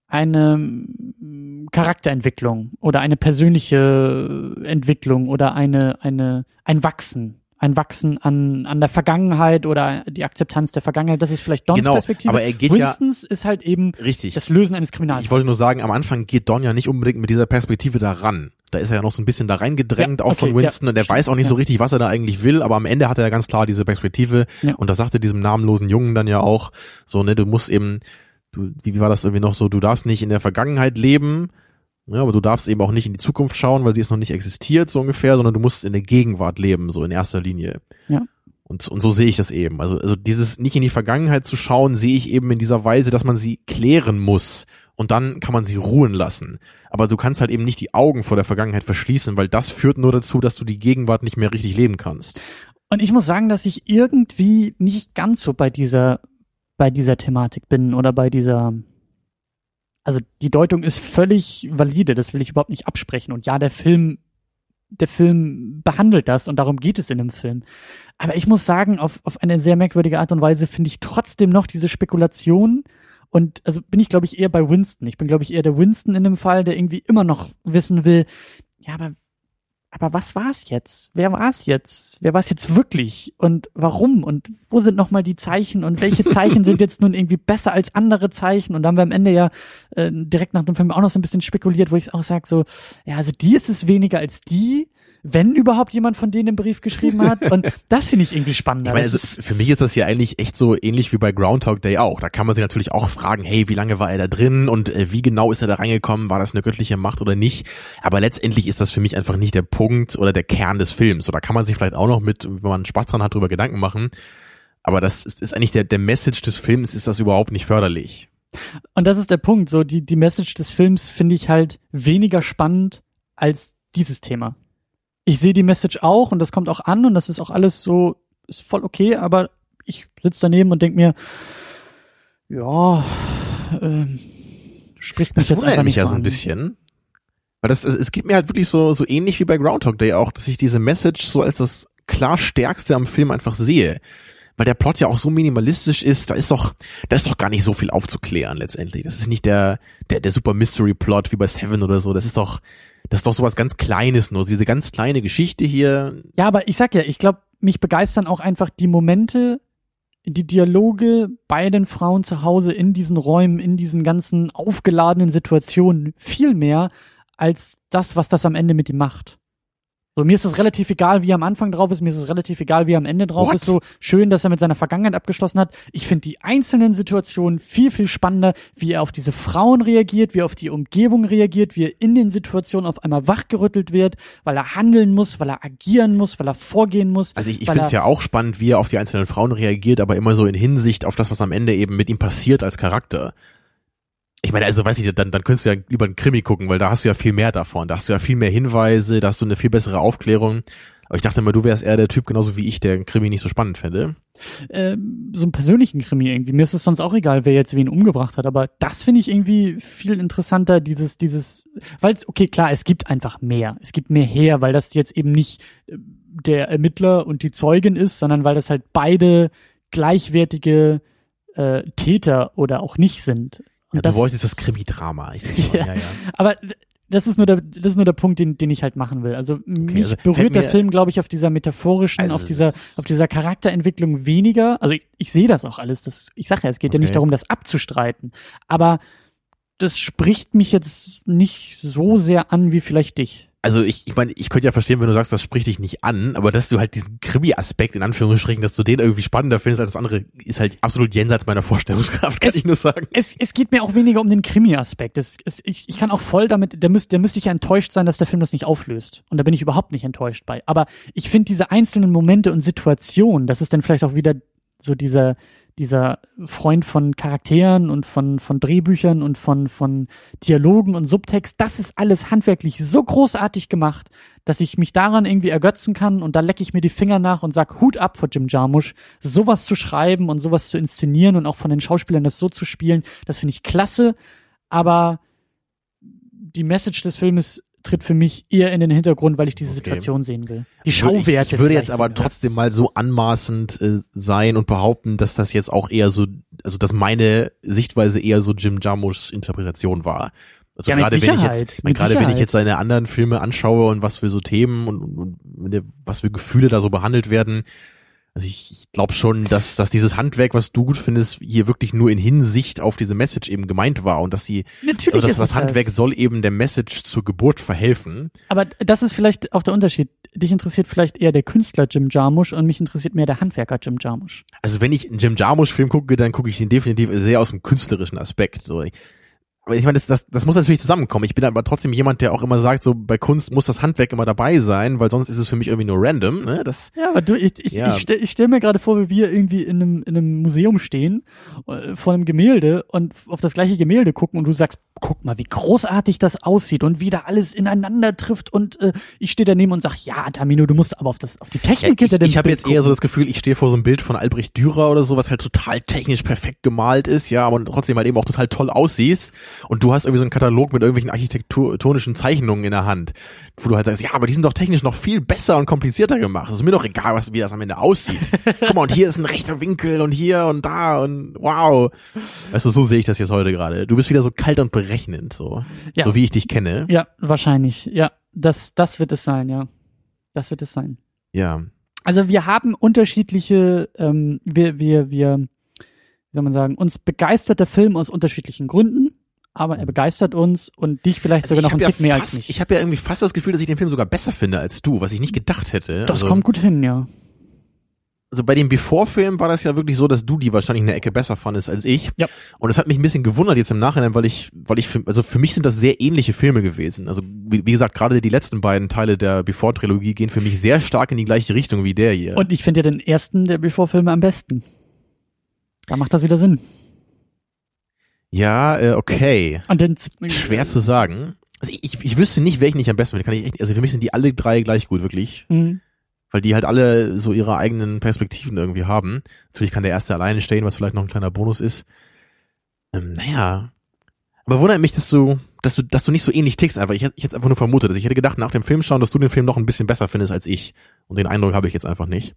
eine mm, Charakterentwicklung oder eine persönliche Entwicklung oder eine, eine, ein Wachsen ein Wachsen an, an der Vergangenheit oder die Akzeptanz der Vergangenheit. Das ist vielleicht Dons genau, Perspektive. Aber er geht Winstons ja, ist halt eben richtig. das Lösen eines Kriminals. Ich wollte nur sagen, am Anfang geht Don ja nicht unbedingt mit dieser Perspektive da ran. Da ist er ja noch so ein bisschen da reingedrängt, ja, auch okay, von Winston, ja, und er weiß auch nicht ja. so richtig, was er da eigentlich will, aber am Ende hat er ja ganz klar diese Perspektive. Und das sagte diesem namenlosen Jungen dann ja auch, so, ne, du musst eben, du, wie war das irgendwie noch so, du darfst nicht in der Vergangenheit leben, ja, aber du darfst eben auch nicht in die Zukunft schauen, weil sie ist noch nicht existiert, so ungefähr, sondern du musst in der Gegenwart leben, so in erster Linie. Ja. Und, und so sehe ich das eben. Also, also dieses nicht in die Vergangenheit zu schauen, sehe ich eben in dieser Weise, dass man sie klären muss. Und dann kann man sie ruhen lassen. Aber du kannst halt eben nicht die Augen vor der Vergangenheit verschließen, weil das führt nur dazu, dass du die Gegenwart nicht mehr richtig leben kannst. Und ich muss sagen, dass ich irgendwie nicht ganz so bei dieser, bei dieser Thematik bin oder bei dieser, also die Deutung ist völlig valide, das will ich überhaupt nicht absprechen. Und ja, der Film, der Film behandelt das und darum geht es in dem Film. Aber ich muss sagen, auf, auf eine sehr merkwürdige Art und Weise finde ich trotzdem noch diese Spekulation. Und also bin ich, glaube ich, eher bei Winston. Ich bin, glaube ich, eher der Winston in dem Fall, der irgendwie immer noch wissen will, ja, aber aber was war es jetzt? Wer war es jetzt? Wer war es jetzt wirklich? Und warum? Und wo sind nochmal die Zeichen? Und welche Zeichen sind jetzt nun irgendwie besser als andere Zeichen? Und dann haben wir am Ende ja äh, direkt nach dem Film auch noch so ein bisschen spekuliert, wo ich auch sage so, ja, also die ist es weniger als die wenn überhaupt jemand von denen einen Brief geschrieben hat. Und das finde ich irgendwie spannender. Ich meine, also für mich ist das hier eigentlich echt so ähnlich wie bei Groundhog Day auch. Da kann man sich natürlich auch fragen, hey, wie lange war er da drin und äh, wie genau ist er da reingekommen? War das eine göttliche Macht oder nicht? Aber letztendlich ist das für mich einfach nicht der Punkt oder der Kern des Films. So, da kann man sich vielleicht auch noch mit, wenn man Spaß dran hat, drüber Gedanken machen. Aber das ist, ist eigentlich der, der Message des Films, ist das überhaupt nicht förderlich. Und das ist der Punkt. So, die, die Message des Films finde ich halt weniger spannend als dieses Thema. Ich sehe die Message auch und das kommt auch an und das ist auch alles so, ist voll okay, aber ich sitze daneben und denk mir, ja, ähm, spricht mich Das jetzt einfach mich nicht ja so ein bisschen. Weil das, es geht mir halt wirklich so, so ähnlich wie bei Groundhog Day auch, dass ich diese Message so als das klar stärkste am Film einfach sehe. Weil der Plot ja auch so minimalistisch ist, da ist doch, da ist doch gar nicht so viel aufzuklären letztendlich. Das ist nicht der, der, der super Mystery Plot wie bei Seven oder so. Das ist doch, das ist doch sowas ganz Kleines nur. Diese ganz kleine Geschichte hier. Ja, aber ich sag ja, ich glaube, mich begeistern auch einfach die Momente, die Dialoge bei den Frauen zu Hause in diesen Räumen, in diesen ganzen aufgeladenen Situationen viel mehr als das, was das am Ende mit ihm macht. So, mir ist es relativ egal, wie er am Anfang drauf ist, mir ist es relativ egal, wie er am Ende drauf What? ist. So schön, dass er mit seiner Vergangenheit abgeschlossen hat. Ich finde die einzelnen Situationen viel, viel spannender, wie er auf diese Frauen reagiert, wie er auf die Umgebung reagiert, wie er in den Situationen auf einmal wachgerüttelt wird, weil er handeln muss, weil er agieren muss, weil er vorgehen muss. Also ich, ich finde es ja auch spannend, wie er auf die einzelnen Frauen reagiert, aber immer so in Hinsicht auf das, was am Ende eben mit ihm passiert als Charakter. Ich meine, also weiß ich, dann, dann könntest du ja über einen Krimi gucken, weil da hast du ja viel mehr davon. Da hast du ja viel mehr Hinweise, da hast du eine viel bessere Aufklärung. Aber ich dachte immer, du wärst eher der Typ, genauso wie ich, der einen Krimi nicht so spannend fände. ähm, so einen persönlichen Krimi irgendwie. Mir ist es sonst auch egal, wer jetzt wen umgebracht hat, aber das finde ich irgendwie viel interessanter, dieses, dieses, weil es, okay, klar, es gibt einfach mehr. Es gibt mehr her, weil das jetzt eben nicht äh, der Ermittler und die Zeugin ist, sondern weil das halt beide gleichwertige äh, Täter oder auch nicht sind. Und Ja, du wolltest das Krimi-Drama. Ja. ja, ja. aber das ist nur der, das ist nur der Punkt, den, den ich halt machen will. Also mich also berührt der Film, glaube ich, auf dieser metaphorischen, Also auf es dieser, auf dieser Charakterentwicklung weniger. Also ich, ich sehe das auch alles. Das, ich sage ja, es geht ja nicht Okay. darum, das abzustreiten. Aber das spricht mich jetzt nicht so sehr an wie vielleicht dich. Also ich, ich meine, ich könnte ja verstehen, wenn du sagst, das spricht dich nicht an, aber dass du halt diesen Krimi-Aspekt in Anführungsstrichen, dass du den irgendwie spannender findest als das andere, ist halt absolut jenseits meiner Vorstellungskraft, kann Es- ich nur sagen. Es, es geht mir auch weniger um den Krimi-Aspekt. Es, es, ich, ich kann auch voll damit, der müsste, der müsste ich ja enttäuscht sein, dass der Film das nicht auflöst. Und da bin ich überhaupt nicht enttäuscht bei. Aber ich finde diese einzelnen Momente und Situationen, das ist dann vielleicht auch wieder so dieser, dieser Freund von Charakteren und von, von Drehbüchern und von, von Dialogen und Subtext, das ist alles handwerklich so großartig gemacht, dass ich mich daran irgendwie ergötzen kann und da lecke ich mir die Finger nach und sag Hut ab vor Jim Jarmusch, sowas zu schreiben und sowas zu inszenieren und auch von den Schauspielern das so zu spielen, das finde ich klasse, aber die Message des Filmes tritt für mich eher in den Hintergrund, weil ich diese Okay. Situation sehen will. Die Ich würde- Schauwerte. Ich würde jetzt aber trotzdem mal so anmaßend äh, sein und behaupten, dass das jetzt auch eher so, also dass meine Sichtweise eher so Jim Jarmuschs Interpretation war. Also Ja, gerade wenn ich jetzt, ich meine, mit gerade wenn ich jetzt seine anderen Filme anschaue und was für so Themen und, und, und was für Gefühle da so behandelt werden, also ich, ich glaube schon, dass, dass dieses Handwerk, was du gut findest, hier wirklich nur in Hinsicht auf diese Message eben gemeint war und dass sie, Natürlich also das, das Handwerk das. soll eben der Message zur Geburt verhelfen. Aber das ist vielleicht auch der Unterschied. Dich interessiert vielleicht eher der Künstler Jim Jarmusch und mich interessiert mehr der Handwerker Jim Jarmusch. Also wenn ich einen Jim Jarmusch-Film gucke, dann gucke ich ihn definitiv sehr aus dem künstlerischen Aspekt. So. Ich meine, das, das, das muss natürlich zusammenkommen. Ich bin aber trotzdem jemand, der auch immer sagt, so bei Kunst muss das Handwerk immer dabei sein, weil sonst ist es für mich irgendwie nur random. Ne? Das, Ja, aber du, ich, ich, Ja. ich, stell, ich stell mir gerade vor, wie wir irgendwie in einem, in einem Museum stehen, äh, vor einem Gemälde und auf das gleiche Gemälde gucken und du sagst, guck mal, wie großartig das aussieht und wie da alles ineinander trifft und äh, ich stehe daneben und sag, ja, Tamino, du musst aber auf das, auf die Technik ich hinter dem ich habe Bild jetzt eher so gucken. das Gefühl, ich stehe vor so einem Bild von Albrecht Dürer oder so, was halt total technisch perfekt gemalt ist, ja, aber trotzdem halt eben auch total toll aussieht. Und du hast irgendwie so einen Katalog mit irgendwelchen architektonischen Zeichnungen in der Hand, wo du halt sagst, ja, aber die sind doch technisch noch viel besser und komplizierter gemacht. Es ist mir doch egal, was, wie das am Ende aussieht. Guck mal, und hier ist ein rechter Winkel und hier und da und wow. Weißt du, so sehe ich das jetzt heute gerade. Du bist wieder so kalt und berechnend, so. Ja. So wie ich dich kenne. Ja, wahrscheinlich. Ja, das, das wird es sein, ja. Das wird es sein. Ja. Also wir haben unterschiedliche, ähm, wir, wir, wir, wie soll man sagen, uns begeistert der Film aus unterschiedlichen Gründen, aber er begeistert uns und dich vielleicht Also sogar noch einen habe Tick mehr ja als fast, mich. ich habe ja irgendwie fast das Gefühl, dass ich den Film sogar besser finde als du, was ich nicht gedacht hätte. das also, kommt gut hin, ja. also bei dem Before-Film war das ja wirklich so, dass du die wahrscheinlich eine Ecke besser fandest als ich. Ja. Und es hat mich ein bisschen gewundert jetzt im Nachhinein, weil ich, weil ich, für, also für mich sind das sehr ähnliche Filme gewesen. Also wie, wie gesagt, gerade die letzten beiden Teile der Before-Trilogie gehen für mich sehr stark in die gleiche Richtung wie der hier. Und ich finde ja den ersten der Before-Filme am besten. Da macht das wieder Sinn. Ja, äh, okay. Und den z- Schwer zu sagen. Also ich, ich, wüsste nicht, welchen ich am besten finde. Kann ich echt, also für mich sind die alle drei gleich gut, wirklich. Mhm. Weil die halt alle so ihre eigenen Perspektiven irgendwie haben. Natürlich kann der erste alleine stehen, was vielleicht noch ein kleiner Bonus ist. Ähm, naja. Aber wundert mich, dass du, dass du, dass du nicht so ähnlich tickst einfach. Ich, hätte- ich hätte einfach nur vermutet. Also ich hätte gedacht, nach dem Film schauen, dass du den Film noch ein bisschen besser findest als ich. Und den Eindruck habe ich jetzt einfach nicht.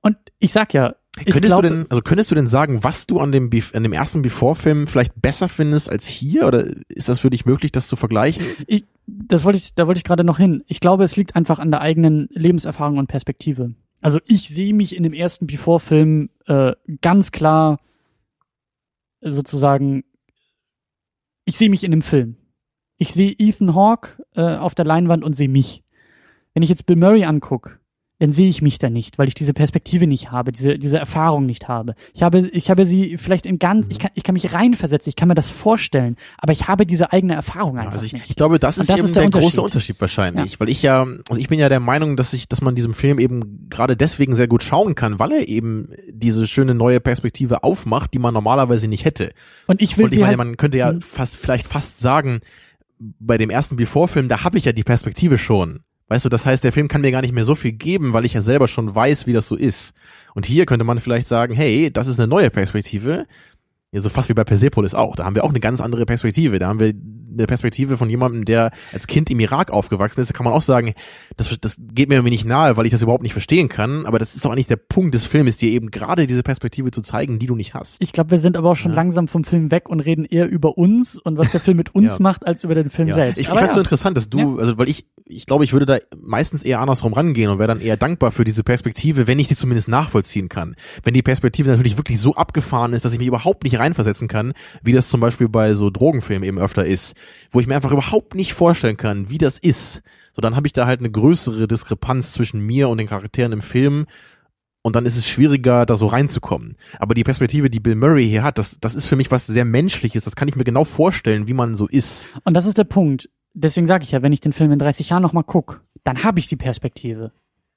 Und ich sag ja, Könntest glaube, du denn, also könntest du denn sagen, was du an dem, an dem ersten Before-Film vielleicht besser findest als hier? Oder ist das für dich möglich, das zu vergleichen? ich, das wollte ich, da wollte ich gerade noch hin. Ich glaube, es liegt einfach an der eigenen Lebenserfahrung und Perspektive. Also ich sehe mich in dem ersten Before-Film äh, ganz klar sozusagen, ich sehe mich in dem Film. Ich sehe Ethan Hawke äh, auf der Leinwand und sehe mich. Wenn ich jetzt Bill Murray anguck, dann sehe ich mich da nicht, weil ich diese Perspektive nicht habe, diese, diese Erfahrung nicht habe. Ich habe, ich habe sie vielleicht in ganz, ich kann, ich kann mich reinversetzen, ich kann mir das vorstellen, aber ich habe diese eigene Erfahrung einfach Also ich, nicht. ich glaube, das ist das eben ist der der, große Unterschied. Unterschied wahrscheinlich, weil ich ja, also ich bin ja der Meinung, dass ich, dass man diesem Film eben gerade deswegen sehr gut schauen kann, weil er eben diese schöne neue Perspektive aufmacht, die man normalerweise nicht hätte. Und ich will Und ich meine, halt, man könnte ja Mhm. fast, vielleicht fast sagen, bei dem ersten Before-Film, da habe ich ja die Perspektive schon. Weißt du, das heißt, der Film kann mir gar nicht mehr so viel geben, weil ich ja selber schon weiß, wie das so ist. Und hier könnte man vielleicht sagen, hey, das ist eine neue Perspektive. Ja, so fast wie bei Persepolis auch. Da haben wir auch eine ganz andere Perspektive. Da haben wir eine Perspektive von jemandem, der als Kind im Irak aufgewachsen ist. Da kann man auch sagen, das, das geht mir irgendwie nicht nahe, weil ich das überhaupt nicht verstehen kann. Aber das ist doch eigentlich der Punkt des Films, dir eben gerade diese Perspektive zu zeigen, die du nicht hast. ich glaube, wir sind aber auch schon Ja. langsam vom Film weg und reden eher über uns und was der Film mit uns Ja. macht, als über den Film Ja. selbst. Ich, ich Aber fand's ja. so interessant, dass du, also weil ich, ich glaube, ich würde da meistens eher andersrum rangehen und wäre dann eher dankbar für diese Perspektive, wenn ich sie zumindest nachvollziehen kann. Wenn die Perspektive natürlich wirklich so abgefahren ist, dass ich mich überhaupt nicht reinversetzen kann, wie das zum Beispiel bei so Drogenfilmen eben öfter ist, wo ich mir einfach überhaupt nicht vorstellen kann, wie das ist. So, dann habe ich da halt eine größere Diskrepanz zwischen mir und den Charakteren im Film und dann ist es schwieriger, da so reinzukommen. Aber die Perspektive, die Bill Murray hier hat, das, das ist für mich was sehr Menschliches. Das kann ich mir genau vorstellen, wie man so ist. Und das ist der Punkt. Deswegen sage ich ja, wenn ich den Film in 30 Jahren nochmal guck, dann habe ich die Perspektive.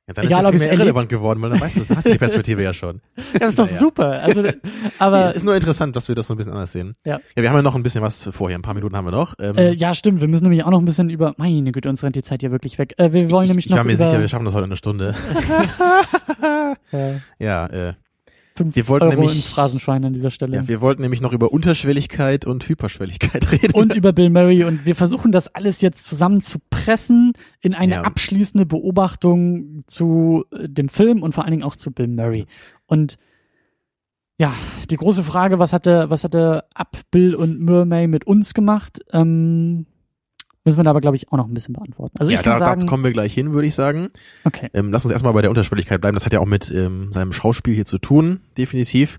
Ja, dann Egal, ist ja erleb- irrelevant geworden, weil dann weißt du, dann hast du die Perspektive ja schon. Ja, das ist doch Naja. super. Also, aber es ist nur interessant, dass wir das so ein bisschen anders sehen. Ja. Ja, wir haben ja noch ein bisschen was vorher. Ein paar Minuten haben wir noch. Ähm, äh, ja, stimmt. Wir müssen nämlich auch noch ein bisschen über. Meine Güte, uns rennt die Zeit hier wirklich weg. Äh, wir wollen ich, nämlich ich noch war mir über sicher, wir schaffen das heute eine Stunde. äh, ja, äh, fünf Wir wollten Euro nämlich- ins Phrasenschwein an dieser Stelle. ja, wir wollten nämlich noch über Unterschwelligkeit und Hyperschwelligkeit reden. und über Bill Murray und wir versuchen das alles jetzt zusammen zu pressen in eine Ja. abschließende Beobachtung zu äh, dem Film und vor allen Dingen auch zu Bill Murray. Und ja, die große Frage, was hatte, was hatte Ab, Bill und Murray mit uns gemacht? Ähm, müssen wir da aber, glaube ich, auch noch ein bisschen beantworten. Also ja, ich kann da, sagen, kommen wir gleich hin, würde ich sagen. okay. Ähm, lass uns erstmal bei der Unterschwelligkeit bleiben. Das hat ja auch mit ähm, seinem Schauspiel hier zu tun, definitiv.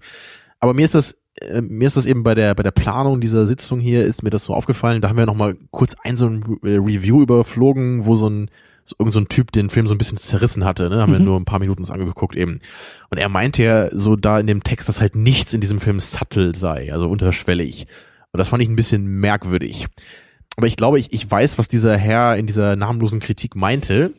Aber mir ist das äh, mir ist das eben bei der bei der Planung dieser Sitzung hier ist mir das so aufgefallen. Da haben wir noch mal kurz ein so ein Re- Review überflogen, wo so ein so, irgend so ein Typ den Film so ein bisschen zerrissen hatte. Ne? Haben wir Mhm. nur ein paar Minuten uns angeguckt eben. Und er meinte ja so da in dem Text, dass halt nichts in diesem Film subtle sei, also unterschwellig. Und das fand ich ein bisschen merkwürdig. Aber ich glaube, ich, ich weiß, was dieser Herr in dieser namenlosen Kritik meinte.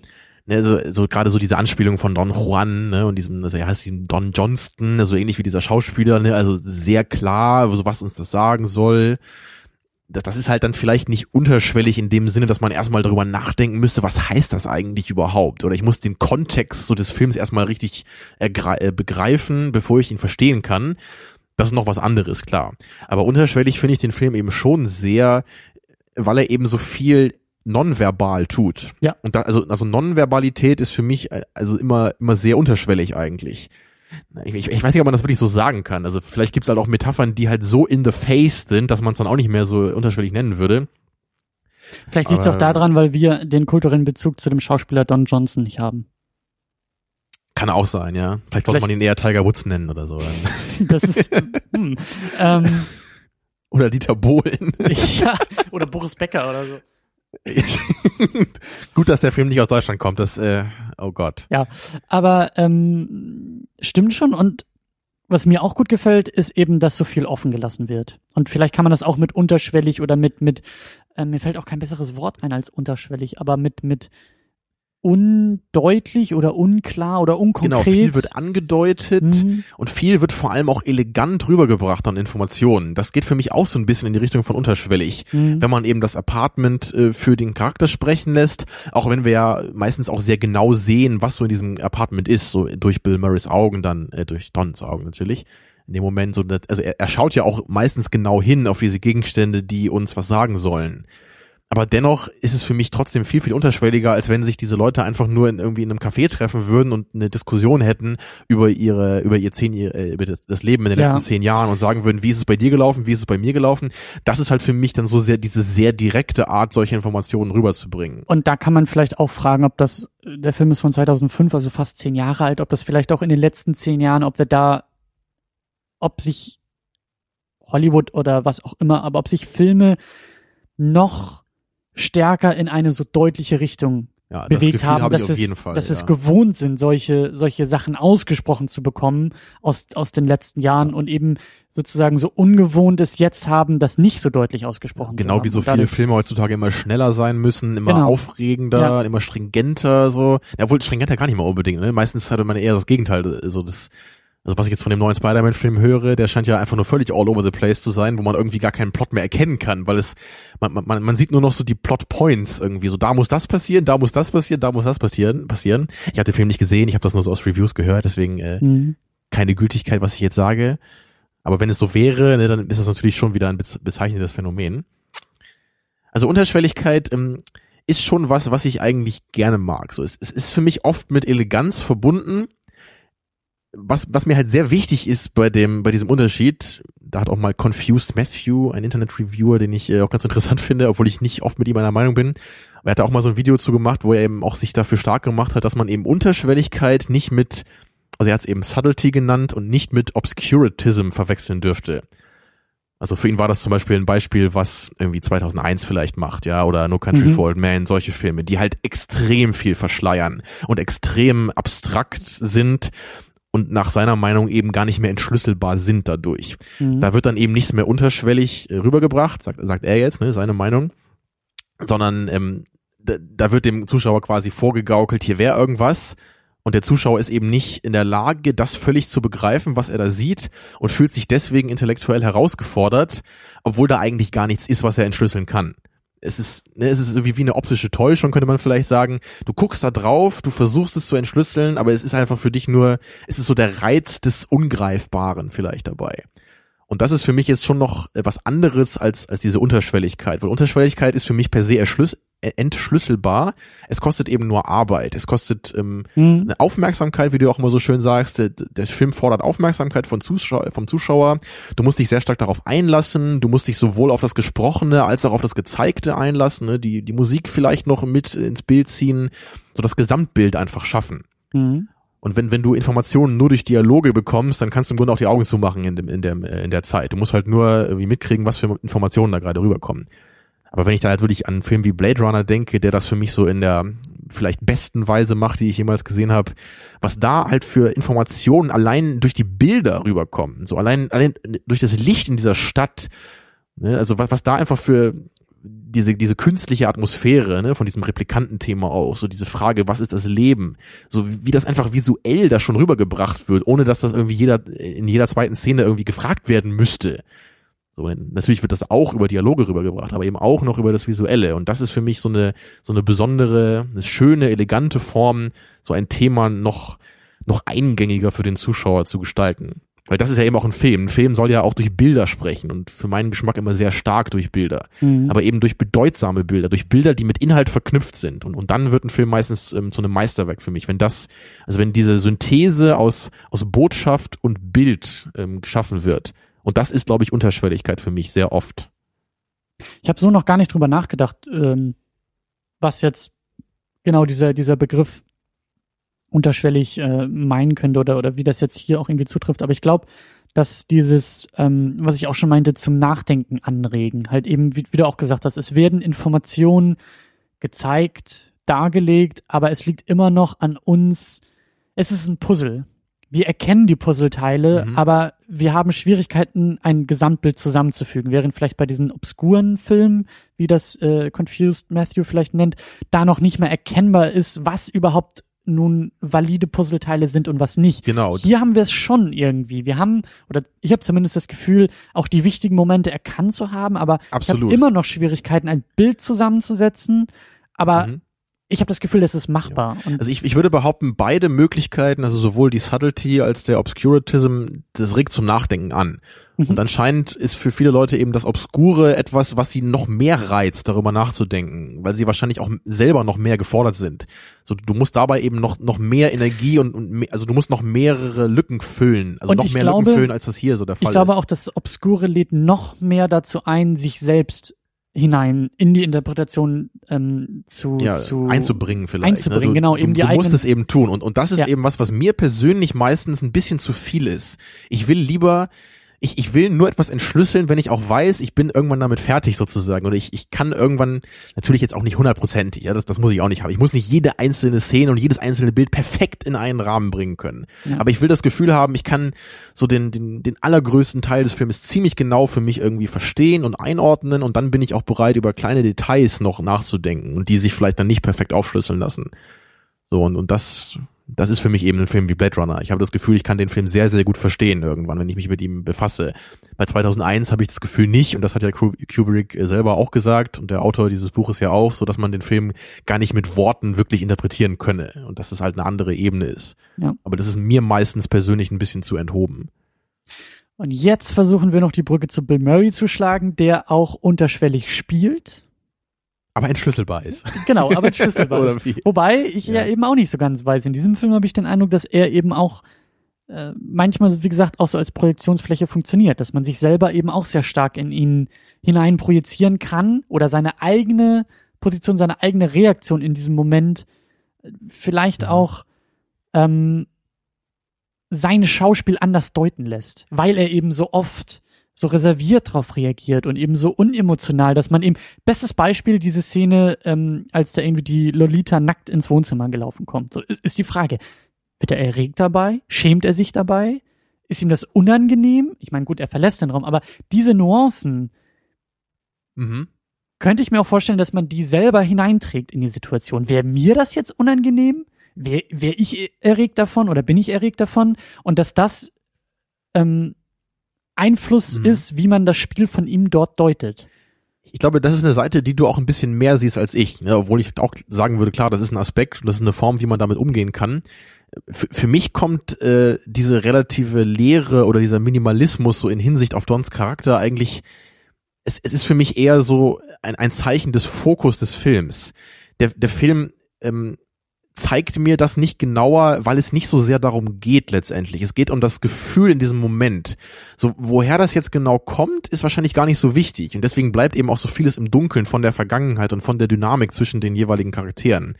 Ne, so, so gerade so diese Anspielung von Don Juan, ne, und diesem, also er heißt ihm Don Johnston, ne, so ähnlich wie dieser Schauspieler, ne, also sehr klar, so was uns das sagen soll. Das, das ist halt dann vielleicht nicht unterschwellig in dem Sinne, dass man erstmal darüber nachdenken müsste, was heißt das eigentlich überhaupt? Oder ich muss den Kontext so des Films erstmal richtig äh, begreifen, bevor ich ihn verstehen kann. Das ist noch was anderes, klar. Aber unterschwellig finde ich den Film eben schon sehr, weil er eben so viel nonverbal tut. Ja. Und da, also, also Nonverbalität ist für mich äh, also immer, immer sehr unterschwellig eigentlich. Ich, ich, ich weiß nicht, ob man das wirklich so sagen kann. Also vielleicht gibt's halt auch Metaphern, die halt so in the face sind, dass man es dann auch nicht mehr so unterschwellig nennen würde. Vielleicht liegt es auch daran, weil wir den kulturellen Bezug zu dem Schauspieler Don Johnson nicht haben. Kann auch sein, ja. Vielleicht sollte man ihn eher Tiger Woods nennen oder so. Das ist hm, ähm, Oder Dieter Bohlen. ja, oder Boris Becker oder so. Gut, dass der Film nicht aus Deutschland kommt. Das, äh, oh Gott. Aber ähm, stimmt schon und was mir auch gut gefällt, ist eben, dass so viel offen gelassen wird. Und vielleicht kann man das auch mit unterschwellig oder mit mit äh, mir fällt auch kein besseres Wort ein als unterschwellig, aber mit mit undeutlich oder unklar oder unkonkret. Genau, viel wird angedeutet mhm. und viel wird vor allem auch elegant rübergebracht an Informationen. Das geht für mich auch so ein bisschen in die Richtung von unterschwellig. Mhm. Wenn man eben das Apartment äh, für den Charakter sprechen lässt, auch wenn wir ja meistens auch sehr genau sehen, was so in diesem Apartment ist, so durch Bill Murrays Augen dann, äh, durch Dons Augen natürlich in dem Moment so, also er, er schaut ja auch meistens genau hin auf diese Gegenstände, die uns was sagen sollen. Aber dennoch ist es für mich trotzdem viel, viel unterschwelliger, als wenn sich diese Leute einfach nur in irgendwie in einem Café treffen würden und eine Diskussion hätten über ihre, über ihr zehn, äh, über das, das Leben in den ja. letzten zehn Jahren und sagen würden, wie ist es bei dir gelaufen, wie ist es bei mir gelaufen. Das ist halt für mich dann so sehr, diese sehr direkte Art, solche Informationen rüberzubringen. Und da kann man vielleicht auch fragen, ob das, der Film ist von 2005, also fast zehn Jahre alt, ob das vielleicht auch in den letzten zehn Jahren, ob wir da, ob sich Hollywood oder was auch immer, aber ob sich Filme noch stärker in eine so deutliche Richtung ja, bewegt haben, hab dass, wir dass ja. wir es gewohnt sind, solche, solche Sachen ausgesprochen zu bekommen aus, aus den letzten Jahren und eben sozusagen so ungewohntes jetzt haben, das nicht so deutlich ausgesprochen ja, Genau wie so viele Filme heutzutage immer schneller sein müssen, immer genau. aufregender, ja. immer stringenter, so. Ja, wohl stringenter gar nicht mal unbedingt, ne? Meistens hatte man eher das Gegenteil, so das, also was ich jetzt von dem neuen Spider-Man-Film höre, der scheint ja einfach nur völlig all over the place zu sein, wo man irgendwie gar keinen Plot mehr erkennen kann, weil es, man, man, man sieht nur noch so die Plot-Points irgendwie, so da muss das passieren, da muss das passieren, da muss das passieren, passieren. Ich habe den Film nicht gesehen, ich habe das nur so aus Reviews gehört, deswegen äh, mhm. keine Gültigkeit, was ich jetzt sage. Aber wenn es so wäre, ne, dann ist das natürlich schon wieder ein bezeichnendes Phänomen. Also Unterschwelligkeit ähm, ist schon was, was ich eigentlich gerne mag. So, es, es ist für mich oft mit Eleganz verbunden was, was mir halt sehr wichtig ist bei dem, bei diesem Unterschied, da hat auch mal Confused Matthew, ein Internet-Reviewer, den ich äh, auch ganz interessant finde, obwohl ich nicht oft mit ihm einer Meinung bin. Aber er hat auch mal so ein Video zu gemacht, wo er eben auch sich dafür stark gemacht hat, dass man eben Unterschwelligkeit nicht mit, also er hat es eben Subtlety genannt und nicht mit Obscuratism verwechseln dürfte. Also für ihn war das zum Beispiel ein Beispiel, was irgendwie 2001 vielleicht macht, ja, oder No Country mhm. for Old Men, solche Filme, die halt extrem viel verschleiern und extrem abstrakt sind und nach seiner Meinung eben gar nicht mehr entschlüsselbar sind dadurch. Mhm. Da wird dann eben nichts mehr unterschwellig äh, rübergebracht, sagt, sagt er jetzt, ne, seine Meinung, sondern ähm, da, da wird dem Zuschauer quasi vorgegaukelt, hier wäre irgendwas und der Zuschauer ist eben nicht in der Lage, das völlig zu begreifen, was er da sieht und fühlt sich deswegen intellektuell herausgefordert, obwohl da eigentlich gar nichts ist, was er entschlüsseln kann es ist, ne, es ist irgendwie wie eine optische Täuschung, könnte man vielleicht sagen. Du guckst da drauf, du versuchst es zu entschlüsseln, aber es ist einfach für dich nur, es ist so der Reiz des Ungreifbaren vielleicht dabei. Und das ist für mich jetzt schon noch etwas anderes als, als diese Unterschwelligkeit, weil Unterschwelligkeit ist für mich per se entschlüsselbar. Es kostet eben nur Arbeit. Es kostet ähm, mhm. eine Aufmerksamkeit, wie du auch immer so schön sagst. Der, der Film fordert Aufmerksamkeit von Zuschauer, vom Zuschauer. Du musst dich sehr stark darauf einlassen. Du musst dich sowohl auf das Gesprochene als auch auf das Gezeigte einlassen. Ne? Die, die Musik vielleicht noch mit ins Bild ziehen. So das Gesamtbild einfach schaffen. Mhm. Und wenn, wenn du Informationen nur durch Dialoge bekommst, dann kannst du im Grunde auch die Augen zumachen in, dem, in, der, in der Zeit. Du musst halt nur irgendwie mitkriegen, was für Informationen da gerade rüberkommen. Aber wenn ich da halt wirklich an einen Film wie Blade Runner denke, der das für mich so in der vielleicht besten Weise macht, die ich jemals gesehen habe, was da halt für Informationen allein durch die Bilder rüberkommen, so allein, allein durch das Licht in dieser Stadt, ne, also was, was da einfach für diese, diese künstliche Atmosphäre ne, von diesem Replikantenthema auch, so diese Frage, was ist das Leben, so wie das einfach visuell da schon rübergebracht wird, ohne dass das irgendwie jeder in jeder zweiten Szene irgendwie gefragt werden müsste. So, natürlich wird das auch über Dialoge rübergebracht, aber eben auch noch über das Visuelle. Und das ist für mich so eine, so eine besondere, eine schöne, elegante Form, so ein Thema noch, noch eingängiger für den Zuschauer zu gestalten. Weil das ist ja eben auch ein Film. Ein Film soll ja auch durch Bilder sprechen und für meinen Geschmack immer sehr stark durch Bilder. Mhm. Aber eben durch bedeutsame Bilder, durch Bilder, die mit Inhalt verknüpft sind. Und, und dann wird ein Film meistens ähm, zu einem Meisterwerk für mich. Wenn das, also wenn diese Synthese aus, aus Botschaft und Bild ähm, geschaffen wird, und das ist, glaube ich, Unterschwelligkeit für mich sehr oft. Ich habe so noch gar nicht drüber nachgedacht, ähm, was jetzt genau dieser, dieser Begriff unterschwellig äh, meinen könnte oder, oder wie das jetzt hier auch irgendwie zutrifft. Aber ich glaube, dass dieses, ähm, was ich auch schon meinte, zum Nachdenken anregen, halt eben, wie, wie du auch gesagt hast, es werden Informationen gezeigt, dargelegt, aber es liegt immer noch an uns, es ist ein Puzzle wir erkennen die Puzzleteile, Mhm. aber wir haben Schwierigkeiten, ein Gesamtbild zusammenzufügen. Während vielleicht bei diesen obskuren Filmen, wie das äh, Confused Matthew vielleicht nennt, da noch nicht mehr erkennbar ist, was überhaupt nun valide Puzzleteile sind und was nicht. Genau. Hier haben wir es schon irgendwie. Wir haben, oder ich habe zumindest das Gefühl, auch die wichtigen Momente erkannt zu haben, aber ich Absolut. habe immer noch Schwierigkeiten, ein Bild zusammenzusetzen. Aber Mhm. Ich habe das Gefühl, das ist machbar. Und Also ich, ich würde behaupten, beide Möglichkeiten, also sowohl die Subtlety als der Obscuratism, das regt zum Nachdenken an. Mhm. Und anscheinend ist für viele Leute eben das Obskure etwas, was sie noch mehr reizt, darüber nachzudenken, weil sie wahrscheinlich auch selber noch mehr gefordert sind. So, du musst dabei eben noch, noch mehr Energie und, und mehr, also du musst noch mehrere Lücken füllen, also Und noch mehr glaube- Lücken füllen, als das hier so der Fall ich glaube ist. auch, das Obskure lädt noch mehr dazu ein, sich selbst hinein in die Interpretation ähm, zu, ja, zu einzubringen vielleicht. einzubringen, ne? du, genau, du, eben die du musst es eben tun und, und das ist Ja. eben was, was mir persönlich meistens ein bisschen zu viel ist. Ich will lieber ich, ich will nur etwas entschlüsseln, wenn ich auch weiß, ich bin irgendwann damit fertig sozusagen. Oder ich, ich kann irgendwann, natürlich jetzt auch nicht hundertprozentig, ja, das, das muss ich auch nicht haben. Ich muss nicht jede einzelne Szene und jedes einzelne Bild perfekt in einen Rahmen bringen können. Ja. Aber ich will das Gefühl haben, ich kann so den, den, den allergrößten Teil des Films ziemlich genau für mich irgendwie verstehen und einordnen und dann bin ich auch bereit, über kleine Details noch nachzudenken und die sich vielleicht dann nicht perfekt aufschlüsseln lassen. So, und, und das, das ist für mich eben ein Film wie Blade Runner. Ich habe das Gefühl, ich kann den Film sehr, sehr gut verstehen irgendwann, wenn ich mich mit ihm befasse. Bei 2001 habe ich das Gefühl nicht, und das hat ja Kub- Kubrick äh, selber auch gesagt, und der Autor dieses Buches ja auch, so dass man den Film gar nicht mit Worten wirklich interpretieren könne und dass es halt eine andere Ebene ist. Ja. Aber das ist mir meistens persönlich ein bisschen zu enthoben. Und jetzt versuchen wir noch die Brücke zu Bill Murray zu schlagen, der auch unterschwellig spielt. Aber entschlüsselbar ist. Genau, aber schlüsselbar Oder ist. Wobei ich ja. Ja. eben auch nicht so ganz weiß. In diesem Film habe ich den Eindruck, dass er eben auch äh, manchmal, wie gesagt, auch so als Projektionsfläche funktioniert, dass man sich selber eben auch sehr stark in ihn hinein projizieren kann oder seine eigene Position, seine eigene Reaktion in diesem Moment äh, vielleicht Mhm. auch ähm, sein Schauspiel anders deuten lässt, weil er eben so oft so reserviert drauf reagiert und eben so unemotional, dass man eben, bestes Beispiel, diese Szene, ähm, als da irgendwie die Lolita nackt ins Wohnzimmer gelaufen kommt. So ist, ist die Frage, wird er erregt dabei? Schämt er sich dabei? Ist ihm das unangenehm? Ich meine, gut, er verlässt den Raum, aber diese Nuancen Mhm. könnte ich mir auch vorstellen, dass man die selber hineinträgt in die Situation. Wäre mir das jetzt unangenehm? Wäre wär ich erregt davon oder bin ich erregt davon? Und dass das ähm, Einfluss Mhm. ist, wie man das Spiel von ihm dort deutet. Ich glaube, das ist eine Seite, die du auch ein bisschen mehr siehst als ich. Ne? Obwohl ich auch sagen würde, klar, das ist ein Aspekt und das ist eine Form, wie man damit umgehen kann. Für, für mich kommt äh, diese relative Leere oder dieser Minimalismus so in Hinsicht auf Dons Charakter eigentlich, es, es ist für mich eher so ein, ein Zeichen des Fokus des Films. Der, der Film ähm, zeigt mir das nicht genauer, weil es nicht so sehr darum geht letztendlich. Es geht um das Gefühl in diesem Moment. So, woher das jetzt genau kommt, ist wahrscheinlich gar nicht so wichtig. Und deswegen bleibt eben auch so vieles im Dunkeln von der Vergangenheit und von der Dynamik zwischen den jeweiligen Charakteren.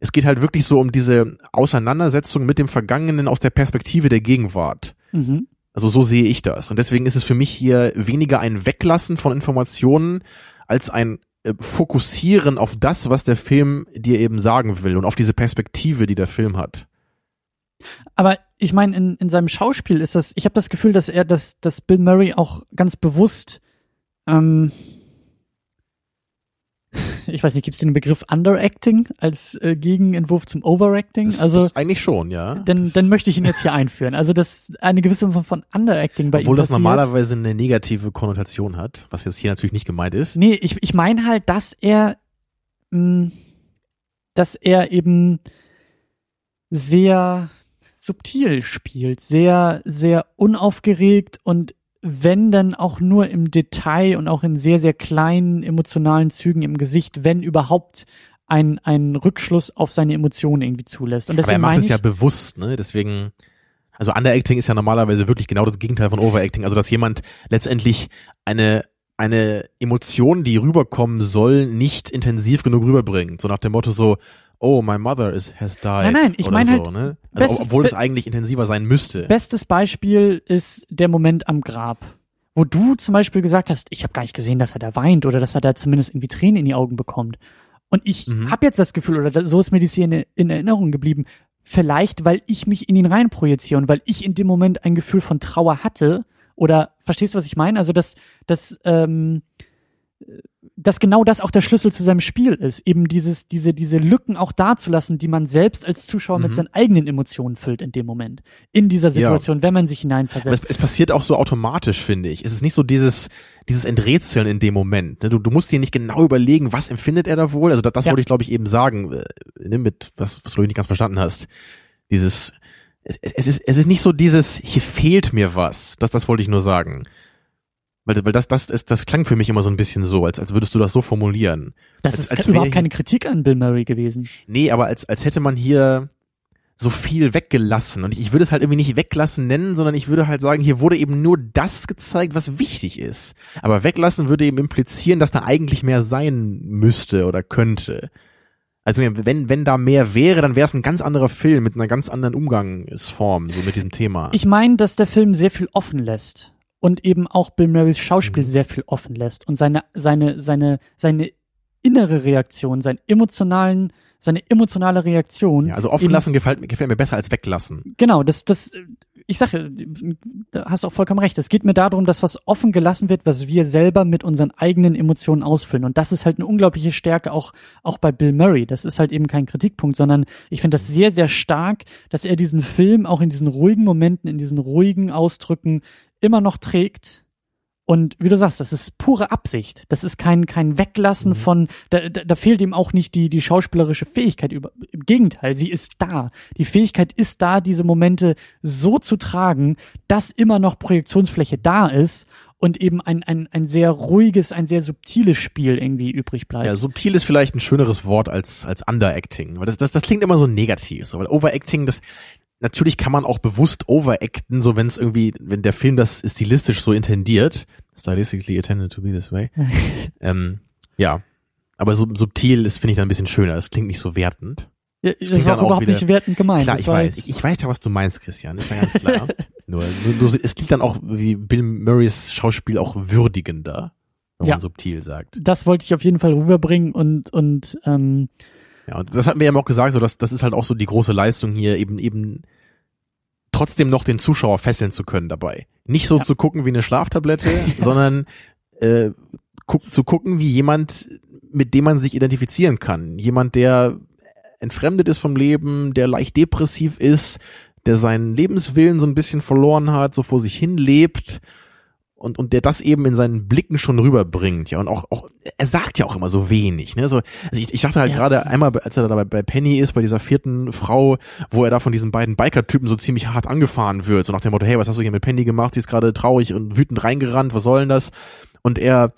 Es geht halt wirklich so um diese Auseinandersetzung mit dem Vergangenen aus der Perspektive der Gegenwart. Mhm. Also so sehe ich das. Und deswegen ist es für mich hier weniger ein Weglassen von Informationen als ein Fokussieren auf das, was der Film dir eben sagen will und auf diese Perspektive, die der Film hat. Aber ich meine, in, in seinem Schauspiel ist das, ich habe das Gefühl, dass er, dass, dass Bill Murray auch ganz bewusst, ähm, ich weiß nicht, gibt es den Begriff Underacting als äh, Gegenentwurf zum Overacting? Das, also das eigentlich schon, ja. dann, dann möchte ich ihn jetzt hier einführen. Also dass eine gewisse Form von Underacting bei Obwohl ihm das passiert. normalerweise eine negative Konnotation hat, was jetzt hier natürlich nicht gemeint ist. Nee, ich, ich meine halt, dass er, mh, dass er eben sehr subtil spielt, sehr, sehr unaufgeregt und wenn dann auch nur im Detail und auch in sehr, sehr kleinen emotionalen Zügen im Gesicht, wenn überhaupt ein, ein Rückschluss auf seine Emotionen irgendwie zulässt. Und Aber er macht es ja bewusst, ne? Deswegen, also Underacting ist ja normalerweise wirklich genau das Gegenteil von Overacting. Also dass jemand letztendlich eine eine Emotion, die rüberkommen soll, nicht intensiv genug rüberbringt. So nach dem Motto so, oh, my mother is has died. Nein, nein, ich meine so, halt, ne? Also, bestes- obwohl es eigentlich intensiver sein müsste. Bestes Beispiel ist der Moment am Grab, wo du zum Beispiel gesagt hast, ich habe gar nicht gesehen, dass er da weint oder dass er da zumindest irgendwie Tränen in die Augen bekommt. Und ich Mhm. habe jetzt das Gefühl, oder so ist mir die Szene in Erinnerung geblieben, vielleicht, weil ich mich in ihn reinprojiziere und weil ich in dem Moment ein Gefühl von Trauer hatte. Oder verstehst du, was ich meine? Also, dass, dass, ähm, dass genau das auch der Schlüssel zu seinem Spiel ist, eben dieses, diese, diese Lücken auch dazulassen, die man selbst als Zuschauer mhm. mit seinen eigenen Emotionen füllt in dem Moment, in dieser Situation, ja. wenn man sich hineinversetzt. Es, es, passiert auch so automatisch, finde ich. Es ist nicht so dieses, dieses Enträtseln in dem Moment. Ne? Du, du musst dir nicht genau überlegen, was empfindet er da wohl. Also das, das ja. wollte ich, glaube ich, eben sagen, äh, ne, mit was, was du nicht ganz verstanden hast. Dieses, es, es, ist, es ist nicht so dieses, hier fehlt mir was. Das, das wollte ich nur sagen. Weil, weil das, das, ist, das klang für mich immer so ein bisschen so, als, als würdest du das so formulieren. Das als, ist als überhaupt keine Kritik an Bill Murray gewesen. Nee, aber als, als hätte man hier so viel weggelassen. Und ich, ich würde es halt irgendwie nicht weglassen nennen, sondern ich würde halt sagen, hier wurde eben nur das gezeigt, was wichtig ist. Aber weglassen würde eben implizieren, dass da eigentlich mehr sein müsste oder könnte. Also wenn, wenn da mehr wäre, dann wäre es ein ganz anderer Film mit einer ganz anderen Umgangsform, so mit diesem Thema. Ich meine, dass der Film sehr viel offen lässt und eben auch Bill Murrays Schauspiel mhm. sehr viel offen lässt und seine, seine, seine, seine innere Reaktion, seinen emotionalen, seine emotionale Reaktion. Ja, also offen eben, lassen gefällt, gefällt mir besser als weglassen. Genau, das, das, ich sage, da hast du auch vollkommen recht. Es geht mir darum, dass was offen gelassen wird, was wir selber mit unseren eigenen Emotionen ausfüllen. Und das ist halt eine unglaubliche Stärke auch, auch bei Bill Murray. Das ist halt eben kein Kritikpunkt, sondern ich finde das sehr, sehr stark, dass er diesen Film auch in diesen ruhigen Momenten, in diesen ruhigen Ausdrücken immer noch trägt. Und wie du sagst, das ist pure Absicht. Das ist kein, kein Weglassen mhm. von, da, da, da fehlt ihm auch nicht die, die schauspielerische Fähigkeit. Über, Im Gegenteil, sie ist da. Die Fähigkeit ist da, diese Momente so zu tragen, dass immer noch Projektionsfläche da ist und eben ein, ein, ein sehr ruhiges, ein sehr subtiles Spiel irgendwie übrig bleibt. Ja, subtil ist vielleicht ein schöneres Wort als, als Underacting. Weil das, das, das klingt immer so negativ. So, weil Overacting, das, natürlich kann man auch bewusst overacten, so wenn es irgendwie, wenn der Film das stilistisch so intendiert, stylistically intended to be this way. ähm, ja, aber so subtil ist finde ich dann ein bisschen schöner. Es klingt nicht so wertend. Ja, das, das war auch überhaupt wieder, nicht wertend gemeint. Klar, ich weiß, ich, ich, weiß ja, was du meinst, Christian. Ist ja ganz klar. nur, nur, nur, es klingt dann auch wie Bill Murrays Schauspiel auch würdigender, wenn ja, man subtil sagt. Das wollte ich auf jeden Fall rüberbringen und und ähm, ja, und das hatten wir ja auch gesagt, so dass das ist halt auch so die große Leistung hier, eben eben trotzdem noch den Zuschauer fesseln zu können dabei. Nicht so ja. zu gucken wie eine Schlaftablette, sondern äh, guck, zu gucken wie jemand, mit dem man sich identifizieren kann. Jemand, der entfremdet ist vom Leben, der leicht depressiv ist, der seinen Lebenswillen so ein bisschen verloren hat, so vor sich hin lebt und, und der das eben in seinen Blicken schon rüberbringt, ja, und auch, auch, er sagt ja auch immer so wenig, ne, so, also ich, ich dachte halt ja. gerade einmal, als er da bei, bei Penny ist, bei dieser vierten Frau, wo er da von diesen beiden Biker-Typen so ziemlich hart angefahren wird, so nach dem Motto, hey, was hast du hier mit Penny gemacht, sie ist gerade traurig und wütend reingerannt, was soll denn das? Und er,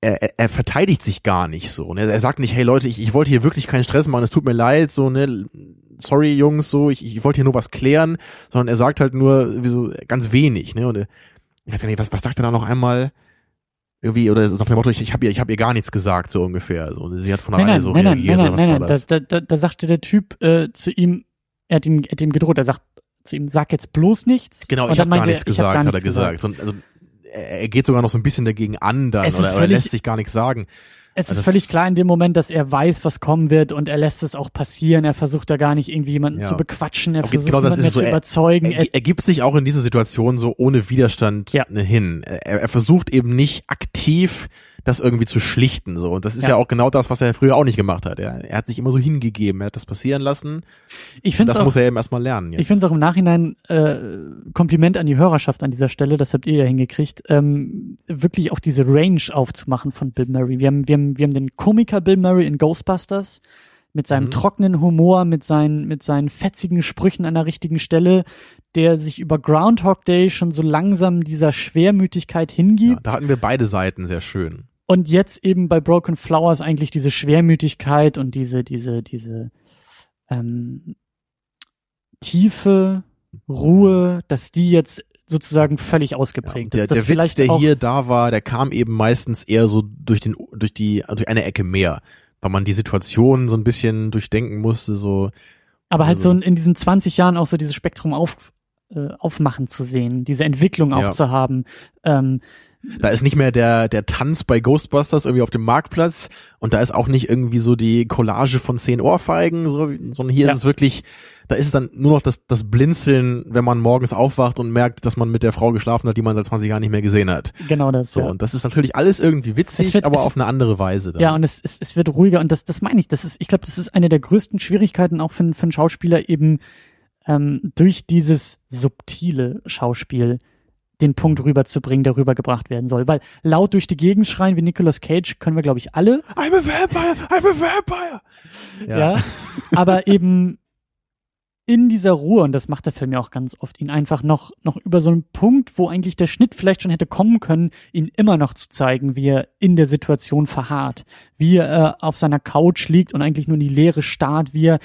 er, er verteidigt sich gar nicht so, ne, er sagt nicht, hey Leute, ich, ich wollte hier wirklich keinen Stress machen, es tut mir leid, so, ne, sorry Jungs, so, ich, ich wollte hier nur was klären, sondern er sagt halt nur, wie so, ganz wenig, ne, und er, ich weiß gar nicht, was, was sagt er da noch einmal? Irgendwie, oder so nach dem Motto, ich, ich habe ihr, ich hab ihr gar nichts gesagt, so ungefähr. So, sie hat von alleine so nein, reagiert. Nein, nein, nein, nein, da, da, da sagte der Typ äh, zu ihm, er hat ihm, er hat ihm gedroht, er sagt zu ihm, sag jetzt bloß nichts. Genau, ich habe gar nichts gesagt, gar hat er gesagt. gesagt. also, er geht sogar noch so ein bisschen dagegen an dann, oder, oder lässt sich gar nichts sagen. Es ist völlig klar in dem Moment, dass er weiß, was kommen wird und er lässt es auch passieren. Er versucht da gar nicht irgendwie jemanden ja. zu bequatschen. Er okay, versucht genau, jemanden so, zu überzeugen. Er, er, er, gibt sich auch in dieser Situation so ohne Widerstand ja. hin. Er, er versucht eben nicht aktiv das irgendwie zu schlichten so und das ist ja. ja, auch genau das was er früher auch nicht gemacht hat er, er hat sich immer so hingegeben er hat das passieren lassen ich finde das auch, muss er eben erstmal lernen jetzt. ich finde es auch im Nachhinein äh, Kompliment an die Hörerschaft an dieser Stelle das habt ihr ja hingekriegt ähm, wirklich auch diese Range aufzumachen von Bill Murray wir haben wir haben wir haben den Komiker Bill Murray in Ghostbusters mit seinem mhm. trockenen Humor, mit seinen, mit seinen fetzigen Sprüchen an der richtigen Stelle, der sich über Groundhog Day schon so langsam dieser Schwermütigkeit hingibt. Ja, da hatten wir beide Seiten sehr schön. Und jetzt eben bei Broken Flowers eigentlich diese Schwermütigkeit und diese, diese, diese ähm, tiefe Ruhe, dass die jetzt sozusagen völlig ausgeprägt ja, ist. Der, der Witz, der hier da war, der kam eben meistens eher so durch den, durch die, durch eine Ecke mehr, weil man die Situation so ein bisschen durchdenken musste, so. Aber halt also, so in diesen 20 Jahren auch so dieses Spektrum auf, äh, aufmachen zu sehen, diese Entwicklung auch ja. zu haben. Ähm, Da ist nicht mehr der, der Tanz bei Ghostbusters irgendwie auf dem Marktplatz und da ist auch nicht irgendwie so die Collage von zehn Ohrfeigen, so, sondern hier ja. ist es wirklich, da ist es dann nur noch das, das Blinzeln, wenn man morgens aufwacht und merkt, dass man mit der Frau geschlafen hat, die man seit 20 Jahren nicht mehr gesehen hat. Genau das. So, ja. und das ist natürlich alles irgendwie witzig, wird, aber auf eine andere Weise. Dann. Ja, und es, es, es wird ruhiger und das, das meine ich. Das ist, ich glaube, das ist eine der größten Schwierigkeiten auch für, für einen Schauspieler eben ähm, durch dieses subtile Schauspiel den Punkt rüberzubringen, der rübergebracht werden soll. Weil laut durch die Gegend schreien wie Nicolas Cage können wir, glaube ich, alle. I'm a vampire, I'm a vampire. Ja. ja aber eben in dieser Ruhe, und das macht der Film ja auch ganz oft, ihn einfach noch, noch über so einen Punkt, wo eigentlich der Schnitt vielleicht schon hätte kommen können, ihn immer noch zu zeigen, wie er in der Situation verharrt, wie er äh, auf seiner Couch liegt und eigentlich nur in die Leere starrt, wie er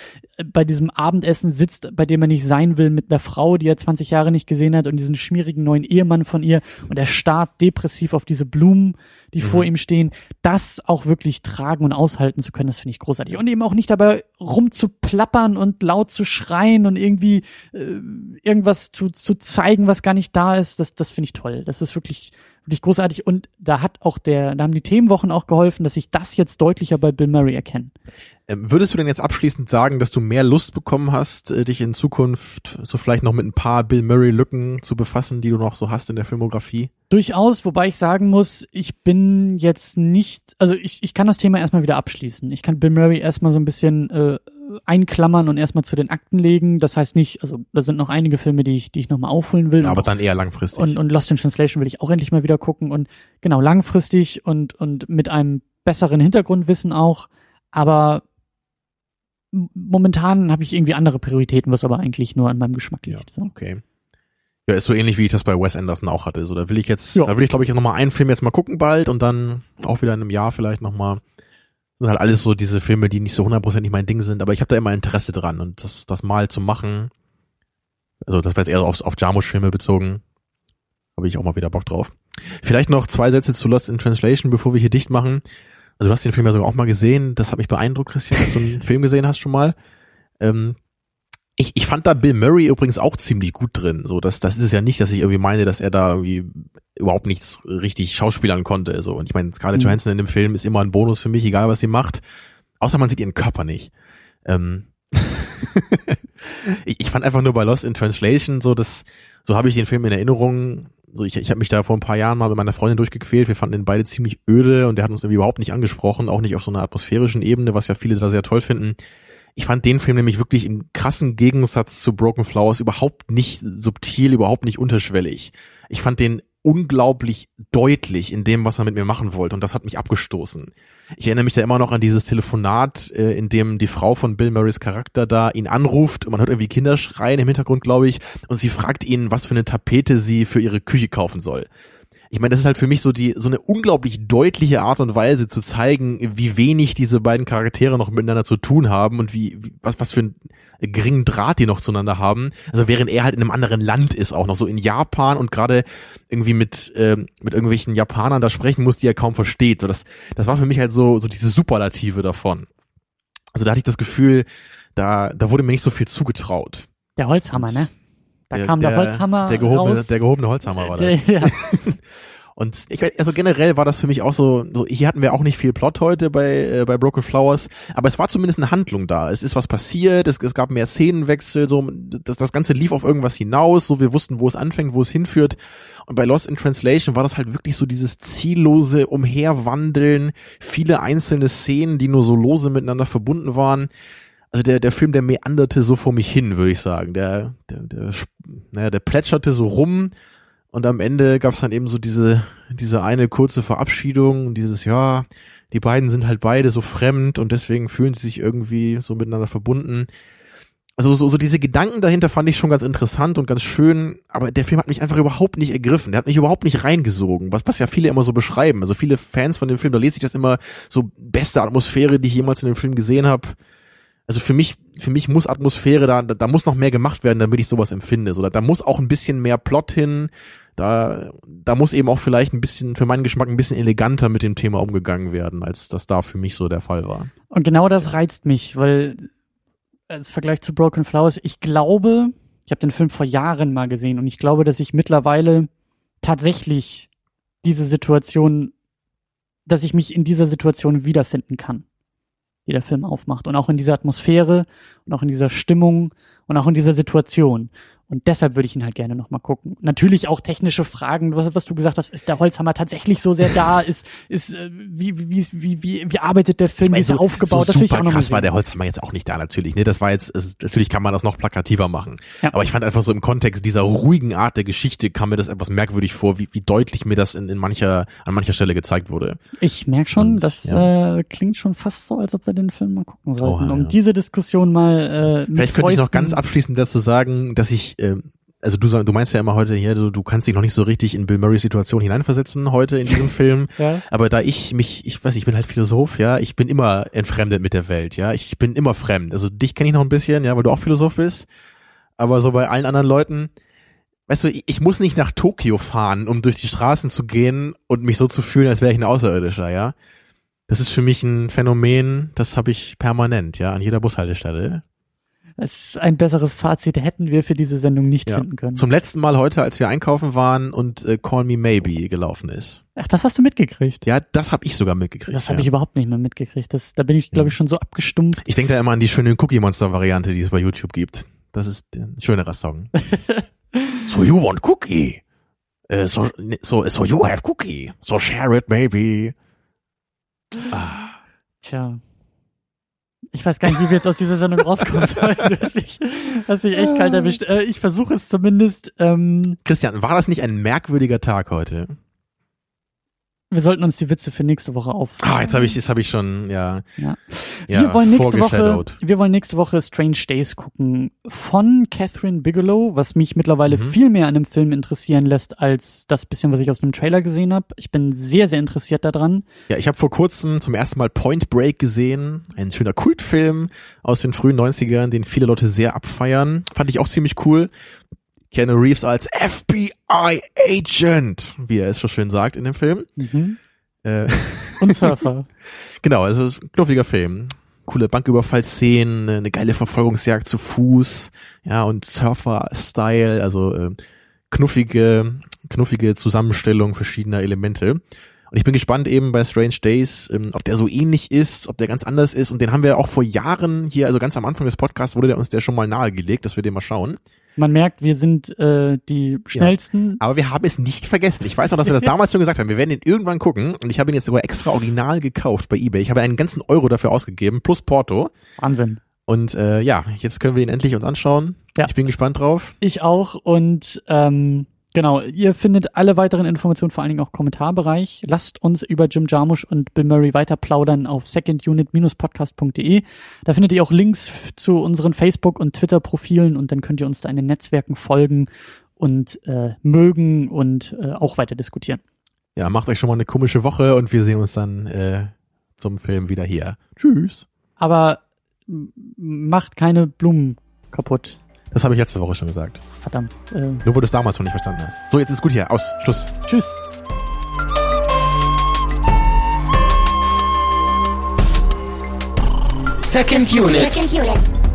bei diesem Abendessen sitzt, bei dem er nicht sein will, mit einer Frau, die er 20 Jahre nicht gesehen hat und diesen schmierigen neuen Ehemann von ihr und er starrt depressiv auf diese Blumen, die mhm. vor ihm stehen, das auch wirklich tragen und aushalten zu können, das finde ich großartig. Und eben auch nicht dabei rumzuplappern und laut zu schreien und irgendwie äh, irgendwas zu, zu zeigen, was gar nicht da ist, das, das finde ich toll. Das ist wirklich wirklich großartig und da hat auch der, da haben die Themenwochen auch geholfen, dass ich das jetzt deutlicher bei Bill Murray erkenne. Ähm, würdest du denn jetzt abschließend sagen, dass du mehr Lust bekommen hast, äh, dich in Zukunft so vielleicht noch mit ein paar Bill Murray Lücken zu befassen, die du noch so hast in der Filmografie? Durchaus, wobei ich sagen muss, ich bin jetzt nicht, also ich, ich kann das Thema erstmal wieder abschließen. Ich kann Bill Murray erstmal so ein bisschen äh, einklammern und erstmal zu den Akten legen. Das heißt nicht, also da sind noch einige Filme, die ich, die ich nochmal aufholen will. Ja, aber dann eher langfristig. Und, und Lost in Translation will ich auch endlich mal wieder gucken und genau langfristig und, und mit einem besseren Hintergrundwissen auch. Aber momentan habe ich irgendwie andere Prioritäten, was aber eigentlich nur an meinem Geschmack liegt. Ja, okay. Ja, ist so ähnlich, wie ich das bei Wes Anderson auch hatte. So, da will ich jetzt, ja. da will ich, glaube ich, nochmal einen Film jetzt mal gucken bald und dann auch wieder in einem Jahr vielleicht nochmal sind halt alles so diese Filme, die nicht so hundertprozentig mein Ding sind, aber ich habe da immer Interesse dran und das, das mal zu machen, also das war jetzt eher auf, auf Jarmusch-Filme bezogen, habe ich auch mal wieder Bock drauf. Vielleicht noch zwei Sätze zu Lost in Translation, bevor wir hier dicht machen. Also du hast den Film ja sogar auch mal gesehen, das hat mich beeindruckt, Christian, dass du einen Film gesehen hast schon mal. Ähm, ich, ich fand da Bill Murray übrigens auch ziemlich gut drin. So, das, das ist es ja nicht, dass ich irgendwie meine, dass er da irgendwie überhaupt nichts richtig schauspielern konnte. So. Und ich meine, Scarlett mhm. Johansson in dem Film ist immer ein Bonus für mich, egal was sie macht. Außer man sieht ihren Körper nicht. Ähm ich, ich fand einfach nur bei Lost in Translation so, dass so habe ich den Film in Erinnerung. So, ich, ich habe mich da vor ein paar Jahren mal mit meiner Freundin durchgequält. Wir fanden den beide ziemlich öde und der hat uns irgendwie überhaupt nicht angesprochen, auch nicht auf so einer atmosphärischen Ebene, was ja viele da sehr toll finden. Ich fand den Film nämlich wirklich im krassen Gegensatz zu Broken Flowers überhaupt nicht subtil, überhaupt nicht unterschwellig. Ich fand den unglaublich deutlich in dem, was er mit mir machen wollte und das hat mich abgestoßen. Ich erinnere mich da immer noch an dieses Telefonat, äh, in dem die Frau von Bill Murrays Charakter da ihn anruft und man hört irgendwie Kinder schreien im Hintergrund, glaube ich, und sie fragt ihn, was für eine Tapete sie für ihre Küche kaufen soll ich meine, das ist halt für mich so die so eine unglaublich deutliche Art und Weise zu zeigen, wie wenig diese beiden Charaktere noch miteinander zu tun haben und wie, wie was was für ein geringen Draht die noch zueinander haben. Also während er halt in einem anderen Land ist, auch noch so in Japan und gerade irgendwie mit äh, mit irgendwelchen Japanern da sprechen muss, die er kaum versteht. So das das war für mich halt so so diese Superlative davon. Also da hatte ich das Gefühl, da da wurde mir nicht so viel zugetraut. Der Holzhammer, ne? Da kam der, der Holzhammer der gehobene, raus. Der gehobene Holzhammer war das. Ja. Und ich also generell war das für mich auch so, so hier hatten wir auch nicht viel Plot heute bei äh, bei Broken Flowers, aber es war zumindest eine Handlung da. Es ist was passiert, es, es gab mehr Szenenwechsel, so das das ganze lief auf irgendwas hinaus, so wir wussten, wo es anfängt, wo es hinführt. Und bei Lost in Translation war das halt wirklich so dieses ziellose Umherwandeln, viele einzelne Szenen, die nur so lose miteinander verbunden waren also der, der Film, der meanderte so vor mich hin, würde ich sagen. Der, der, der, naja, der plätscherte so rum und am Ende gab es dann eben so diese, diese eine kurze Verabschiedung und dieses, ja, die beiden sind halt beide so fremd und deswegen fühlen sie sich irgendwie so miteinander verbunden. Also so, so diese Gedanken dahinter fand ich schon ganz interessant und ganz schön, aber der Film hat mich einfach überhaupt nicht ergriffen. Der hat mich überhaupt nicht reingesogen, was, was ja viele immer so beschreiben. Also viele Fans von dem Film, da lese ich das immer so beste Atmosphäre, die ich jemals in dem Film gesehen habe also für mich, für mich muss Atmosphäre da, da, da muss noch mehr gemacht werden, damit ich sowas empfinde. So, da, da muss auch ein bisschen mehr Plot hin. Da, da muss eben auch vielleicht ein bisschen, für meinen Geschmack ein bisschen eleganter mit dem Thema umgegangen werden, als das da für mich so der Fall war. Und genau das reizt mich, weil als Vergleich zu Broken Flowers, ich glaube, ich habe den Film vor Jahren mal gesehen und ich glaube, dass ich mittlerweile tatsächlich diese Situation, dass ich mich in dieser Situation wiederfinden kann, die der Film aufmacht. Und auch in dieser Atmosphäre und auch in dieser Stimmung und auch in dieser Situation. Und deshalb würde ich ihn halt gerne nochmal gucken. Natürlich auch technische Fragen, was, was, du gesagt hast, ist der Holzhammer tatsächlich so sehr da? Ist, ist, äh, wie, wie, wie, wie, wie arbeitet der Film, Ich meine, wie ist er so- aufgebaut? So das will ich super auch krass war der Holzhammer jetzt auch nicht da natürlich. Ne, das war jetzt, es, natürlich kann man das noch plakativer machen. Ja. Aber ich fand einfach so im Kontext dieser ruhigen Art der Geschichte kam mir das etwas merkwürdig vor, wie, wie deutlich mir das in, in mancher, an mancher Stelle gezeigt wurde. Ich merke schon, Und, das ja. äh, klingt schon fast so, als ob wir den Film mal gucken sollten, Oha, um ja. diese Diskussion mal äh, Vielleicht könnte ich noch Fäusten- ganz abschließend dazu sagen, dass ich, ähm, also du, du meinst ja immer heute hier, du, du kannst dich noch nicht so richtig in Bill Murrays Situation hineinversetzen heute in diesem Film. Ja? Aber da ich mich, ich weiß, ich bin halt Philosoph, ja, ich bin immer entfremdet mit der Welt, ja, ich bin immer fremd. Also dich kenne ich noch ein bisschen, ja, weil du auch Philosoph bist. Aber so bei allen anderen Leuten, weißt du, ich, ich muss nicht nach Tokio fahren, um durch die Straßen zu gehen und mich so zu fühlen, als wäre ich ein Außerirdischer, ja. Das ist für mich ein Phänomen, das habe ich permanent, ja, an jeder Bushaltestelle. Es ist ein besseres Fazit hätten wir für diese Sendung nicht Ja. finden können. Zum letzten Mal heute, als wir einkaufen waren und äh, Call Me Maybe gelaufen ist. Ach, das hast du mitgekriegt. Ja, das habe ich sogar mitgekriegt. das habe ja. ich überhaupt nicht mehr mitgekriegt. Das, da bin ich, glaube ich, schon so abgestumpft. Ich denke da immer an die schöne Cookie Monster Variante, die es bei YouTube gibt. Das ist ein schönerer Song. so you want cookie? Äh, so, so, so you have cookie. So share it maybe. Ah, Tja. Ich weiß gar nicht, wie wir jetzt aus dieser Sendung rauskommen sollen. Du hast mich, mich echt kalt erwischt. Äh, ich versuche es zumindest. Ähm, Christian, war das nicht ein merkwürdiger Tag heute? Wir sollten uns die Witze für nächste Woche auf. Ah, jetzt habe ich, jetzt habe ich schon, ja, Ja. ja wir wollen nächste Woche, wir wollen nächste Woche Strange Days gucken von Catherine Bigelow, was mich mittlerweile Mhm. viel mehr an dem Film interessieren lässt als das bisschen, was ich aus dem Trailer gesehen habe. Ich bin sehr, sehr interessiert daran. Ja, ich habe vor kurzem zum ersten Mal Point Break gesehen. Ein schöner Kultfilm aus den frühen 90ern, den viele Leute sehr abfeiern. Fand ich auch ziemlich cool. Keanu Reeves als FBI Agent, wie er es so schön sagt in dem Film. Mhm. Äh, Und Surfer. genau, also es ist ein knuffiger Film. Coole Banküberfallszenen, eine geile Verfolgungsjagd zu Fuß, ja, und Surfer-Style, also äh, knuffige, knuffige Zusammenstellung verschiedener Elemente. Und ich bin gespannt eben bei Strange Days, ähm, ob der so ähnlich ist, ob der ganz anders ist. Und den haben wir auch vor Jahren hier, also ganz am Anfang des Podcasts wurde der uns der schon mal nahegelegt, dass wir den mal schauen. Man merkt, wir sind äh, die schnellsten. Aber wir haben es nicht vergessen. Ich weiß noch, dass wir das damals schon gesagt haben. Wir werden ihn irgendwann gucken. Und ich habe ihn jetzt sogar extra original gekauft bei eBay. Ich habe einen ganzen Euro dafür ausgegeben, plus Porto. Wahnsinn. Und äh, ja, jetzt können wir ihn endlich uns anschauen. Ja. Ich bin gespannt drauf. Ich auch. Und ähm, genau, ihr findet alle weiteren Informationen, vor allen Dingen auch Kommentarbereich. Lasst uns über Jim Jarmusch und Bill Murray weiter plaudern auf secondunit-podcast.de. Da findet ihr auch Links zu unseren Facebook- und Twitter-Profilen und dann könnt ihr uns da in den Netzwerken folgen und äh, mögen und äh, auch weiter diskutieren. Ja, macht euch schon mal eine komische Woche und wir sehen uns dann äh, zum Film wieder hier. Tschüss. Aber macht keine Blumen kaputt. Das habe ich letzte Woche schon gesagt. Verdammt. Äh, Nur weil du es damals schon nicht verstanden hast. So, jetzt ist gut hier. Aus. Schluss. tschüss. Second Unit. Second unit.